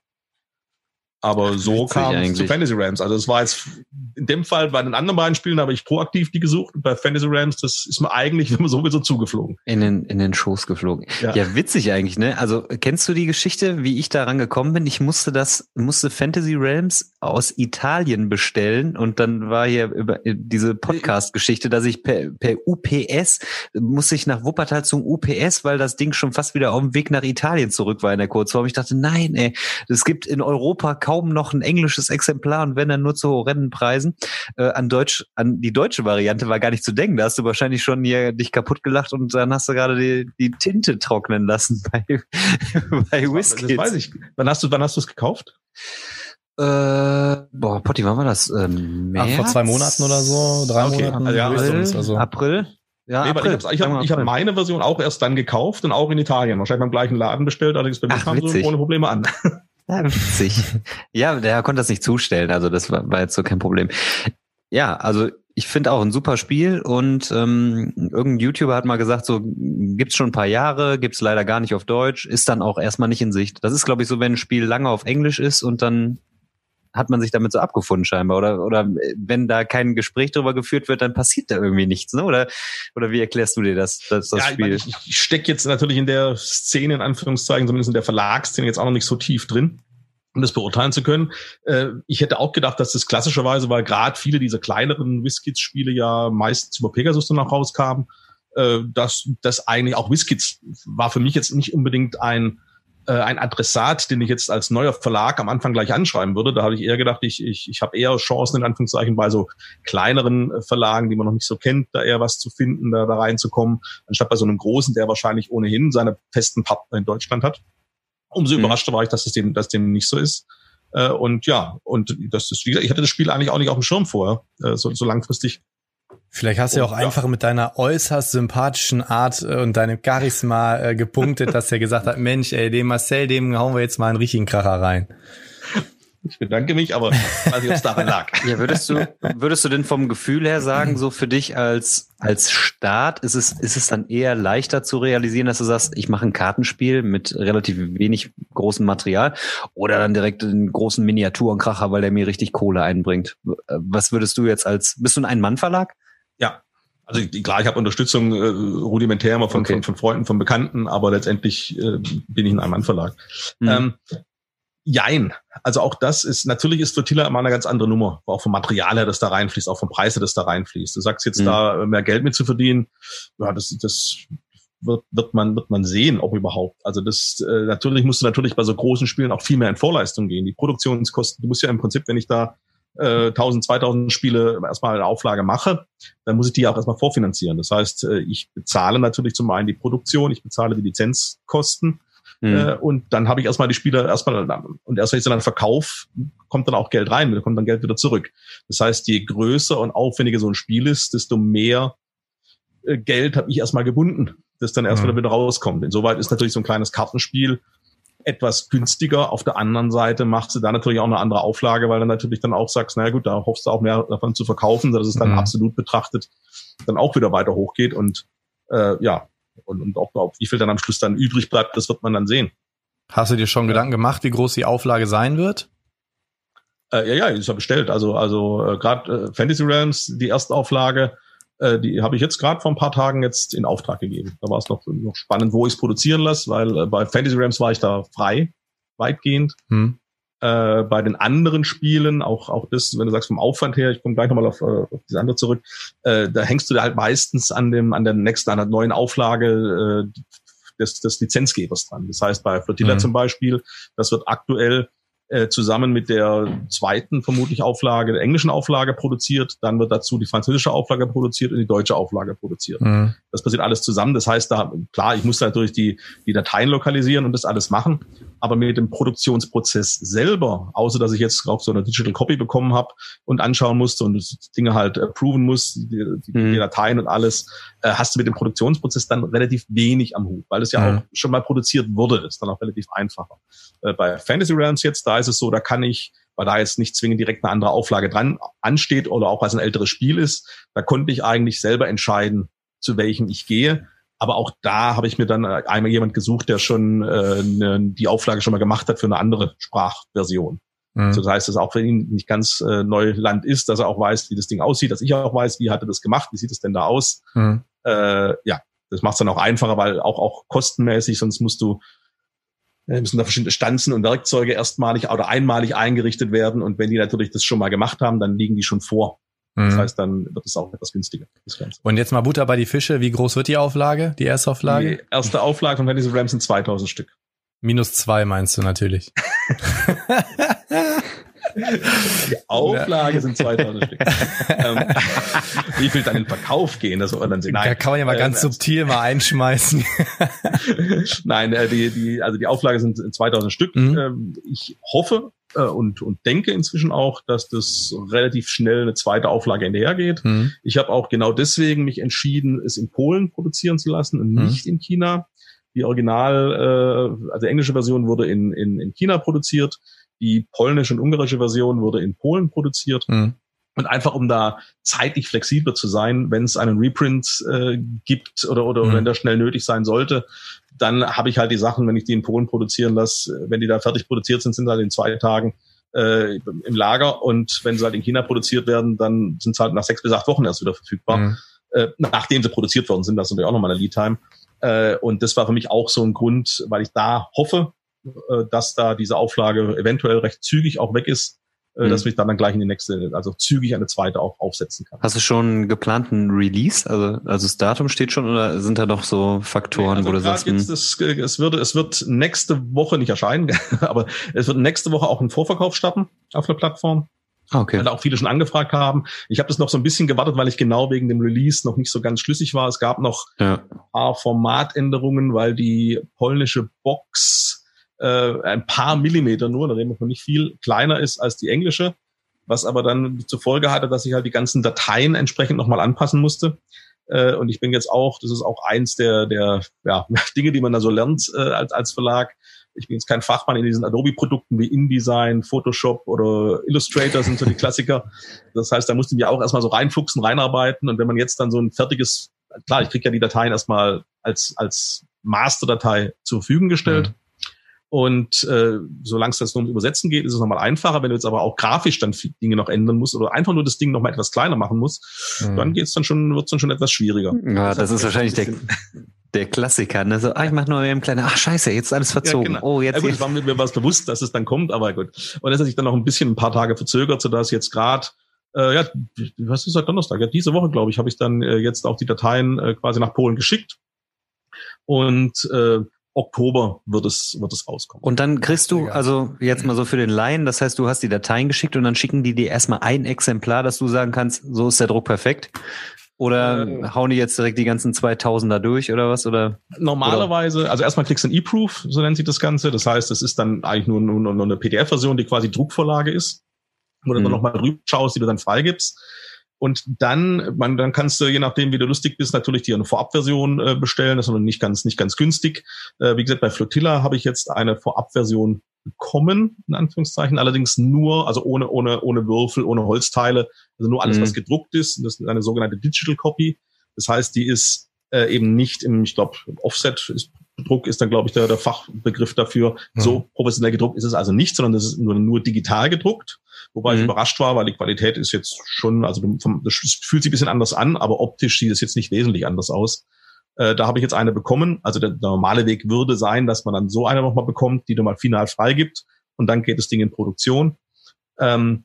Aber so kam es zu Fantasy Rams. Also es war jetzt in dem Fall bei den anderen beiden Spielen habe ich proaktiv die gesucht und bei Fantasy Rams, das ist mir eigentlich immer sowieso zugeflogen. In den, in den Schoß geflogen. Ja. ja, witzig eigentlich, ne? Also kennst du die Geschichte, wie ich daran gekommen bin? Ich musste das, musste Fantasy Rams aus Italien bestellen und dann war hier über diese Podcast-Geschichte, dass ich per, per UPS musste ich nach Wuppertal zum UPS, weil das Ding schon fast wieder auf dem Weg nach Italien zurück war in der Kurzform. Ich dachte, nein, ey, es gibt in Europa kaum noch ein englisches Exemplar und wenn dann nur zu horrenden Preisen. Äh, an Deutsch, an die deutsche Variante war gar nicht zu denken. Da hast du wahrscheinlich schon hier dich kaputt gelacht und dann hast du gerade die, die Tinte trocknen lassen bei, bei Whisky. Das weiß ich. Wann hast du, wann hast du es gekauft? Äh, boah, Potti, wann war das? Ähm, Ach, vor zwei Monaten oder so, drei okay. Monaten. Also, ja, April, also. April. Ja, nee, April, ich habe hab, hab meine Version auch erst dann gekauft und auch in Italien. Wahrscheinlich beim gleichen Laden bestellt, allerdings bei mir kam so ohne Probleme an. Ja, witzig. ja, der konnte das nicht zustellen, also das war, war jetzt so kein Problem. Ja, also ich finde auch ein super Spiel und ähm, irgendein YouTuber hat mal gesagt, so gibt's schon ein paar Jahre, gibt's leider gar nicht auf Deutsch, ist dann auch erstmal nicht in Sicht. Das ist, glaube ich, so, wenn ein Spiel lange auf Englisch ist und dann hat man sich damit so abgefunden scheinbar oder oder wenn da kein Gespräch darüber geführt wird, dann passiert da irgendwie nichts, ne? Oder oder wie erklärst du dir das das, das ja, Spiel? Ich, mein, ich, ich stecke jetzt natürlich in der Szene in Anführungszeichen, zumindest in der Verlagsszene jetzt auch noch nicht so tief drin um das beurteilen zu können. Äh, ich hätte auch gedacht, dass das klassischerweise, weil gerade viele dieser kleineren Whiskits-Spiele ja meistens über Pegasus dann auch rauskamen, äh, dass das eigentlich auch Whiskits war für mich jetzt nicht unbedingt ein äh, ein Adressat, den ich jetzt als neuer Verlag am Anfang gleich anschreiben würde. Da habe ich eher gedacht, ich, ich, ich habe eher Chancen in Anführungszeichen bei so kleineren äh, Verlagen, die man noch nicht so kennt, da eher was zu finden, da, da reinzukommen, anstatt bei so einem großen, der wahrscheinlich ohnehin seine festen Partner in Deutschland hat. Umso mhm. überraschter war ich, dass es dem, dass dem nicht so ist. Äh, und ja, und das ist, wie gesagt, ich hatte das Spiel eigentlich auch nicht auf dem Schirm vorher, äh, so, so langfristig Vielleicht hast du ja auch einfach mit deiner äußerst sympathischen Art äh, und deinem Charisma äh, gepunktet, dass er gesagt hat, Mensch, ey, dem Marcel, dem hauen wir jetzt mal einen richtigen Kracher rein. Ich bedanke mich, aber weiß nicht, ob es daran lag. Ja, würdest du, würdest du denn vom Gefühl her sagen, so für dich als, als Start, ist es, ist es dann eher leichter zu realisieren, dass du sagst, ich mache ein Kartenspiel mit relativ wenig großem Material oder dann direkt einen großen Miniaturenkracher, weil der mir richtig Kohle einbringt? Was würdest du jetzt als, bist du ein Ein-Mann-Verlag? Also klar, ich habe Unterstützung äh, rudimentär mal von, okay. von, von Freunden, von Bekannten, aber letztendlich äh, bin ich ein Ein-Mann-Verlag. Mhm. Ähm, Jein. Also auch das ist, natürlich ist Flotilla immer eine ganz andere Nummer. Auch vom Material her, das da reinfließt, auch vom Preis her, das da reinfließt. Du sagst jetzt mhm. da mehr Geld mit zu verdienen. Ja, das, das wird, wird man, wird man sehen, ob überhaupt. Also das, äh, natürlich musst du natürlich bei so großen Spielen auch viel mehr in Vorleistung gehen. Die Produktionskosten, du musst ja im Prinzip, wenn ich da äh, 1000, 2000 Spiele erstmal eine Auflage mache, dann muss ich die auch erstmal vorfinanzieren. Das heißt, äh, ich bezahle natürlich zum einen die Produktion, ich bezahle die Lizenzkosten, Mhm. Äh, und dann habe ich erstmal die Spieler erstmal, und erst wenn ich sie dann verkaufe, kommt dann auch Geld rein, da kommt dann Geld wieder zurück. Das heißt, je größer und aufwendiger so ein Spiel ist, desto mehr äh, Geld habe ich erstmal gebunden, das dann erst mhm. wieder rauskommt. Insoweit ist natürlich so ein kleines Kartenspiel etwas günstiger. Auf der anderen Seite macht sie da natürlich auch eine andere Auflage, weil dann natürlich dann auch sagst, naja gut, da hoffst du auch mehr davon zu verkaufen, dass es dann mhm. absolut betrachtet dann auch wieder weiter hochgeht. Und äh, ja, und, und auch, auch wie viel dann am Schluss dann übrig bleibt, das wird man dann sehen. Hast du dir schon Gedanken gemacht, wie groß die Auflage sein wird? Äh, ja, ja, ist ja bestellt. Also, also äh, gerade äh, Fantasy Realms, die Erstauflage, äh, die habe ich jetzt gerade vor ein paar Tagen jetzt in Auftrag gegeben. Da war es noch, noch spannend, wo ich es produzieren lasse, weil äh, bei Fantasy Realms war ich da frei, weitgehend. Hm. Äh, bei den anderen Spielen, auch, auch das, wenn du sagst vom Aufwand her, ich komme gleich nochmal auf, äh, auf diese andere zurück, äh, da hängst du da halt meistens an dem, an der nächsten, an der neuen Auflage äh, des, des Lizenzgebers dran. Das heißt, bei Flotilla mhm. zum Beispiel, das wird aktuell äh, zusammen mit der zweiten vermutlich Auflage, der englischen Auflage produziert. Dann wird dazu die französische Auflage produziert und die deutsche Auflage produziert. Mhm. Das passiert alles zusammen. Das heißt, da klar, ich muss natürlich die, die Dateien lokalisieren und das alles machen. Aber mit dem Produktionsprozess selber, außer dass ich jetzt auch so eine Digital Copy bekommen habe und anschauen musste und Dinge halt approven muss, die, die, mhm. die Dateien und alles, äh, hast du mit dem Produktionsprozess dann relativ wenig am Hut, weil es ja mhm. auch schon mal produziert wurde. Das ist dann auch relativ einfacher. Äh, bei Fantasy Realms jetzt, da ist es so, da kann ich, weil da jetzt nicht zwingend direkt eine andere Auflage dran ansteht oder auch weil es ein älteres Spiel ist, da konnte ich eigentlich selber entscheiden, zu welchem ich gehe. Aber auch da habe ich mir dann äh, einmal jemand gesucht, der schon äh, ne, die Auflage schon mal gemacht hat für eine andere Sprachversion. Mhm. Also das heißt, dass auch wenn ihn nicht ganz äh, Neuland ist, dass er auch weiß, wie das Ding aussieht, dass ich auch weiß, wie hat er das gemacht, wie sieht es denn da aus. Mhm. Äh, ja, das macht es dann auch einfacher, weil auch auch kostenmäßig, sonst musst du äh, müssen da verschiedene Stanzen und Werkzeuge erstmalig oder einmalig eingerichtet werden. Und wenn die natürlich das schon mal gemacht haben, dann liegen die schon vor. Das mhm. heißt, dann wird es auch etwas günstiger. Und jetzt mal Butter bei die Fische. Wie groß wird die Auflage, die erste Auflage? Die erste Auflage von Fantasy Rams sind 2000 Stück. Minus zwei meinst du natürlich. Die Auflage sind 2000 Stück. Ähm, wie viel dann in Verkauf gehen, das soll dann sehen. Nein, da kann man ja mal äh, ganz subtil mal einschmeißen. Nein, äh, die, die, also die Auflage sind 2000 Stück. Mhm. Ähm, ich hoffe äh, und, und denke inzwischen auch, dass das relativ schnell eine zweite Auflage hinterhergeht. Mhm. Ich habe auch genau deswegen mich entschieden, es in Polen produzieren zu lassen und mhm. nicht in China. Die Original, äh, also englische Version wurde in, in, in China produziert. Die polnische und ungarische Version wurde in Polen produziert. Mhm. Und einfach um da zeitlich flexibler zu sein, wenn es einen Reprint äh, gibt oder, oder mhm. wenn der schnell nötig sein sollte, dann habe ich halt die Sachen, wenn ich die in Polen produzieren lasse, wenn die da fertig produziert sind, sind halt in zwei Tagen äh, im Lager und wenn sie halt in China produziert werden, dann sind sie halt nach sechs bis acht Wochen erst wieder verfügbar, mhm. äh, nachdem sie produziert worden sind. Das ist natürlich auch nochmal eine Lead-Time. Äh, und das war für mich auch so ein Grund, weil ich da hoffe, äh, dass da diese Auflage eventuell recht zügig auch weg ist, äh, mhm. dass ich dann, dann gleich in die nächste, also zügig eine zweite auch aufsetzen kann. Hast du schon geplanten Release? Also, also das Datum steht schon oder sind da noch so Faktoren, nee, also wo du sagst, jetzt das, es wird, es wird nächste Woche nicht erscheinen, aber es wird nächste Woche auch ein Vorverkauf starten auf der Plattform. Ah, okay. Weil auch viele schon angefragt haben. Ich habe das noch so ein bisschen gewartet, weil ich genau wegen dem Release noch nicht so ganz schlüssig war. Es gab noch ja. ein paar Formatänderungen, weil die polnische Box äh, ein paar Millimeter nur, da reden wir von nicht viel, kleiner ist als die englische, was aber dann zur Folge hatte, dass ich halt die ganzen Dateien entsprechend nochmal anpassen musste. Äh, und ich bin jetzt auch, das ist auch eins der, der ja, Dinge, die man da so lernt äh, als, als Verlag. Ich bin jetzt kein Fachmann in diesen Adobe-Produkten wie InDesign, Photoshop oder Illustrator sind so die Klassiker. Das heißt, da musste ich mich auch erstmal so reinfuchsen, reinarbeiten. Und wenn man jetzt dann so ein fertiges, klar, ich kriege ja die Dateien erstmal als, als Masterdatei zur Verfügung gestellt. Mhm. Und äh, solange es das nur ums Übersetzen geht, ist es nochmal einfacher. Wenn du jetzt aber auch grafisch dann Dinge noch ändern musst oder einfach nur das Ding nochmal etwas kleiner machen musst, mhm. dann geht's dann schon, wird's dann schon etwas schwieriger. Ja, das, das ist wahrscheinlich der, der Klassiker. Ne? So, ah, ich mach nur eben kleiner, ach scheiße, jetzt ist alles verzogen. Ja, genau. Oh, jetzt. Ja, gut, war mir was bewusst, dass es dann kommt, aber gut. Und das hat sich dann noch ein bisschen ein paar Tage verzögert, sodass jetzt gerade äh, ja, was ist seit Donnerstag? Ja, diese Woche, glaube ich, habe ich dann äh, jetzt auch die Dateien äh, quasi nach Polen geschickt. Und äh, Oktober wird es, wird es rauskommen. Und dann kriegst du, also jetzt mal so für den Laien, das heißt, du hast die Dateien geschickt und dann schicken die dir erstmal ein Exemplar, dass du sagen kannst, so ist der Druck perfekt. Oder äh, hauen die jetzt direkt die ganzen 2000er durch oder was? Oder normalerweise, oder? also erstmal kriegst du ein E-Proof, so nennt sich das Ganze. Das heißt, es ist dann eigentlich nur, nur, nur eine PDF-Version, die quasi Druckvorlage ist, wo du mhm. dann nochmal drüber schaust, die du dann freigibst. Und dann, man, dann kannst du, je nachdem, wie du lustig bist, natürlich dir eine Vorabversion äh, bestellen. Das ist noch nicht ganz, nicht ganz günstig. Äh, wie gesagt, bei Flotilla habe ich jetzt eine Vorabversion bekommen, in Anführungszeichen, allerdings nur, also ohne, ohne, ohne Würfel, ohne Holzteile, also nur alles, mhm. was gedruckt ist. Das ist eine sogenannte Digital Copy. Das heißt, die ist äh, eben nicht im, ich glaube, Offset ist Druck ist dann, glaube ich, der, der Fachbegriff dafür. Mhm. So professionell gedruckt ist es also nicht, sondern das ist nur, nur digital gedruckt. Wobei mhm. ich überrascht war, weil die Qualität ist jetzt schon, also das fühlt sich ein bisschen anders an, aber optisch sieht es jetzt nicht wesentlich anders aus. Äh, da habe ich jetzt eine bekommen. Also der, der, normale Weg würde sein, dass man dann so eine nochmal bekommt, die du mal final freigibt und dann geht das Ding in Produktion. Ähm,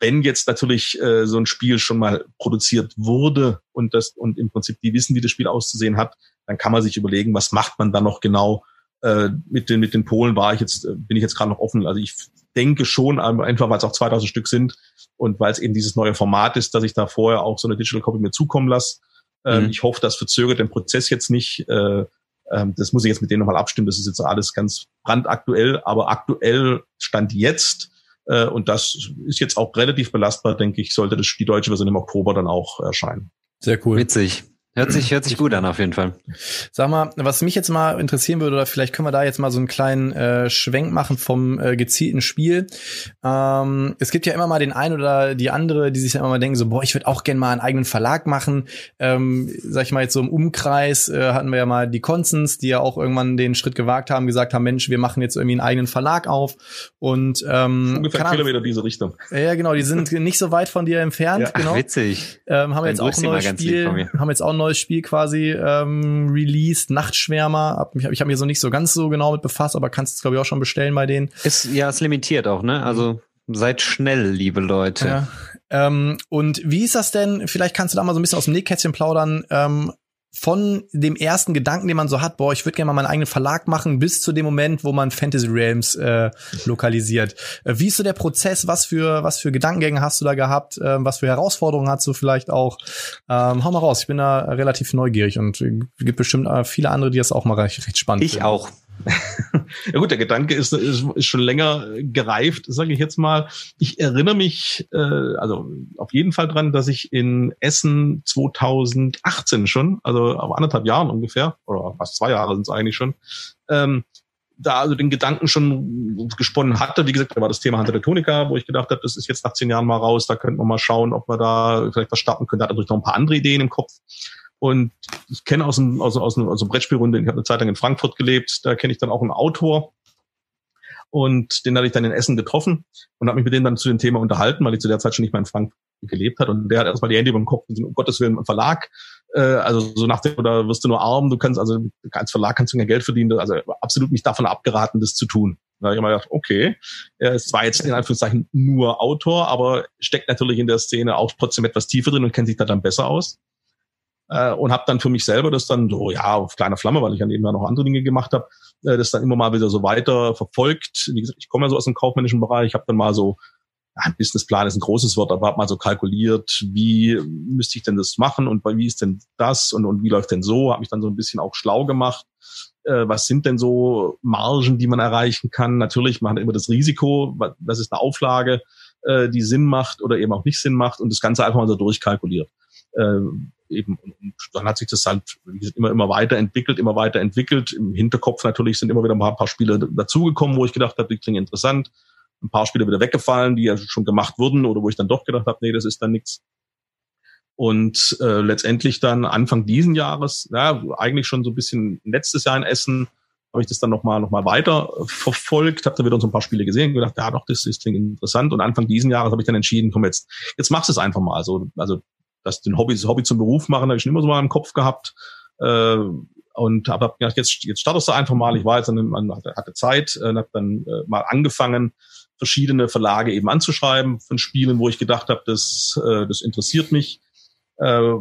wenn jetzt natürlich äh, so ein Spiel schon mal produziert wurde und das und im Prinzip die wissen, wie das Spiel auszusehen hat, dann kann man sich überlegen, was macht man dann noch genau äh, mit den mit den Polen war ich jetzt äh, bin ich jetzt gerade noch offen. Also ich denke schon einfach, weil es auch 2000 Stück sind und weil es eben dieses neue Format ist, dass ich da vorher auch so eine Digital Copy mir zukommen lasse. Ähm, mhm. Ich hoffe, das verzögert den Prozess jetzt nicht. Äh, ähm, das muss ich jetzt mit denen nochmal abstimmen. Das ist jetzt alles ganz brandaktuell, aber aktuell stand jetzt äh, und das ist jetzt auch relativ belastbar, denke ich, sollte das, die deutsche Version im Oktober dann auch erscheinen. Sehr cool. Witzig. Hört sich, hört sich gut an, auf jeden Fall. Sag mal, was mich jetzt mal interessieren würde, oder vielleicht können wir da jetzt mal so einen kleinen äh, Schwenk machen vom äh, gezielten Spiel. Ähm, es gibt ja immer mal den einen oder die andere, die sich ja immer mal denken, so, boah, ich würde auch gerne mal einen eigenen Verlag machen. Ähm, sag ich mal jetzt so im Umkreis äh, hatten wir ja mal die Consens, die ja auch irgendwann den Schritt gewagt haben, gesagt haben, Mensch, wir machen jetzt irgendwie einen eigenen Verlag auf. Und ähm, ungefähr Kilometer diese Richtung. Ja, genau, die sind nicht so weit von dir entfernt. Ja, genau. Witzig. Ähm, haben wir jetzt auch ein neues Spiel, haben jetzt auch ein neues neues Spiel quasi ähm, released, Nachtschwärmer. Hab mich, ich habe mich so nicht so ganz so genau mit befasst, aber kannst es glaube ich auch schon bestellen bei denen. Ist ja ist limitiert auch, ne? Also seid schnell, liebe Leute. Ja. Ähm, und wie ist das denn? Vielleicht kannst du da mal so ein bisschen aus dem Nähkästchen plaudern. Ähm, von dem ersten Gedanken, den man so hat, boah, ich würde gerne mal meinen eigenen Verlag machen, bis zu dem Moment, wo man Fantasy Realms äh, lokalisiert. Äh, wie ist so der Prozess? Was für was für Gedankengänge hast du da gehabt? Äh, was für Herausforderungen hast du vielleicht auch? Ähm, hau mal raus. Ich bin da relativ neugierig und äh, gibt bestimmt äh, viele andere, die das auch mal recht, recht spannend ich finden. Ich auch. Ja gut, der Gedanke ist, ist, ist schon länger gereift, sage ich jetzt mal. Ich erinnere mich äh, also auf jeden Fall dran, dass ich in Essen 2018 schon, also auf anderthalb Jahren ungefähr, oder fast zwei Jahre sind es eigentlich schon, ähm, da also den Gedanken schon gesponnen hatte. Wie gesagt, da war das Thema Hunter Tonica, wo ich gedacht habe, das ist jetzt nach zehn Jahren mal raus, da könnten wir mal schauen, ob wir da vielleicht was starten können. Da hat natürlich noch ein paar andere Ideen im Kopf. Und ich kenne aus dem, aus, aus, aus dem Brettspielrunde, ich habe eine Zeit lang in Frankfurt gelebt, da kenne ich dann auch einen Autor. Und den hatte ich dann in Essen getroffen und habe mich mit dem dann zu dem Thema unterhalten, weil ich zu der Zeit schon nicht mehr in Frankfurt gelebt hat. Und der hat erstmal die Hände über dem Kopf, um Gottes Willen, ein Verlag. Äh, also so nach dem, oder wirst du nur arm, du kannst, also als Verlag kannst du kein Geld verdienen. Also absolut nicht davon abgeraten, das zu tun. Da habe ich immer gedacht, okay, er ist zwar jetzt in Anführungszeichen nur Autor, aber steckt natürlich in der Szene auch trotzdem etwas tiefer drin und kennt sich da dann besser aus äh, und habe dann für mich selber das dann so, ja, auf kleiner Flamme, weil ich dann eben noch andere Dinge gemacht habe, äh, das dann immer mal wieder so weiter verfolgt. Wie gesagt, ich komme ja so aus dem kaufmännischen Bereich, ich habe dann mal so, ja, ein Businessplan ist ein großes Wort, aber habe mal so kalkuliert, wie müsste ich denn das machen und wie ist denn das und, und wie läuft denn so, habe mich dann so ein bisschen auch schlau gemacht. Äh, was sind denn so Margen, die man erreichen kann? Natürlich, man hat immer das Risiko, das ist eine Auflage, äh, die Sinn macht oder eben auch nicht Sinn macht und das Ganze einfach mal so durchkalkuliert. Äh, eben, und dann hat sich das halt immer, immer weiterentwickelt, immer weiterentwickelt. Im Hinterkopf natürlich sind immer wieder ein paar, paar Spiele dazugekommen, wo ich gedacht habe, die klingen interessant. Ein paar Spiele wieder weggefallen, die ja schon gemacht wurden oder wo ich dann doch gedacht habe, nee, das ist dann nichts. Und äh, letztendlich dann Anfang diesen Jahres, ja, eigentlich schon so ein bisschen letztes Jahr in Essen, habe ich das dann nochmal noch mal weiter verfolgt, habe da wieder so ein paar Spiele gesehen und gedacht, ja doch, das, das klingt interessant. Und Anfang diesen Jahres habe ich dann entschieden, komm jetzt, jetzt machst du es einfach mal. Also, also das den Hobby, das Hobby zum Beruf machen, habe ich schon immer so mal im Kopf gehabt. Äh, und habe hab gedacht, jetzt, jetzt startest du einfach mal. Ich war jetzt dann, man hatte, hatte Zeit äh, und habe dann äh, mal angefangen, verschiedene Verlage eben anzuschreiben von Spielen, wo ich gedacht habe, das, äh, das interessiert mich. Äh,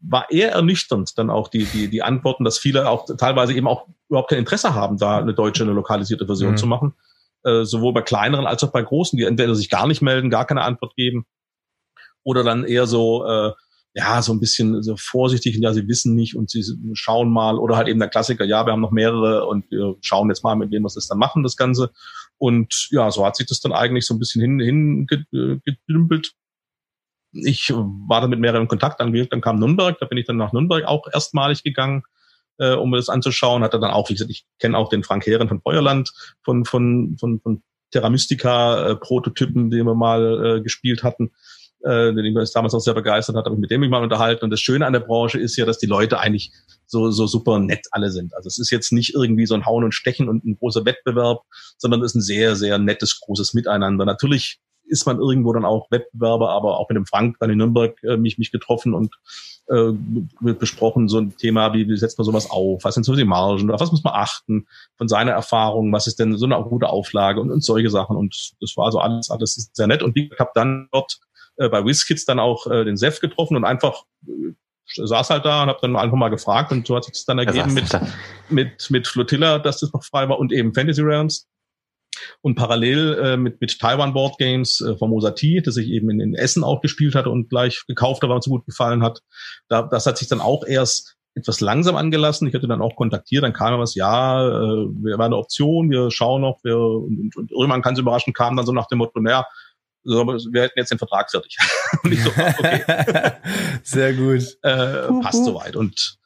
war eher ernüchternd dann auch die, die, die Antworten, dass viele auch teilweise eben auch überhaupt kein Interesse haben, da eine deutsche, eine lokalisierte Version mhm. zu machen. Äh, sowohl bei kleineren als auch bei großen, die entweder sich gar nicht melden, gar keine Antwort geben oder dann eher so, äh, ja, so ein bisschen so vorsichtig ja, sie wissen nicht und sie schauen mal oder halt eben der Klassiker, ja, wir haben noch mehrere und wir schauen jetzt mal, mit wem wir das dann machen, das Ganze. Und ja, so hat sich das dann eigentlich so ein bisschen hin, hingedümpelt. Ich war dann mit mehreren in Kontakt angewählt, dann kam Nürnberg, da bin ich dann nach Nürnberg auch erstmalig gegangen, äh, um mir das anzuschauen. Hatte dann auch, wie gesagt, ich kenne auch den Frank Heeren von Feuerland, von, von, von, von Terra Mystica äh, Prototypen, die wir mal äh, gespielt hatten äh, den ich damals auch sehr begeistert hat, habe ich mit dem mich mal unterhalten. Und das Schöne an der Branche ist ja, dass die Leute eigentlich so, so super nett alle sind. Also es ist jetzt nicht irgendwie so ein Hauen und Stechen und ein großer Wettbewerb, sondern es ist ein sehr, sehr nettes, großes Miteinander. Natürlich ist man irgendwo dann auch Wettbewerber, aber auch mit dem Frank dann in Nürnberg äh, mich, mich getroffen und äh, besprochen, so ein Thema, wie, wie setzt man sowas auf, was sind so die Margen, auf was muss man achten von seiner Erfahrung, was ist denn so eine gute Auflage und, und solche Sachen. Und das war also alles, alles sehr nett. Und ich habe dann dort äh, bei WizKids dann auch äh, den Sef getroffen und einfach äh, saß halt da und habe dann einfach mal gefragt und so hat sich das dann ergeben mit, mit, mit Flotilla, dass das noch frei war und eben Fantasy Realms. Und parallel äh, mit, mit Taiwan Board Games äh, von Mosati, das ich eben in, in Essen auch gespielt hatte und gleich gekauft habe, weil es so gut gefallen hat. Da, das hat sich dann auch erst etwas langsam angelassen. Ich hatte dann auch kontaktiert, dann kam was, ja, äh, wir war eine Option, wir schauen noch, wir, und, und, und irgendwann kann es überraschen, kam dann so nach dem Motto, naja, so, wir hätten jetzt den Vertrag fertig. und ich so, okay. Sehr gut. Äh, passt soweit. Und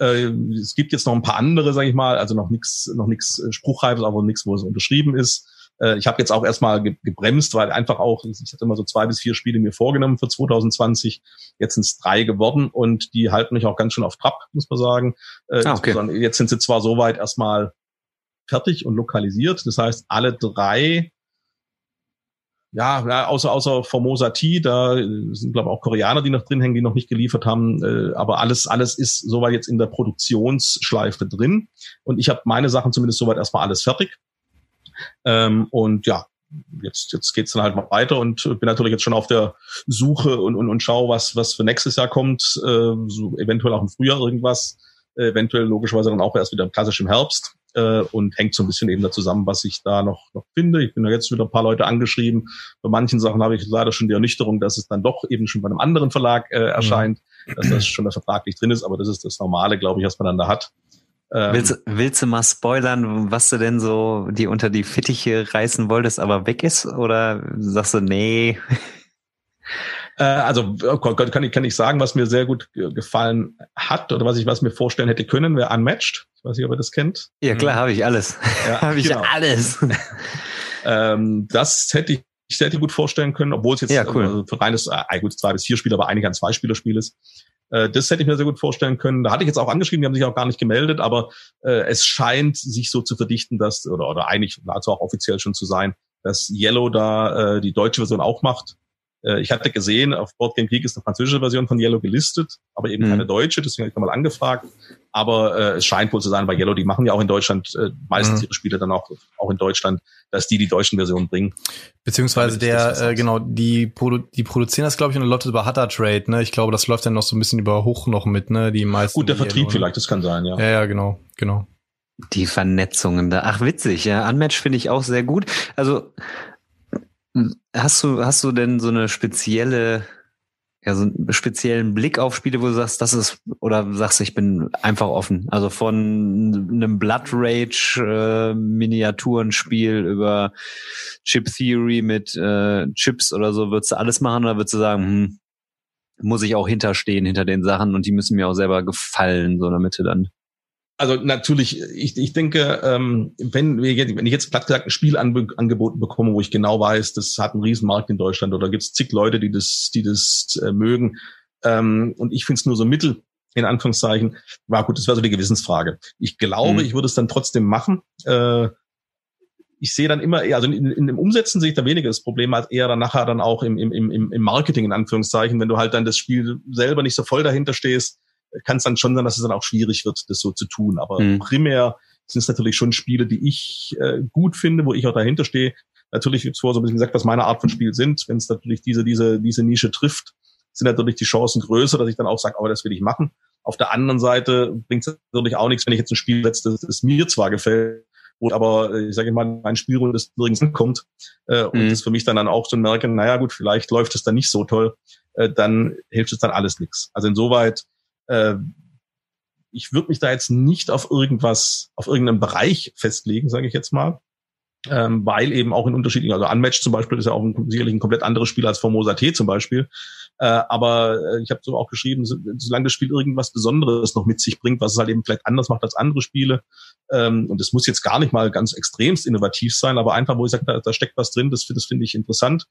äh, es gibt jetzt noch ein paar andere, sage ich mal, also noch nichts, noch nichts äh, Spruchreifes, aber nichts, wo es unterschrieben ist. Äh, ich habe jetzt auch erstmal ge gebremst, weil einfach auch, ich hatte immer so zwei bis vier Spiele mir vorgenommen für 2020. Jetzt sind es drei geworden und die halten mich auch ganz schön auf Trab, muss man sagen. Äh, ah, okay. Jetzt sind sie zwar soweit erstmal fertig und lokalisiert. Das heißt, alle drei ja, außer, außer Formosa T, da sind, glaube ich, auch Koreaner, die noch drin hängen, die noch nicht geliefert haben. Äh, aber alles, alles ist soweit jetzt in der Produktionsschleife drin. Und ich habe meine Sachen zumindest soweit erstmal alles fertig. Ähm, und ja, jetzt, jetzt geht's dann halt mal weiter und bin natürlich jetzt schon auf der Suche und, und, und schau, was, was für nächstes Jahr kommt. Äh, so eventuell auch im Frühjahr irgendwas. Äh, eventuell logischerweise dann auch erst wieder klassisch im Herbst äh, und hängt so ein bisschen eben da zusammen, was ich da noch, noch finde. Ich bin ja jetzt wieder ein paar Leute angeschrieben. Bei manchen Sachen habe ich leider schon die Ernüchterung, dass es dann doch eben schon bei einem anderen Verlag äh, erscheint, mhm. dass das schon der Vertrag nicht drin ist, aber das ist das Normale, glaube ich, was man dann da hat. Ähm, willst, willst du mal spoilern, was du denn so die unter die Fittiche reißen wolltest, aber weg ist? Oder sagst du, nee? Äh, also oh kann ich, kann ich sagen, was mir sehr gut gefallen hat oder was ich was mir vorstellen hätte können, wäre Unmatched. Ich weiß nicht, ob ihr das kennt. Ja klar, mhm. habe ich alles. Ja, habe ich genau. alles. ähm, das hätte ich ich hätte gut vorstellen können, obwohl es jetzt ja, cool. also für reines, äh, gut, zwei bis vier Spiele, aber einige ein Zwei-Spieler-Spiel ist. Äh, das hätte ich mir sehr gut vorstellen können. Da hatte ich jetzt auch angeschrieben, die haben sich auch gar nicht gemeldet, aber äh, es scheint sich so zu verdichten, dass, oder, oder eigentlich nahezu auch offiziell schon zu sein, dass Yellow da äh, die deutsche Version auch macht. Äh, ich hatte gesehen, auf Board Game Geek ist eine französische Version von Yellow gelistet, aber eben mhm. keine deutsche, deswegen habe ich nochmal angefragt. Aber äh, es scheint wohl zu sein, weil Yellow, die machen ja auch in Deutschland äh, meistens mhm. ihre Spiele dann auch, auch in Deutschland, dass die die deutschen Versionen bringen. Beziehungsweise der, äh, genau, die, produ die produzieren das, glaube ich, und läuft über Hatter Trade, ne? Ich glaube, das läuft dann noch so ein bisschen über Hoch noch mit, ne? Die meisten. Gut, der Vertrieb Yellow, ne? vielleicht, das kann sein, ja. Ja, ja, genau, genau. Die Vernetzungen da. Ach, witzig, ja. Unmatch finde ich auch sehr gut. Also Hast du, hast du denn so eine spezielle, ja, so einen speziellen Blick auf Spiele, wo du sagst, das ist, oder sagst, ich bin einfach offen? Also von einem Blood Rage äh, Miniaturenspiel über Chip Theory mit äh, Chips oder so, würdest du alles machen oder würdest du sagen, hm, muss ich auch hinterstehen hinter den Sachen und die müssen mir auch selber gefallen, so der Mitte dann? Also natürlich, ich, ich denke, ähm, wenn, wir jetzt, wenn ich jetzt platt gesagt ein Spiel angeboten bekomme, wo ich genau weiß, das hat einen Riesenmarkt in Deutschland oder gibt es zig Leute, die das, die das äh, mögen, ähm, und ich finde es nur so mittel, in Anführungszeichen, war gut, das wäre so die Gewissensfrage. Ich glaube, mhm. ich würde es dann trotzdem machen. Äh, ich sehe dann immer, also in, in dem Umsetzen sehe ich da weniger das Problem als eher dann nachher dann auch im, im, im, im Marketing in Anführungszeichen, wenn du halt dann das Spiel selber nicht so voll dahinter stehst, kann es dann schon sein, dass es dann auch schwierig wird, das so zu tun. Aber mhm. primär sind es natürlich schon Spiele, die ich äh, gut finde, wo ich auch dahinter stehe. Natürlich gibt es vor so ein bisschen gesagt, was meine Art von Spiel sind. Wenn es natürlich diese, diese, diese Nische trifft, sind natürlich die Chancen größer, dass ich dann auch sage, aber das will ich machen. Auf der anderen Seite bringt es natürlich auch nichts, wenn ich jetzt ein Spiel setze, das, das mir zwar gefällt, wo aber, äh, ich sage mal, mein Spielrunde das nirgends ankommt äh, und mhm. das für mich dann, dann auch so merken, naja gut, vielleicht läuft es dann nicht so toll, äh, dann hilft es dann alles nichts. Also insoweit äh, ich würde mich da jetzt nicht auf irgendwas, auf irgendeinen Bereich festlegen, sage ich jetzt mal. Ähm, weil eben auch in unterschiedlichen, also Unmatch zum Beispiel ist ja auch ein, sicherlich ein komplett anderes Spiel als Formosa T zum Beispiel. Äh, aber äh, ich habe so auch geschrieben, so, solange das Spiel irgendwas Besonderes noch mit sich bringt, was es halt eben vielleicht anders macht als andere Spiele, ähm, und es muss jetzt gar nicht mal ganz extremst innovativ sein, aber einfach, wo ich sage, da, da steckt was drin, das, das finde ich interessant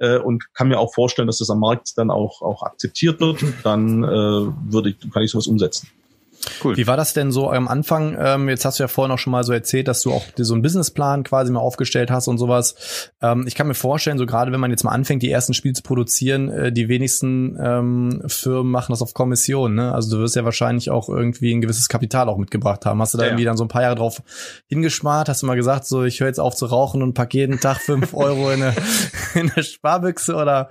äh, und kann mir auch vorstellen, dass das am Markt dann auch, auch akzeptiert wird, dann äh, würde ich, kann ich sowas umsetzen. Cool. Wie war das denn so am Anfang? Ähm, jetzt hast du ja vorhin auch schon mal so erzählt, dass du auch so einen Businessplan quasi mal aufgestellt hast und sowas. Ähm, ich kann mir vorstellen, so gerade wenn man jetzt mal anfängt, die ersten Spiele zu produzieren, äh, die wenigsten ähm, Firmen machen das auf Kommission. Ne? Also du wirst ja wahrscheinlich auch irgendwie ein gewisses Kapital auch mitgebracht haben. Hast du da ja, irgendwie dann so ein paar Jahre drauf hingespart? Hast du mal gesagt, so ich höre jetzt auf zu rauchen und pack jeden Tag fünf Euro in eine, in eine Sparbüchse oder?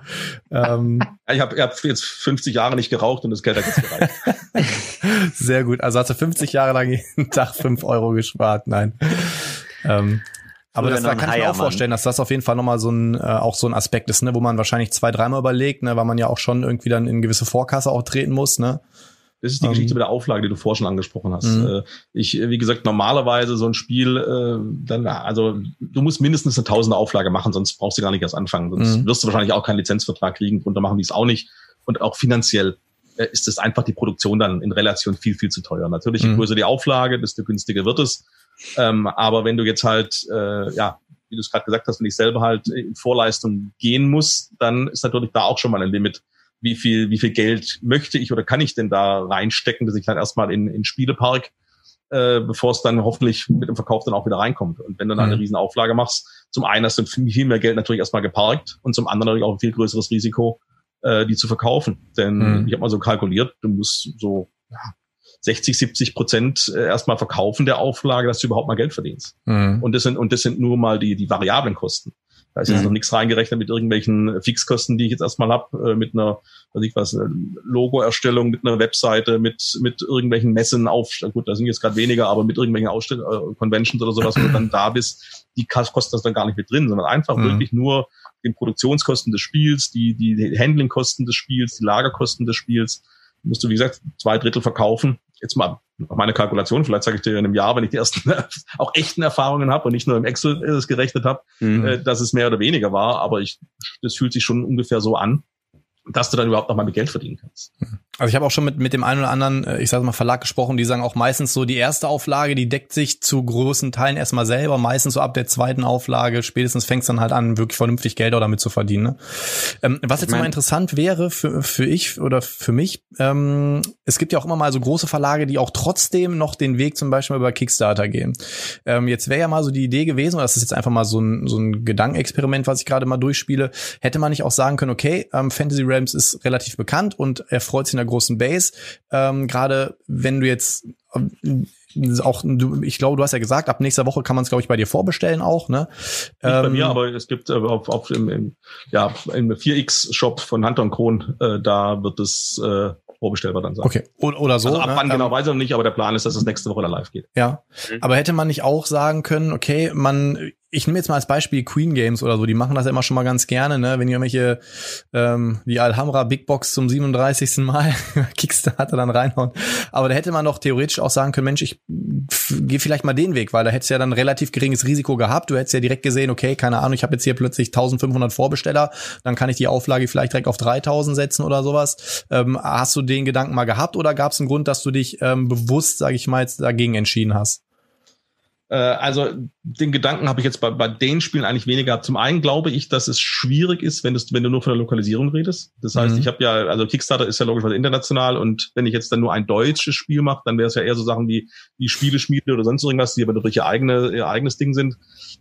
Ähm, ich habe hab jetzt 50 Jahre nicht geraucht und das Geld hat jetzt gereicht. Sehr gut. Also hast du 50 Jahre lang jeden Tag fünf Euro gespart. Nein. Ähm, aber das da kann ich mir auch vorstellen, dass das auf jeden Fall nochmal so ein, äh, auch so ein Aspekt ist, ne, wo man wahrscheinlich zwei, dreimal überlegt, ne, weil man ja auch schon irgendwie dann in gewisse Vorkasse auch treten muss, ne. Das ist die um, Geschichte ähm. mit der Auflage, die du vorher schon angesprochen hast. Mhm. Äh, ich, wie gesagt, normalerweise so ein Spiel, äh, dann, also du musst mindestens eine tausende Auflage machen, sonst brauchst du gar nicht erst anfangen. Sonst mhm. wirst du wahrscheinlich auch keinen Lizenzvertrag kriegen, drunter machen die es auch nicht. Und auch finanziell ist es einfach die Produktion dann in Relation viel, viel zu teuer. Natürlich, je mhm. größer die Auflage, desto günstiger wird es. Ähm, aber wenn du jetzt halt, äh, ja, wie du es gerade gesagt hast, wenn ich selber halt in Vorleistung gehen muss, dann ist natürlich da auch schon mal ein Limit. Wie viel, wie viel Geld möchte ich oder kann ich denn da reinstecken, dass ich dann erstmal in, in Spielepark, äh, bevor es dann hoffentlich mit dem Verkauf dann auch wieder reinkommt. Und wenn du dann mhm. eine riesen Auflage machst, zum einen hast du viel mehr Geld natürlich erstmal geparkt und zum anderen natürlich auch ein viel größeres Risiko, äh, die zu verkaufen. Denn mhm. ich habe mal so kalkuliert, du musst so ja, 60, 70 Prozent äh, erstmal verkaufen der Auflage, dass du überhaupt mal Geld verdienst. Mhm. Und das sind, und das sind nur mal die, die variablen Kosten. Da ist jetzt mhm. noch nichts reingerechnet mit irgendwelchen Fixkosten, die ich jetzt erstmal hab, äh, mit einer, weiß ich was, Logo-Erstellung, mit einer Webseite, mit, mit irgendwelchen Messen auf, gut, da sind jetzt gerade weniger, aber mit irgendwelchen Ausstell äh, Conventions oder sowas, wo du dann da bist, die kosten das dann gar nicht mit drin, sondern einfach mhm. wirklich nur den Produktionskosten des Spiels, die, die Handlingkosten des Spiels, die Lagerkosten des Spiels, musst du, wie gesagt, zwei Drittel verkaufen jetzt mal nach meiner Kalkulation, vielleicht sage ich dir in einem Jahr, wenn ich die ersten auch echten Erfahrungen habe und nicht nur im Excel es gerechnet habe, mhm. äh, dass es mehr oder weniger war, aber ich, das fühlt sich schon ungefähr so an, dass du dann überhaupt noch mal mit Geld verdienen kannst. Also ich habe auch schon mit, mit dem einen oder anderen, äh, ich sage mal Verlag gesprochen, die sagen auch meistens so, die erste Auflage, die deckt sich zu großen Teilen erstmal selber, meistens so ab der zweiten Auflage, spätestens fängst dann halt an, wirklich vernünftig Geld auch damit zu verdienen. Ne? Ähm, was jetzt ich mein, mal interessant wäre für, für ich oder für mich, ähm, es gibt ja auch immer mal so große Verlage, die auch trotzdem noch den Weg zum Beispiel über Kickstarter gehen. Ähm, jetzt wäre ja mal so die Idee gewesen, oder das ist jetzt einfach mal so ein, so ein Gedankenexperiment, was ich gerade mal durchspiele, hätte man nicht auch sagen können, okay, ähm, Fantasy Realms ist relativ bekannt und er freut sich in der großen Base. Ähm, Gerade wenn du jetzt äh, auch du, ich glaube, du hast ja gesagt, ab nächster Woche kann man es glaube ich bei dir vorbestellen auch, ne? Nicht ähm, bei mir, ähm, aber es gibt äh, auf, auf im, im, ja im 4X Shop von Hunter und Kron, äh, da wird es äh, vorbestellbar dann sein. Okay, oder, oder so. Also ab ne? wann genau ähm, weiß ich noch nicht, aber der Plan ist, dass es nächste Woche dann live geht. Ja, mhm. aber hätte man nicht auch sagen können, okay, man ich nehme jetzt mal als Beispiel Queen Games oder so, die machen das ja immer schon mal ganz gerne, ne? Wenn die irgendwelche ähm, die Alhambra Big Box zum 37. Mal Kickstarter dann reinhauen. Aber da hätte man doch theoretisch auch sagen können, Mensch, ich gehe vielleicht mal den Weg, weil da hättest du ja dann relativ geringes Risiko gehabt. Du hättest ja direkt gesehen, okay, keine Ahnung, ich habe jetzt hier plötzlich 1500 Vorbesteller, dann kann ich die Auflage vielleicht direkt auf 3000 setzen oder sowas. Ähm, hast du den Gedanken mal gehabt oder gab es einen Grund, dass du dich ähm, bewusst, sage ich mal, jetzt dagegen entschieden hast? Äh, also den Gedanken habe ich jetzt bei, bei den Spielen eigentlich weniger gehabt. Zum einen glaube ich, dass es schwierig ist, wenn, es, wenn du nur von der Lokalisierung redest. Das heißt, mhm. ich habe ja, also Kickstarter ist ja logischerweise international und wenn ich jetzt dann nur ein deutsches Spiel mache, dann wäre es ja eher so Sachen wie, wie Spieleschmiede oder sonst irgendwas, die aber durch ihr, eigene, ihr eigenes Ding sind,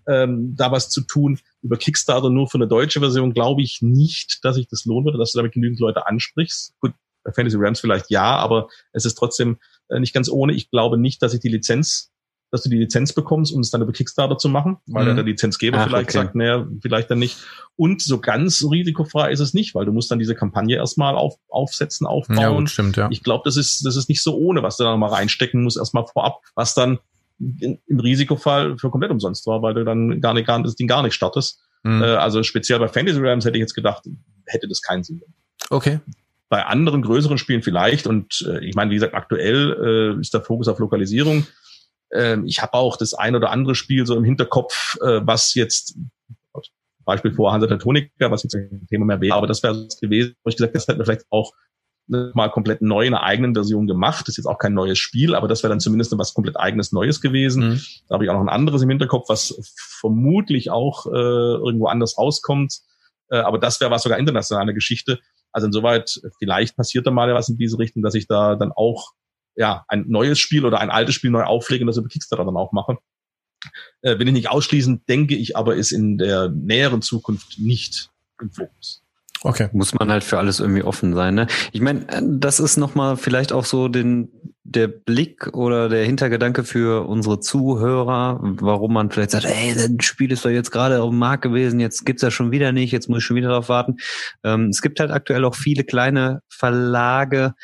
ähm, da was zu tun. Über Kickstarter nur für eine deutsche Version glaube ich nicht, dass sich das lohnen würde, dass du damit genügend Leute ansprichst. Gut, bei Fantasy Rams vielleicht ja, aber es ist trotzdem äh, nicht ganz ohne. Ich glaube nicht, dass ich die Lizenz dass du die Lizenz bekommst, um es dann über Kickstarter zu machen, weil mhm. der Lizenzgeber Ach, vielleicht okay. sagt, naja, vielleicht dann nicht. Und so ganz risikofrei ist es nicht, weil du musst dann diese Kampagne erstmal auf, aufsetzen, aufbauen. Ja, gut, stimmt, ja. Ich glaube, das ist, das ist nicht so ohne, was du da mal reinstecken musst, erstmal vorab, was dann im Risikofall für komplett umsonst war, weil du dann gar nicht, gar, das Ding gar nicht startest. Mhm. Äh, also speziell bei Fantasy Rams hätte ich jetzt gedacht, hätte das keinen Sinn. Okay. Bei anderen größeren Spielen vielleicht und äh, ich meine, wie gesagt, aktuell äh, ist der Fokus auf Lokalisierung. Ähm, ich habe auch das ein oder andere Spiel so im Hinterkopf, äh, was jetzt Beispiel vor Hansa Teutonica, was jetzt ein Thema mehr wäre, aber das wäre es gewesen, wo ich gesagt, das hätten wir vielleicht auch mal komplett neu in einer eigenen Version gemacht. Das ist jetzt auch kein neues Spiel, aber das wäre dann zumindest was komplett eigenes Neues gewesen. Mhm. Da habe ich auch noch ein anderes im Hinterkopf, was vermutlich auch äh, irgendwo anders rauskommt. Äh, aber das wäre was sogar internationale Geschichte. Also insoweit, vielleicht passiert da mal was in diese Richtung, dass ich da dann auch ja ein neues Spiel oder ein altes Spiel neu auflege und das über Kickstarter dann auch mache. Äh, will ich nicht ausschließen, denke ich aber, ist in der näheren Zukunft nicht im Fokus. Okay. Muss man halt für alles irgendwie offen sein. Ne? Ich meine, das ist nochmal vielleicht auch so den, der Blick oder der Hintergedanke für unsere Zuhörer, warum man vielleicht sagt, ey, das Spiel ist doch jetzt gerade auf dem Markt gewesen, jetzt gibt's das schon wieder nicht, jetzt muss ich schon wieder darauf warten. Ähm, es gibt halt aktuell auch viele kleine Verlage,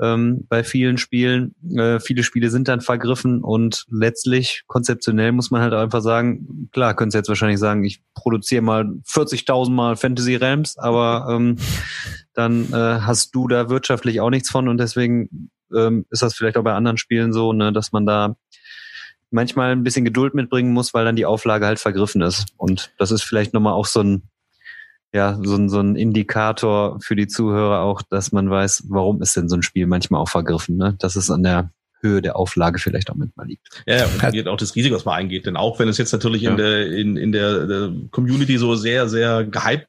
ähm, bei vielen Spielen. Äh, viele Spiele sind dann vergriffen und letztlich konzeptionell muss man halt einfach sagen, klar, könntest jetzt wahrscheinlich sagen, ich produziere mal 40.000 Mal Fantasy Realms, aber ähm, dann äh, hast du da wirtschaftlich auch nichts von und deswegen ähm, ist das vielleicht auch bei anderen Spielen so, ne, dass man da manchmal ein bisschen Geduld mitbringen muss, weil dann die Auflage halt vergriffen ist. Und das ist vielleicht nochmal auch so ein ja, so, ein so ein Indikator für die Zuhörer auch, dass man weiß, warum ist denn so ein Spiel manchmal auch vergriffen, ne? Dass es an der Höhe der Auflage vielleicht auch manchmal liegt. Ja, und geht auch das Risiko, was man eingeht. Denn auch wenn es jetzt natürlich ja. in der, in, in der, der Community so sehr, sehr gehypt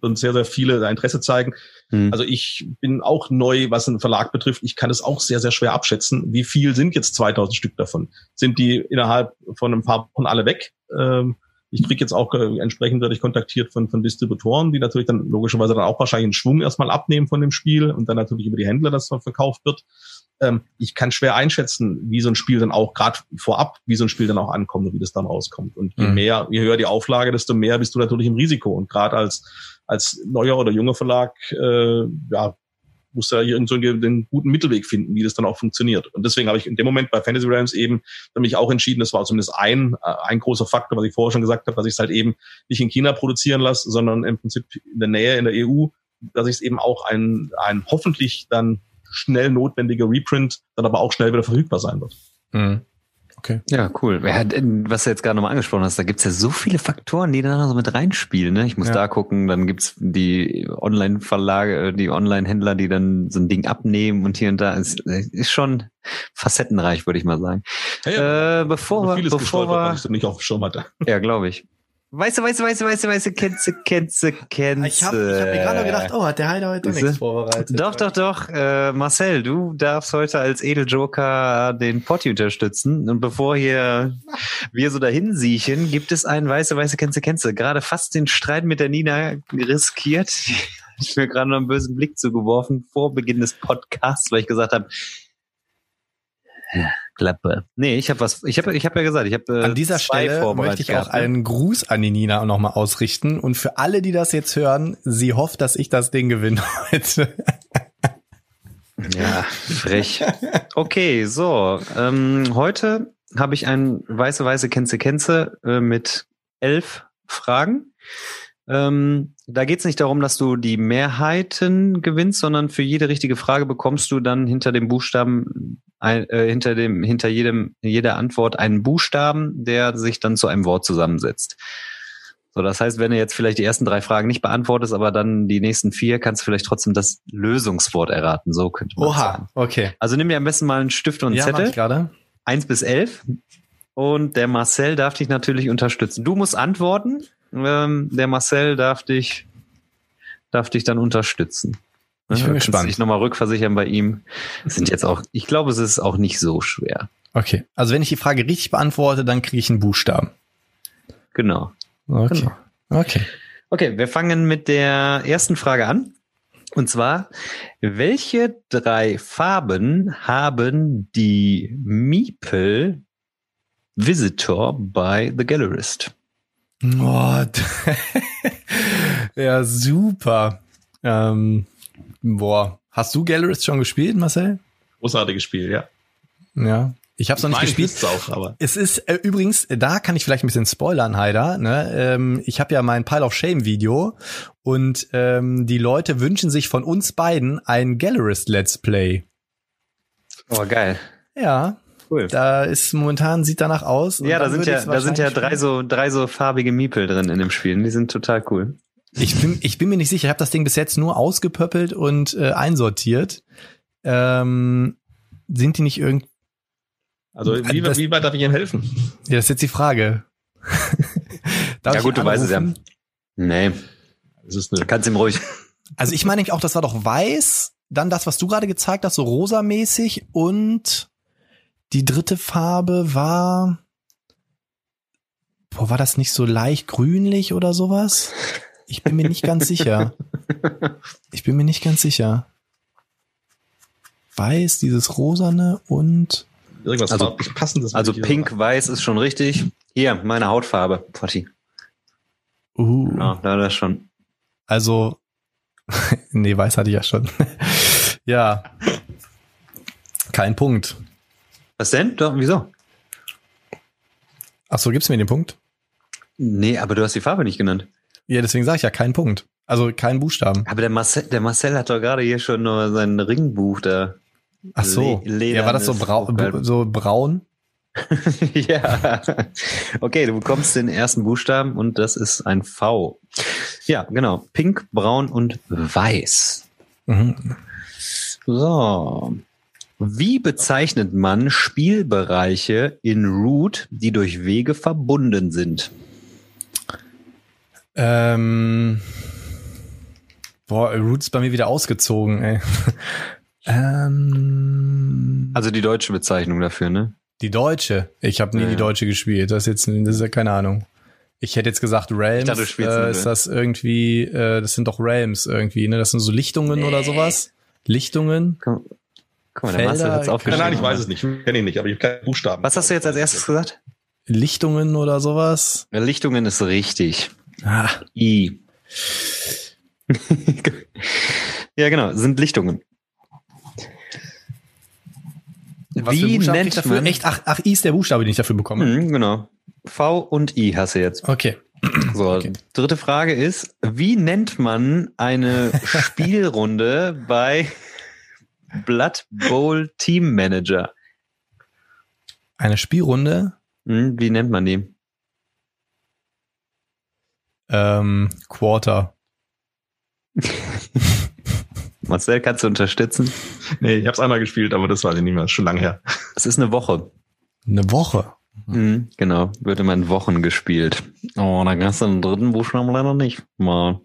und sehr, sehr viele da Interesse zeigen. Hm. Also ich bin auch neu, was einen Verlag betrifft. Ich kann es auch sehr, sehr schwer abschätzen. Wie viel sind jetzt 2000 Stück davon? Sind die innerhalb von ein paar Wochen alle weg? Ähm, ich kriege jetzt auch äh, entsprechend werde ich kontaktiert von, von Distributoren, die natürlich dann logischerweise dann auch wahrscheinlich einen Schwung erstmal abnehmen von dem Spiel und dann natürlich über die Händler, das dann verkauft wird. Ähm, ich kann schwer einschätzen, wie so ein Spiel dann auch gerade vorab, wie so ein Spiel dann auch ankommt und wie das dann rauskommt. Und je mhm. mehr, je höher die Auflage, desto mehr bist du natürlich im Risiko. Und gerade als als neuer oder junger Verlag äh, ja, muss da irgend so guten Mittelweg finden, wie das dann auch funktioniert. Und deswegen habe ich in dem Moment bei Fantasy Realms eben mich auch entschieden, das war zumindest ein, äh, ein großer Faktor, was ich vorher schon gesagt habe, dass ich es halt eben nicht in China produzieren lasse, sondern im Prinzip in der Nähe in der EU, dass ich es eben auch ein, ein hoffentlich dann schnell notwendiger Reprint dann aber auch schnell wieder verfügbar sein wird. Mhm. Okay. Ja, cool. Was du jetzt gerade nochmal angesprochen hast, da gibt's ja so viele Faktoren, die da so mit reinspielen. Ne? Ich muss ja. da gucken, dann gibt's die Online-Verlage, die Online-Händler, die dann so ein Ding abnehmen und hier und da. Ist, ist schon facettenreich, würde ich mal sagen. Ja, ja. Äh, bevor wir, bevor wir, nicht auf dem Schirm hatte. Ja, glaube ich. Du, weißt du, kennst du, kennst du, kennst Ich habe ich hab mir gerade noch gedacht, oh, hat der Heider heute nichts vorbereitet. Doch, doch, doch. Äh, Marcel, du darfst heute als Edeljoker den Potti unterstützen. Und bevor hier wir so dahin siechen, gibt es einen weiße, weiße, kennst du. Gerade fast den Streit mit der Nina riskiert. ich mir gerade noch einen bösen Blick zugeworfen vor Beginn des Podcasts, weil ich gesagt habe, Klappe. Nee, ich habe was, ich habe ich hab ja gesagt, ich habe äh, An dieser Stelle möchte ich auch einen Gruß an die Nina nochmal ausrichten und für alle, die das jetzt hören, sie hofft, dass ich das Ding gewinne heute. ja, frech. Okay, so, ähm, heute habe ich ein weiße, weiße Kenze, Kenze äh, mit elf Fragen. Ähm, da geht es nicht darum, dass du die Mehrheiten gewinnst, sondern für jede richtige Frage bekommst du dann hinter dem Buchstaben, ein, äh, hinter dem, hinter jedem, jeder Antwort einen Buchstaben, der sich dann zu einem Wort zusammensetzt. So, das heißt, wenn du jetzt vielleicht die ersten drei Fragen nicht beantwortest, aber dann die nächsten vier, kannst du vielleicht trotzdem das Lösungswort erraten. So könnte man Oha, sagen. okay. Also nimm dir am besten mal einen Stift und einen ja, Zettel. gerade. Eins bis elf. Und der Marcel darf dich natürlich unterstützen. Du musst antworten ähm, der Marcel darf dich, darf dich dann unterstützen. Ich bin gespannt. Ich nochmal rückversichern bei ihm. sind jetzt auch, ich glaube, es ist auch nicht so schwer. Okay. Also wenn ich die Frage richtig beantworte, dann kriege ich einen Buchstaben. Genau. Okay. Genau. Okay. Okay, wir fangen mit der ersten Frage an. Und zwar, welche drei Farben haben die Meeple Visitor bei The Gallerist? Oh, ja, super. Ähm, boah, hast du Gallerist schon gespielt, Marcel? Großartiges Spiel, ja. Ja, ich habe es noch nicht gespielt. Auch, aber. Es ist äh, übrigens, da kann ich vielleicht ein bisschen spoilern, Heider. Ne? Ähm, ich habe ja mein Pile of Shame Video und ähm, die Leute wünschen sich von uns beiden ein Gallerist Let's Play. Oh, geil. Ja, Cool. Da ist momentan sieht danach aus. Ja, da sind ja, da sind ja drei so, drei so farbige Miepel drin in dem Spiel. Die sind total cool. Ich bin, ich bin mir nicht sicher. Ich habe das Ding bis jetzt nur ausgepöppelt und äh, einsortiert. Ähm, sind die nicht irgendwie? Also wie, das, wie weit darf ich Ihnen helfen? Ja, das ist jetzt die Frage. ja gut, du weißt es ja. Nee. Das ist eine Kannst ihm ruhig. Also ich meine auch, das war doch weiß dann das, was du gerade gezeigt hast, so rosamäßig und die dritte Farbe war, boah, war das nicht so leicht grünlich oder sowas? Ich bin mir nicht ganz sicher. Ich bin mir nicht ganz sicher. Weiß, dieses rosane und Irgendwas Also- passendes. Also pink-weiß ist schon richtig. Hier, meine Hautfarbe, Potti. uh, Ja, da das schon. also nee, weiß hatte ich ja schon. ja. Kein Punkt. Was denn? Doch, wieso? Ach so, gibt's mir den Punkt? Nee, aber du hast die Farbe nicht genannt. Ja, deswegen sage ich ja keinen Punkt. Also keinen Buchstaben. Aber der Marcel, der Marcel hat doch gerade hier schon nur sein Ringbuch da. Ach so. Le- ja, war das so, brau so braun? ja. Okay, du bekommst den ersten Buchstaben und das ist ein V. Ja, genau. Pink, braun und weiß. Mhm. So. Wie bezeichnet man Spielbereiche in Root, die durch Wege verbunden sind? Ähm, boah, Roots bei mir wieder ausgezogen, ey. ähm, Also die deutsche Bezeichnung dafür, ne? die Deutsche. Ich habe nie Ja, die ja. Deutsche gespielt. Das ist jetzt, das ist ja keine Ahnung. Ich hätte jetzt gesagt Realms. Ich dachte, äh, ist das irgendwie? Äh, das sind doch Realms irgendwie, ne? Das sind so Lichtungen oder sowas. Lichtungen. Guck mal, der Felder, Marcel hat's keine Nein, aufgeschrieben. nein, ich weiß es nicht. Kenne ihn nicht, aber ich habe keinen Buchstaben. Was hast du jetzt als erstes gesagt? Lichtungen oder sowas. Lichtungen ist richtig. Ah, I. ja, genau, sind Lichtungen. was Wie nennt dafür? man? Echt? Ach, ach, I ist der Buchstabe, den ich dafür bekomme. Hm, genau. V und I hast du jetzt. Okay. So, Okay. dritte Frage ist, wie nennt man eine Spielrunde bei Blood Bowl Team Manager? Eine Spielrunde. Hm, wie nennt man die? Ähm, Quarter. Marcel, kannst du unterstützen? Nee, ich habe es einmal gespielt, aber das ich nicht mehr. Ist schon lange her. Es ist eine Woche. Eine Woche. Mhm, genau, wird immer in Wochen gespielt. Oh, da kannst du den dritten Buchstaben leider nicht mal.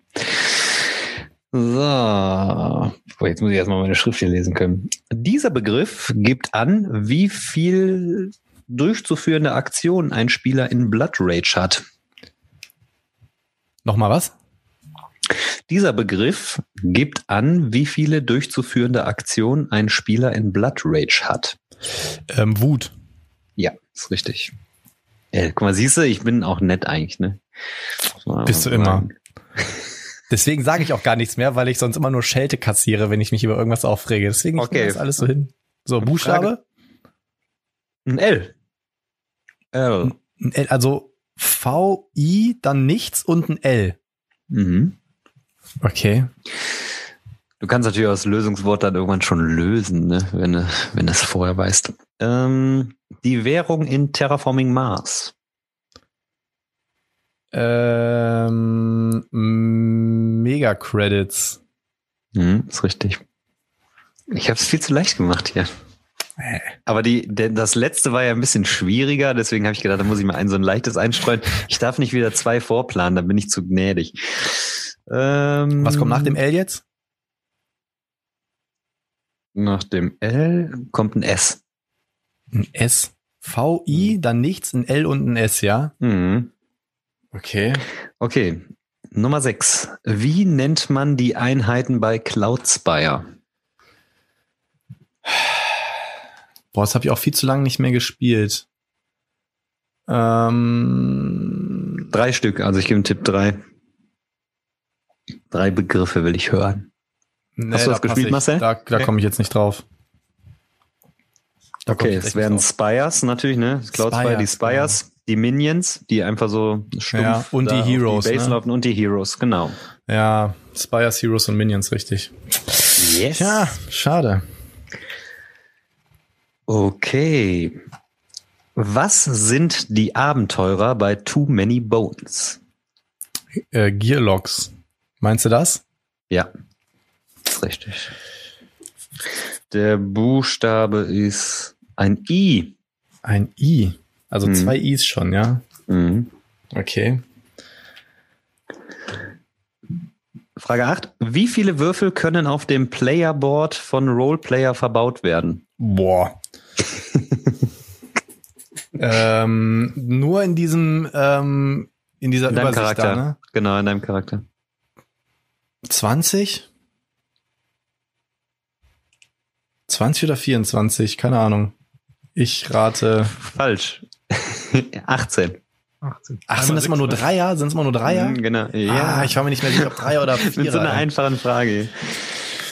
So, Boah, jetzt muss ich erstmal meine Schrift hier lesen können. Dieser Begriff gibt an, wie viel durchzuführende Aktionen ein Spieler in Blood Rage hat. Nochmal was? Dieser Begriff gibt an, wie viele durchzuführende Aktionen ein Spieler in Blood Rage hat. Ähm, Wut. Ja, ist richtig. Ey, guck mal, siehst du, ich bin auch nett eigentlich, ne? Bist du immer. Deswegen sage ich auch gar nichts mehr, weil ich sonst immer nur Schelte kassiere, wenn ich mich über irgendwas aufrege. Deswegen ich Okay. nehme das alles so hin. So, Buchstabe. Ein L. L. Ein L, also V, I, dann nichts und ein L. Mhm. Okay. Du kannst natürlich auch das Lösungswort dann irgendwann schon lösen, ne? wenn du wenn du es vorher weißt. Ähm, die Währung in Terraforming Mars. Ähm, Mega Credits. Mhm, ist richtig. Ich habe es viel zu leicht gemacht hier. Aber die, denn das letzte war ja ein bisschen schwieriger, deswegen habe ich gedacht, da muss ich mal ein so ein leichtes einstreuen. Ich darf nicht wieder zwei vorplanen, dann bin ich zu gnädig. Ähm, Was kommt nach dem L jetzt? Nach dem L kommt ein S. Ein S. V, I, dann nichts, ein L und ein S, ja? Mhm. Okay. Okay, Nummer 6. Wie nennt man die Einheiten bei Cloudspire? Boah, das habe ich auch viel zu lange nicht mehr gespielt. Ähm, Drei Stück, also ich gebe einen Tipp drei. Drei Begriffe will ich hören. nee, Hast du da das gespielt, ich, Marcel? Da, da Nee. komme ich jetzt nicht drauf. Da Okay, es drauf. Spires natürlich, ne? Cloudspire, die Spires, Spires, die Minions, die einfach so stumpf Ja, und die Heroes, Die Base ne? laufen und die Heroes, genau. Ja, Spires, Heroes und Minions, richtig. Yes. Tja, schade. Okay. Was sind die Abenteurer bei Too Many Bones? Äh, Gearlocks. Meinst du das? Ja, ist richtig. Der Buchstabe ist ein I. Ein I. Also Mhm. zwei Is schon, ja? Mhm. Okay. Frage 8. Wie viele Würfel können auf dem Playerboard von Roleplayer verbaut werden? Boah. Ähm, nur in diesem, ähm, in dieser In deinem Übersicht Charakter. da, ne? Genau, in deinem Charakter. 20? 20 oder 24? Keine Ahnung. Ich rate. Falsch. 18. 18. Ach, sind das immer nur Dreier? Sind es immer nur Dreier? Mhm, Genau. Ah, ich war mir nicht mehr sicher, ob Dreier oder Vierer. Mit so einer einfachen Frage.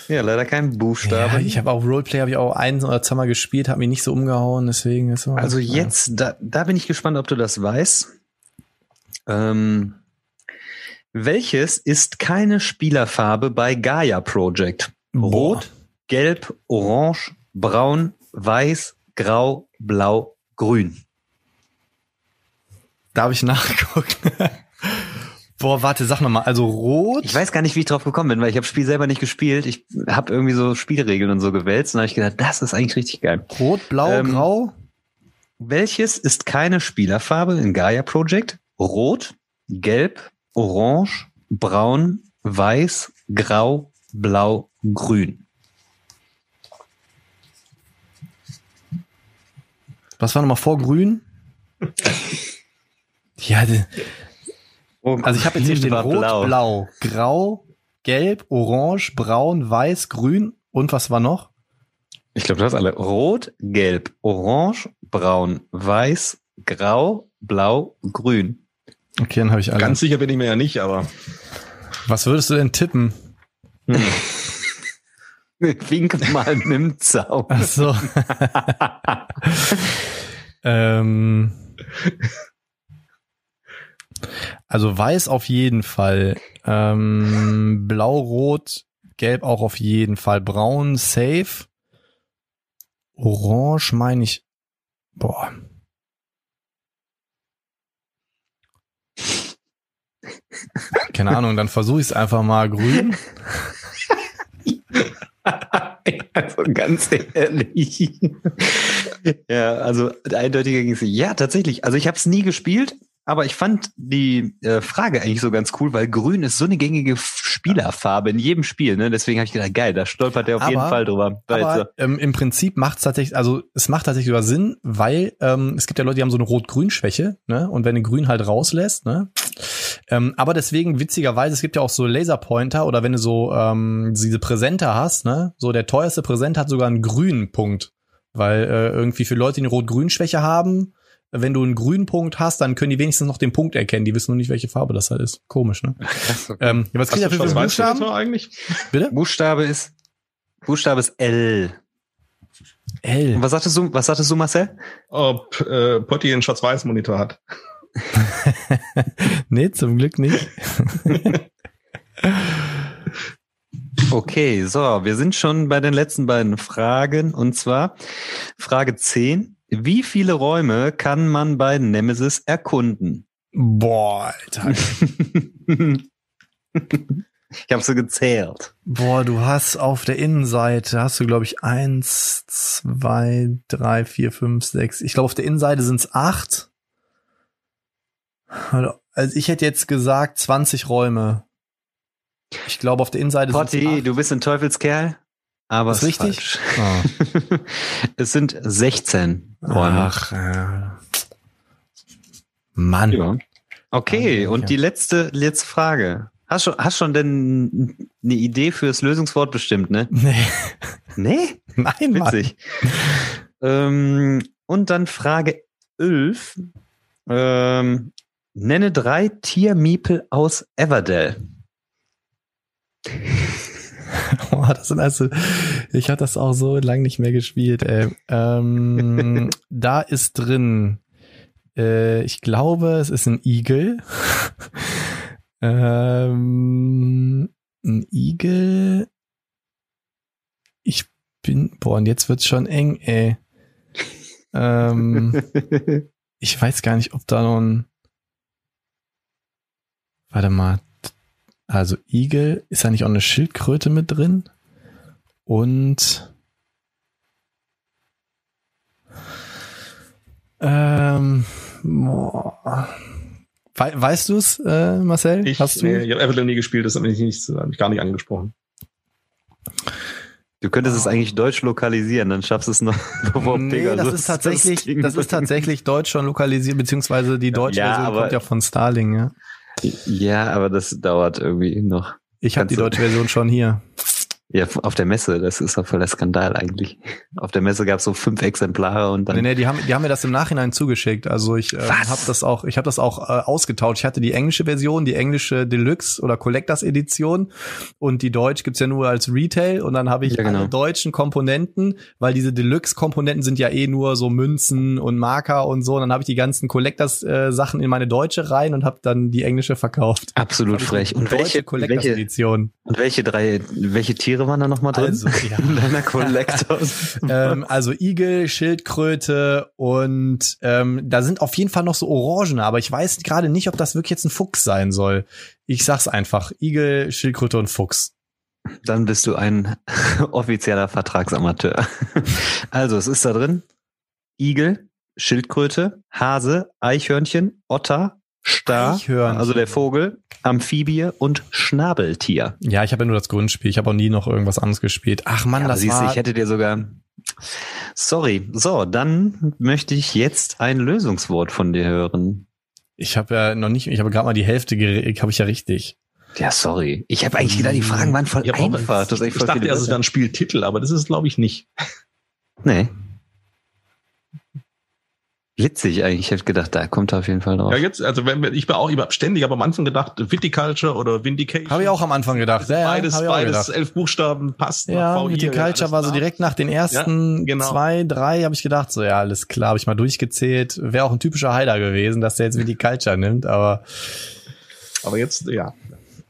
Ja, leider kein ja, Buchstabe. ich habe auch Roleplay, habe ich auch ein oder zweimal gespielt, hat mich nicht so umgehauen, deswegen ist also ja. jetzt, da, da bin ich gespannt, ob du das weißt. Ähm, welches ist keine Spielerfarbe bei Gaia Project? Rot, gelb, orange, braun, weiß, grau, blau, grün. Darf ich nachgucken? Boah, warte, sag nochmal. Also rot. Ich weiß gar nicht, wie ich drauf gekommen bin, weil ich habe Spiel selber nicht gespielt. Ich habe irgendwie so Spielregeln und so gewälzt und habe ich gedacht, das ist eigentlich richtig geil. Rot, blau, Ähm, grau. Welches ist keine Spielerfarbe in Gaia Project? Rot, gelb, orange, braun, weiß, grau, blau, grün. Was war nochmal vor grün? ja, also ich habe jetzt hier stehen War rot, blau. grau, gelb, orange, braun, weiß, grün und was war noch? Ich glaube, du hast alle. Rot, gelb, orange, braun, weiß, grau, blau, grün. Okay, dann habe ich alle. Ganz sicher bin ich mir ja nicht, aber was würdest du denn tippen? Hm. Wink mal mit dem Zaun. Ach so. ähm, also weiß auf jeden Fall. Ähm, Blau, Rot, Gelb auch auf jeden Fall. Braun, safe. Orange meine ich. Boah. Keine Ahnung, dann versuche ich es einfach mal grün. Also ganz ehrlich. ja, also eindeutiger ging es. Ja, tatsächlich. Also ich habe es nie gespielt, aber ich fand die äh, Frage eigentlich so ganz cool, weil Grün ist so eine gängige Spielerfarbe in jedem Spiel. Ne? Deswegen habe ich gedacht, geil, da stolpert der auf jeden Aber- Fall drüber. Weil so, Aber ähm, im Prinzip macht es tatsächlich, also es macht tatsächlich sogar Sinn, weil ähm, es gibt ja Leute, die haben so eine Rot-Grün-Schwäche, ne? Und wenn du Grün halt rauslässt, ne? Ähm, aber deswegen, witzigerweise, es gibt ja auch so Laserpointer oder wenn du so ähm, diese Präsenter hast, ne? So der teuerste Präsent hat sogar einen grünen Punkt. Weil äh, irgendwie für Leute, die eine Rot-Grün-Schwäche haben, wenn du einen grünen Punkt hast, dann können die wenigstens noch den Punkt erkennen. Die wissen nur nicht, welche Farbe das halt ist. Komisch, ne? Ähm, ja, was kriegt er du für Buchstaben? eigentlich? Bitte? Buchstabe ist Buchstabe ist L. L. Und was sagtest du, was sagtest du, Marcel? Ob äh, Potti einen Schwarz-Weiß-Monitor hat. nee, zum Glück nicht. Okay, so, wir sind schon bei den letzten beiden Fragen und zwar Frage 10. Wie viele Räume kann man bei Nemesis erkunden? Boah, Alter. ich habe so gezählt. Boah, du hast auf der Innenseite, hast du, glaube ich, eins, zwei, drei, vier, fünf, sechs. Ich glaube, auf der Innenseite sind es acht. Also ich hätte jetzt gesagt 20 Räume. Ich glaube, auf der Innenseite sind es du bist ein Teufelskerl, aber Ist richtig? falsch. Ah. es sind 16 Räume. Ach, äh. Mann. Ja. Okay, und ja. die letzte, letzte Frage. Hast schon, hast schon denn eine Idee fürs Lösungswort bestimmt, ne? Nee. Nee? Nein, Mann. Witzig. ähm, und dann Frage 11. Ähm, nenne drei Tiermiepel aus Everdell. Boah, das sind also, ich hatte das auch so lange nicht mehr gespielt. Ey. Ähm, da ist drin, äh, ich glaube, es ist ein Igel. ähm, ein Igel. Ich bin, boah, und jetzt wird's schon eng, ey. Ähm, ich weiß gar nicht, ob da noch ein, warte mal, also Igel, ist da nicht auch eine Schildkröte mit drin? Und ähm, boah, We weißt du es, äh, Marcel? Ich, Hast du? nee, ich habe Everland nie gespielt, das habe ich, nicht, hab ich gar nicht angesprochen. Du könntest es eigentlich deutsch lokalisieren, dann schaffst du es noch. Nee, das ist tatsächlich, Ding das ist tatsächlich deutsch schon lokalisiert, beziehungsweise die deutsche Ja, Version aber- kommt ja von Starling, ja. Ja, aber das dauert irgendwie noch. Ich habe die deutsche Version schon hier. Ja, auf der Messe, das ist doch voll der Skandal eigentlich. Auf der Messe gab es so fünf Exemplare und dann. Nee, nee, die haben, die haben mir das im Nachhinein zugeschickt. Also ich äh, habe das auch, ich habe das auch äh, ausgetauscht. Ich hatte die englische Version, die englische Deluxe oder Collectors Edition und die Deutsch gibt's ja nur als Retail und dann habe ich Ja, genau. alle deutschen Komponenten, weil diese Deluxe Komponenten sind ja eh nur so Münzen und Marker und so. Und dann habe ich die ganzen Collectors äh, Sachen in meine deutsche rein und habe dann die englische verkauft. Absolut frech. Und welche, Collectors welche, Edition. und welche drei, welche Tiere waren da nochmal drin? Also, ja. In deiner Collectors. ähm, also Igel, Schildkröte und ähm, da sind auf jeden Fall noch so Orangene, aber ich weiß gerade nicht, ob das wirklich jetzt ein Fuchs sein soll. Ich sag's einfach. Igel, Schildkröte und Fuchs. Dann bist du ein offizieller Vertragsamateur. Also, es ist da drin Igel, Schildkröte, Hase, Eichhörnchen, Otter, Star, Eichhörnchen. also der Vogel, Amphibie und Schnabeltier. Ja, ich habe ja nur das Grundspiel. Ich habe auch nie noch irgendwas anderes gespielt. Ach man, Ja, das siehst du, war. ich hätte dir sogar. Sorry. So, dann möchte ich jetzt ein Lösungswort von dir hören. Ich habe ja noch nicht. Ich habe gerade mal die Hälfte. Habe ich ja richtig. Ja, sorry. Ich habe eigentlich gedacht, die Fragen waren voll auch- einfach. Das ist echt Ich voll dachte erst, es wäre ein Spieltitel, aber das ist es, glaube ich, nicht. Nee. Witzig eigentlich. Ich hätte gedacht, da kommt er auf jeden Fall drauf. Ja, jetzt, also wenn wir, ich war auch immer ständig, aber am Anfang gedacht, Viticulture oder Vindication. Habe ich auch am Anfang gedacht. Ja, ja, beides, auch beides gedacht. elf Buchstaben passt. Ja, VI, mit den ja, Culture alles war so direkt nach den ersten Ja, genau. zwei, drei habe ich gedacht, so ja, alles klar, habe ich mal durchgezählt. Wäre auch ein typischer Heider gewesen, dass der jetzt wie die Culture nimmt, aber Aber jetzt, ja.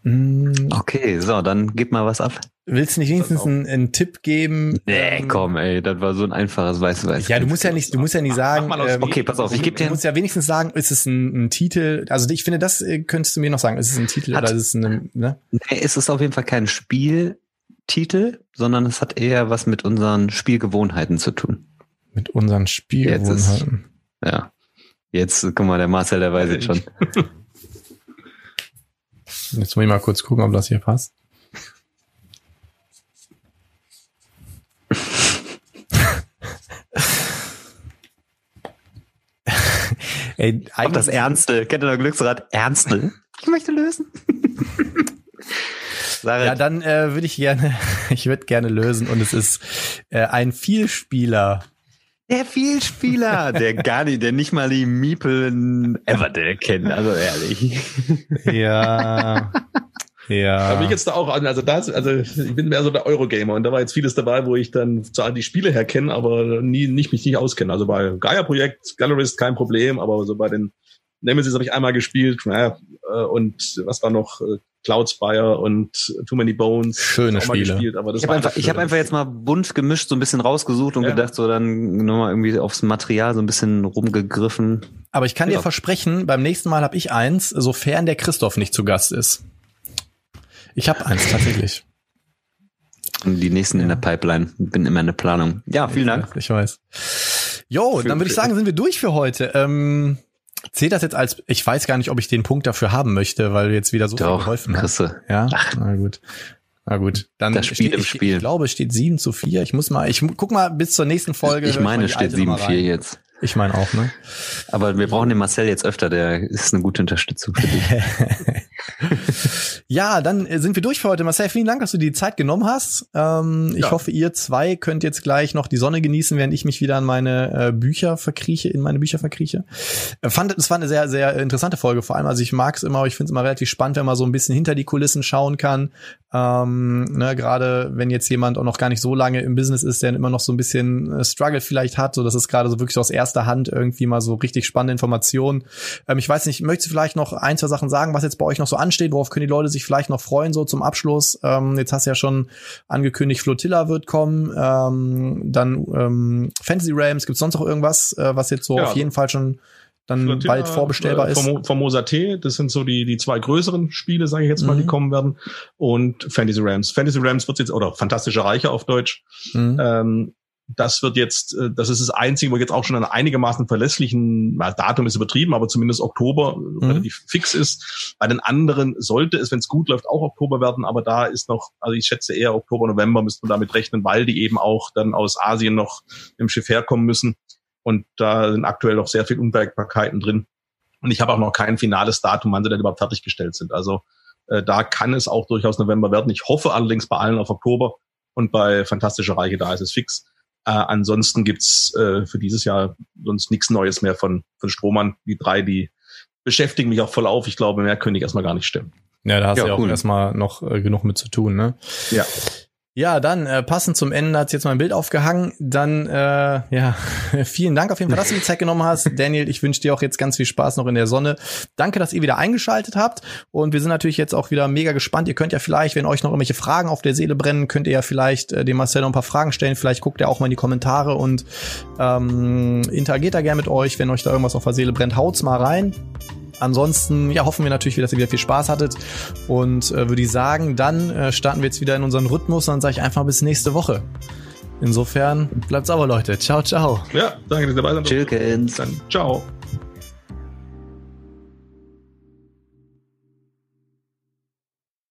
mh, Okay, so, dann gib mal was ab. Willst du nicht wenigstens einen, einen Tipp geben? Nee, Ähm, komm, ey, das war so ein einfaches weiß weiß. Ja, du musst ja nicht, du musst ja nicht sagen. mach mal aus ähm, Okay, pass auf, ich gebe Du dir musst ja wenigstens sagen, ist es ein, ein Titel? Also ich finde, das äh, könntest du mir noch sagen. Ist es ein Titel Hat- oder ist es ein, ne? Nee, es ist auf jeden Fall kein Spieltitel, sondern es hat eher was mit unseren Spielgewohnheiten zu tun. Mit unseren Jetzt Spielgewohnheiten. Ja. Jetzt, guck mal, der Marcel, der weiß jetzt schon. Jetzt muss ich mal kurz gucken, ob das hier passt. Ey, Auch das eigentlich, Ernste. Kennt ihr noch Glücksrad? Ernste? Ich möchte lösen. Ja, dann äh, würde ich gerne, ich würde gerne lösen und es ist äh, ein Vielspieler. der Vielspieler, der gar nicht, der nicht mal die Miepel Everdell kennt, also ehrlich. Ja. Da ja. bin ich jetzt da auch an, also das, also ich bin mehr so der Eurogamer und da war jetzt vieles dabei, wo ich dann zwar die Spiele herkenne, aber nie, nicht mich nicht auskenne. Also bei Gaia-Projekt, Gallerist kein Problem, aber so bei den Nemesis habe ich einmal gespielt, naja, äh, und was war noch, äh, Cloudspire und Too Many Bones. Schöne Spiele. Gespielt, aber das Ich habe einfach, ich hab einfach jetzt mal bunt gemischt, so ein bisschen rausgesucht und Ja. gedacht, so dann nochmal irgendwie aufs Material so ein bisschen rumgegriffen. Aber ich kann dir Ja. versprechen, beim nächsten Mal habe ich eins, sofern der Christoph nicht zu Gast ist. Ich habe eins tatsächlich. Und die nächsten in der Pipeline. Bin immer in der Planung. Ja, vielen Dank. Ich weiß. Jo, dann würde ich sagen, sind wir durch für heute. Ähm, zählt das jetzt als, ich weiß gar nicht, ob ich den Punkt dafür haben möchte, weil du jetzt wieder so viel Doch, geholfen hast. Chrisse. Ja, na gut. Na gut, dann Das Spiel steht, im ich, Spiel. Ich glaube, es steht 7 zu 4. Ich muss mal, ich guck mal bis zur nächsten Folge. Ich meine, es steht alte nochmal 7-4 rein. jetzt. Ich meine auch, ne? Aber wir brauchen den Marcel jetzt öfter, der ist eine gute Unterstützung für dich. Ja, dann äh, sind wir durch für heute. Marcel, vielen Dank, dass du die Zeit genommen hast. Ähm, Ich Ja. hoffe, ihr zwei könnt jetzt gleich noch die Sonne genießen, während ich mich wieder an meine äh, Bücher verkrieche, in meine Bücher verkrieche. Äh, fand, es war eine sehr, sehr interessante Folge vor allem. Also ich mag es immer, ich finde es immer relativ spannend, wenn man so ein bisschen hinter die Kulissen schauen kann. Ähm, ne, Gerade wenn jetzt jemand auch noch gar nicht so lange im Business ist, der immer noch so ein bisschen äh, Struggle vielleicht hat, so dass es gerade so wirklich so aus erster Hand irgendwie mal so richtig spannende Informationen. Ähm, ich weiß nicht, möchtest du vielleicht noch ein, zwei Sachen sagen, was jetzt bei euch noch so ansteht? Worauf können die Leute sich vielleicht noch freuen, so zum Abschluss? Ähm, jetzt hast du ja schon angekündigt, Flotilla wird kommen, ähm, dann ähm, Fantasy Realms, gibt's sonst noch irgendwas, äh, was jetzt so Ja, auf jeden Fall schon dann Flotilla, bald vorbestellbar äh, ist? Formo- Formosa T, das sind so die, die zwei größeren Spiele, sage ich jetzt mal, Mhm. die kommen werden. Und Fantasy Rams. Fantasy Rams wird jetzt, oder Fantastische Reiche auf Deutsch, Mhm. ähm, das wird jetzt, äh, das ist das Einzige, wo jetzt auch schon an einigermaßen verlässlichen, Datum ist übertrieben, aber zumindest Oktober mhm. relativ fix ist. Bei den anderen sollte es, wenn es gut läuft, auch Oktober werden, aber da ist noch, also ich schätze eher Oktober, November müsste man damit rechnen, weil die eben auch dann aus Asien noch im Schiff herkommen müssen. Und da sind aktuell noch sehr viel Unwägbarkeiten drin. Und ich habe auch noch kein finales Datum, wann sie denn überhaupt fertiggestellt sind. Also äh, da kann es auch durchaus November werden. Ich hoffe allerdings bei allen auf Oktober und bei Fantastische Reiche, da ist es fix. Äh, ansonsten gibt's äh, für dieses Jahr sonst nichts Neues mehr von, von Strohmann. Die drei, die beschäftigen mich auch voll auf. Ich glaube, mehr könnte ich erstmal gar nicht stimmen. Ja, da hast ja, du ja cool. auch erstmal noch äh, genug mit zu tun, ne? Ja. Ja, dann äh, passend zum Ende hat jetzt mein Bild aufgehangen. Dann äh, ja, vielen Dank auf jeden Fall, dass du die Zeit genommen hast. Daniel, ich wünsche dir auch jetzt ganz viel Spaß noch in der Sonne. Danke, dass ihr wieder eingeschaltet habt. Und wir sind natürlich jetzt auch wieder mega gespannt. Ihr könnt ja vielleicht, wenn euch noch irgendwelche Fragen auf der Seele brennen, könnt ihr ja vielleicht äh, dem Marcel noch ein paar Fragen stellen. Vielleicht guckt ihr auch mal in die Kommentare und ähm, interagiert da gerne mit euch. Wenn euch da irgendwas auf der Seele brennt, haut's mal rein. Ansonsten ja, hoffen wir natürlich, dass ihr wieder viel Spaß hattet und äh, würde ich sagen, dann äh, starten wir jetzt wieder in unseren Rhythmus und dann sage ich einfach bis nächste Woche. Insofern bleibt sauber, Leute. Ciao, ciao. Ja, danke, dass ihr dabei seid. Chill, Dann ciao.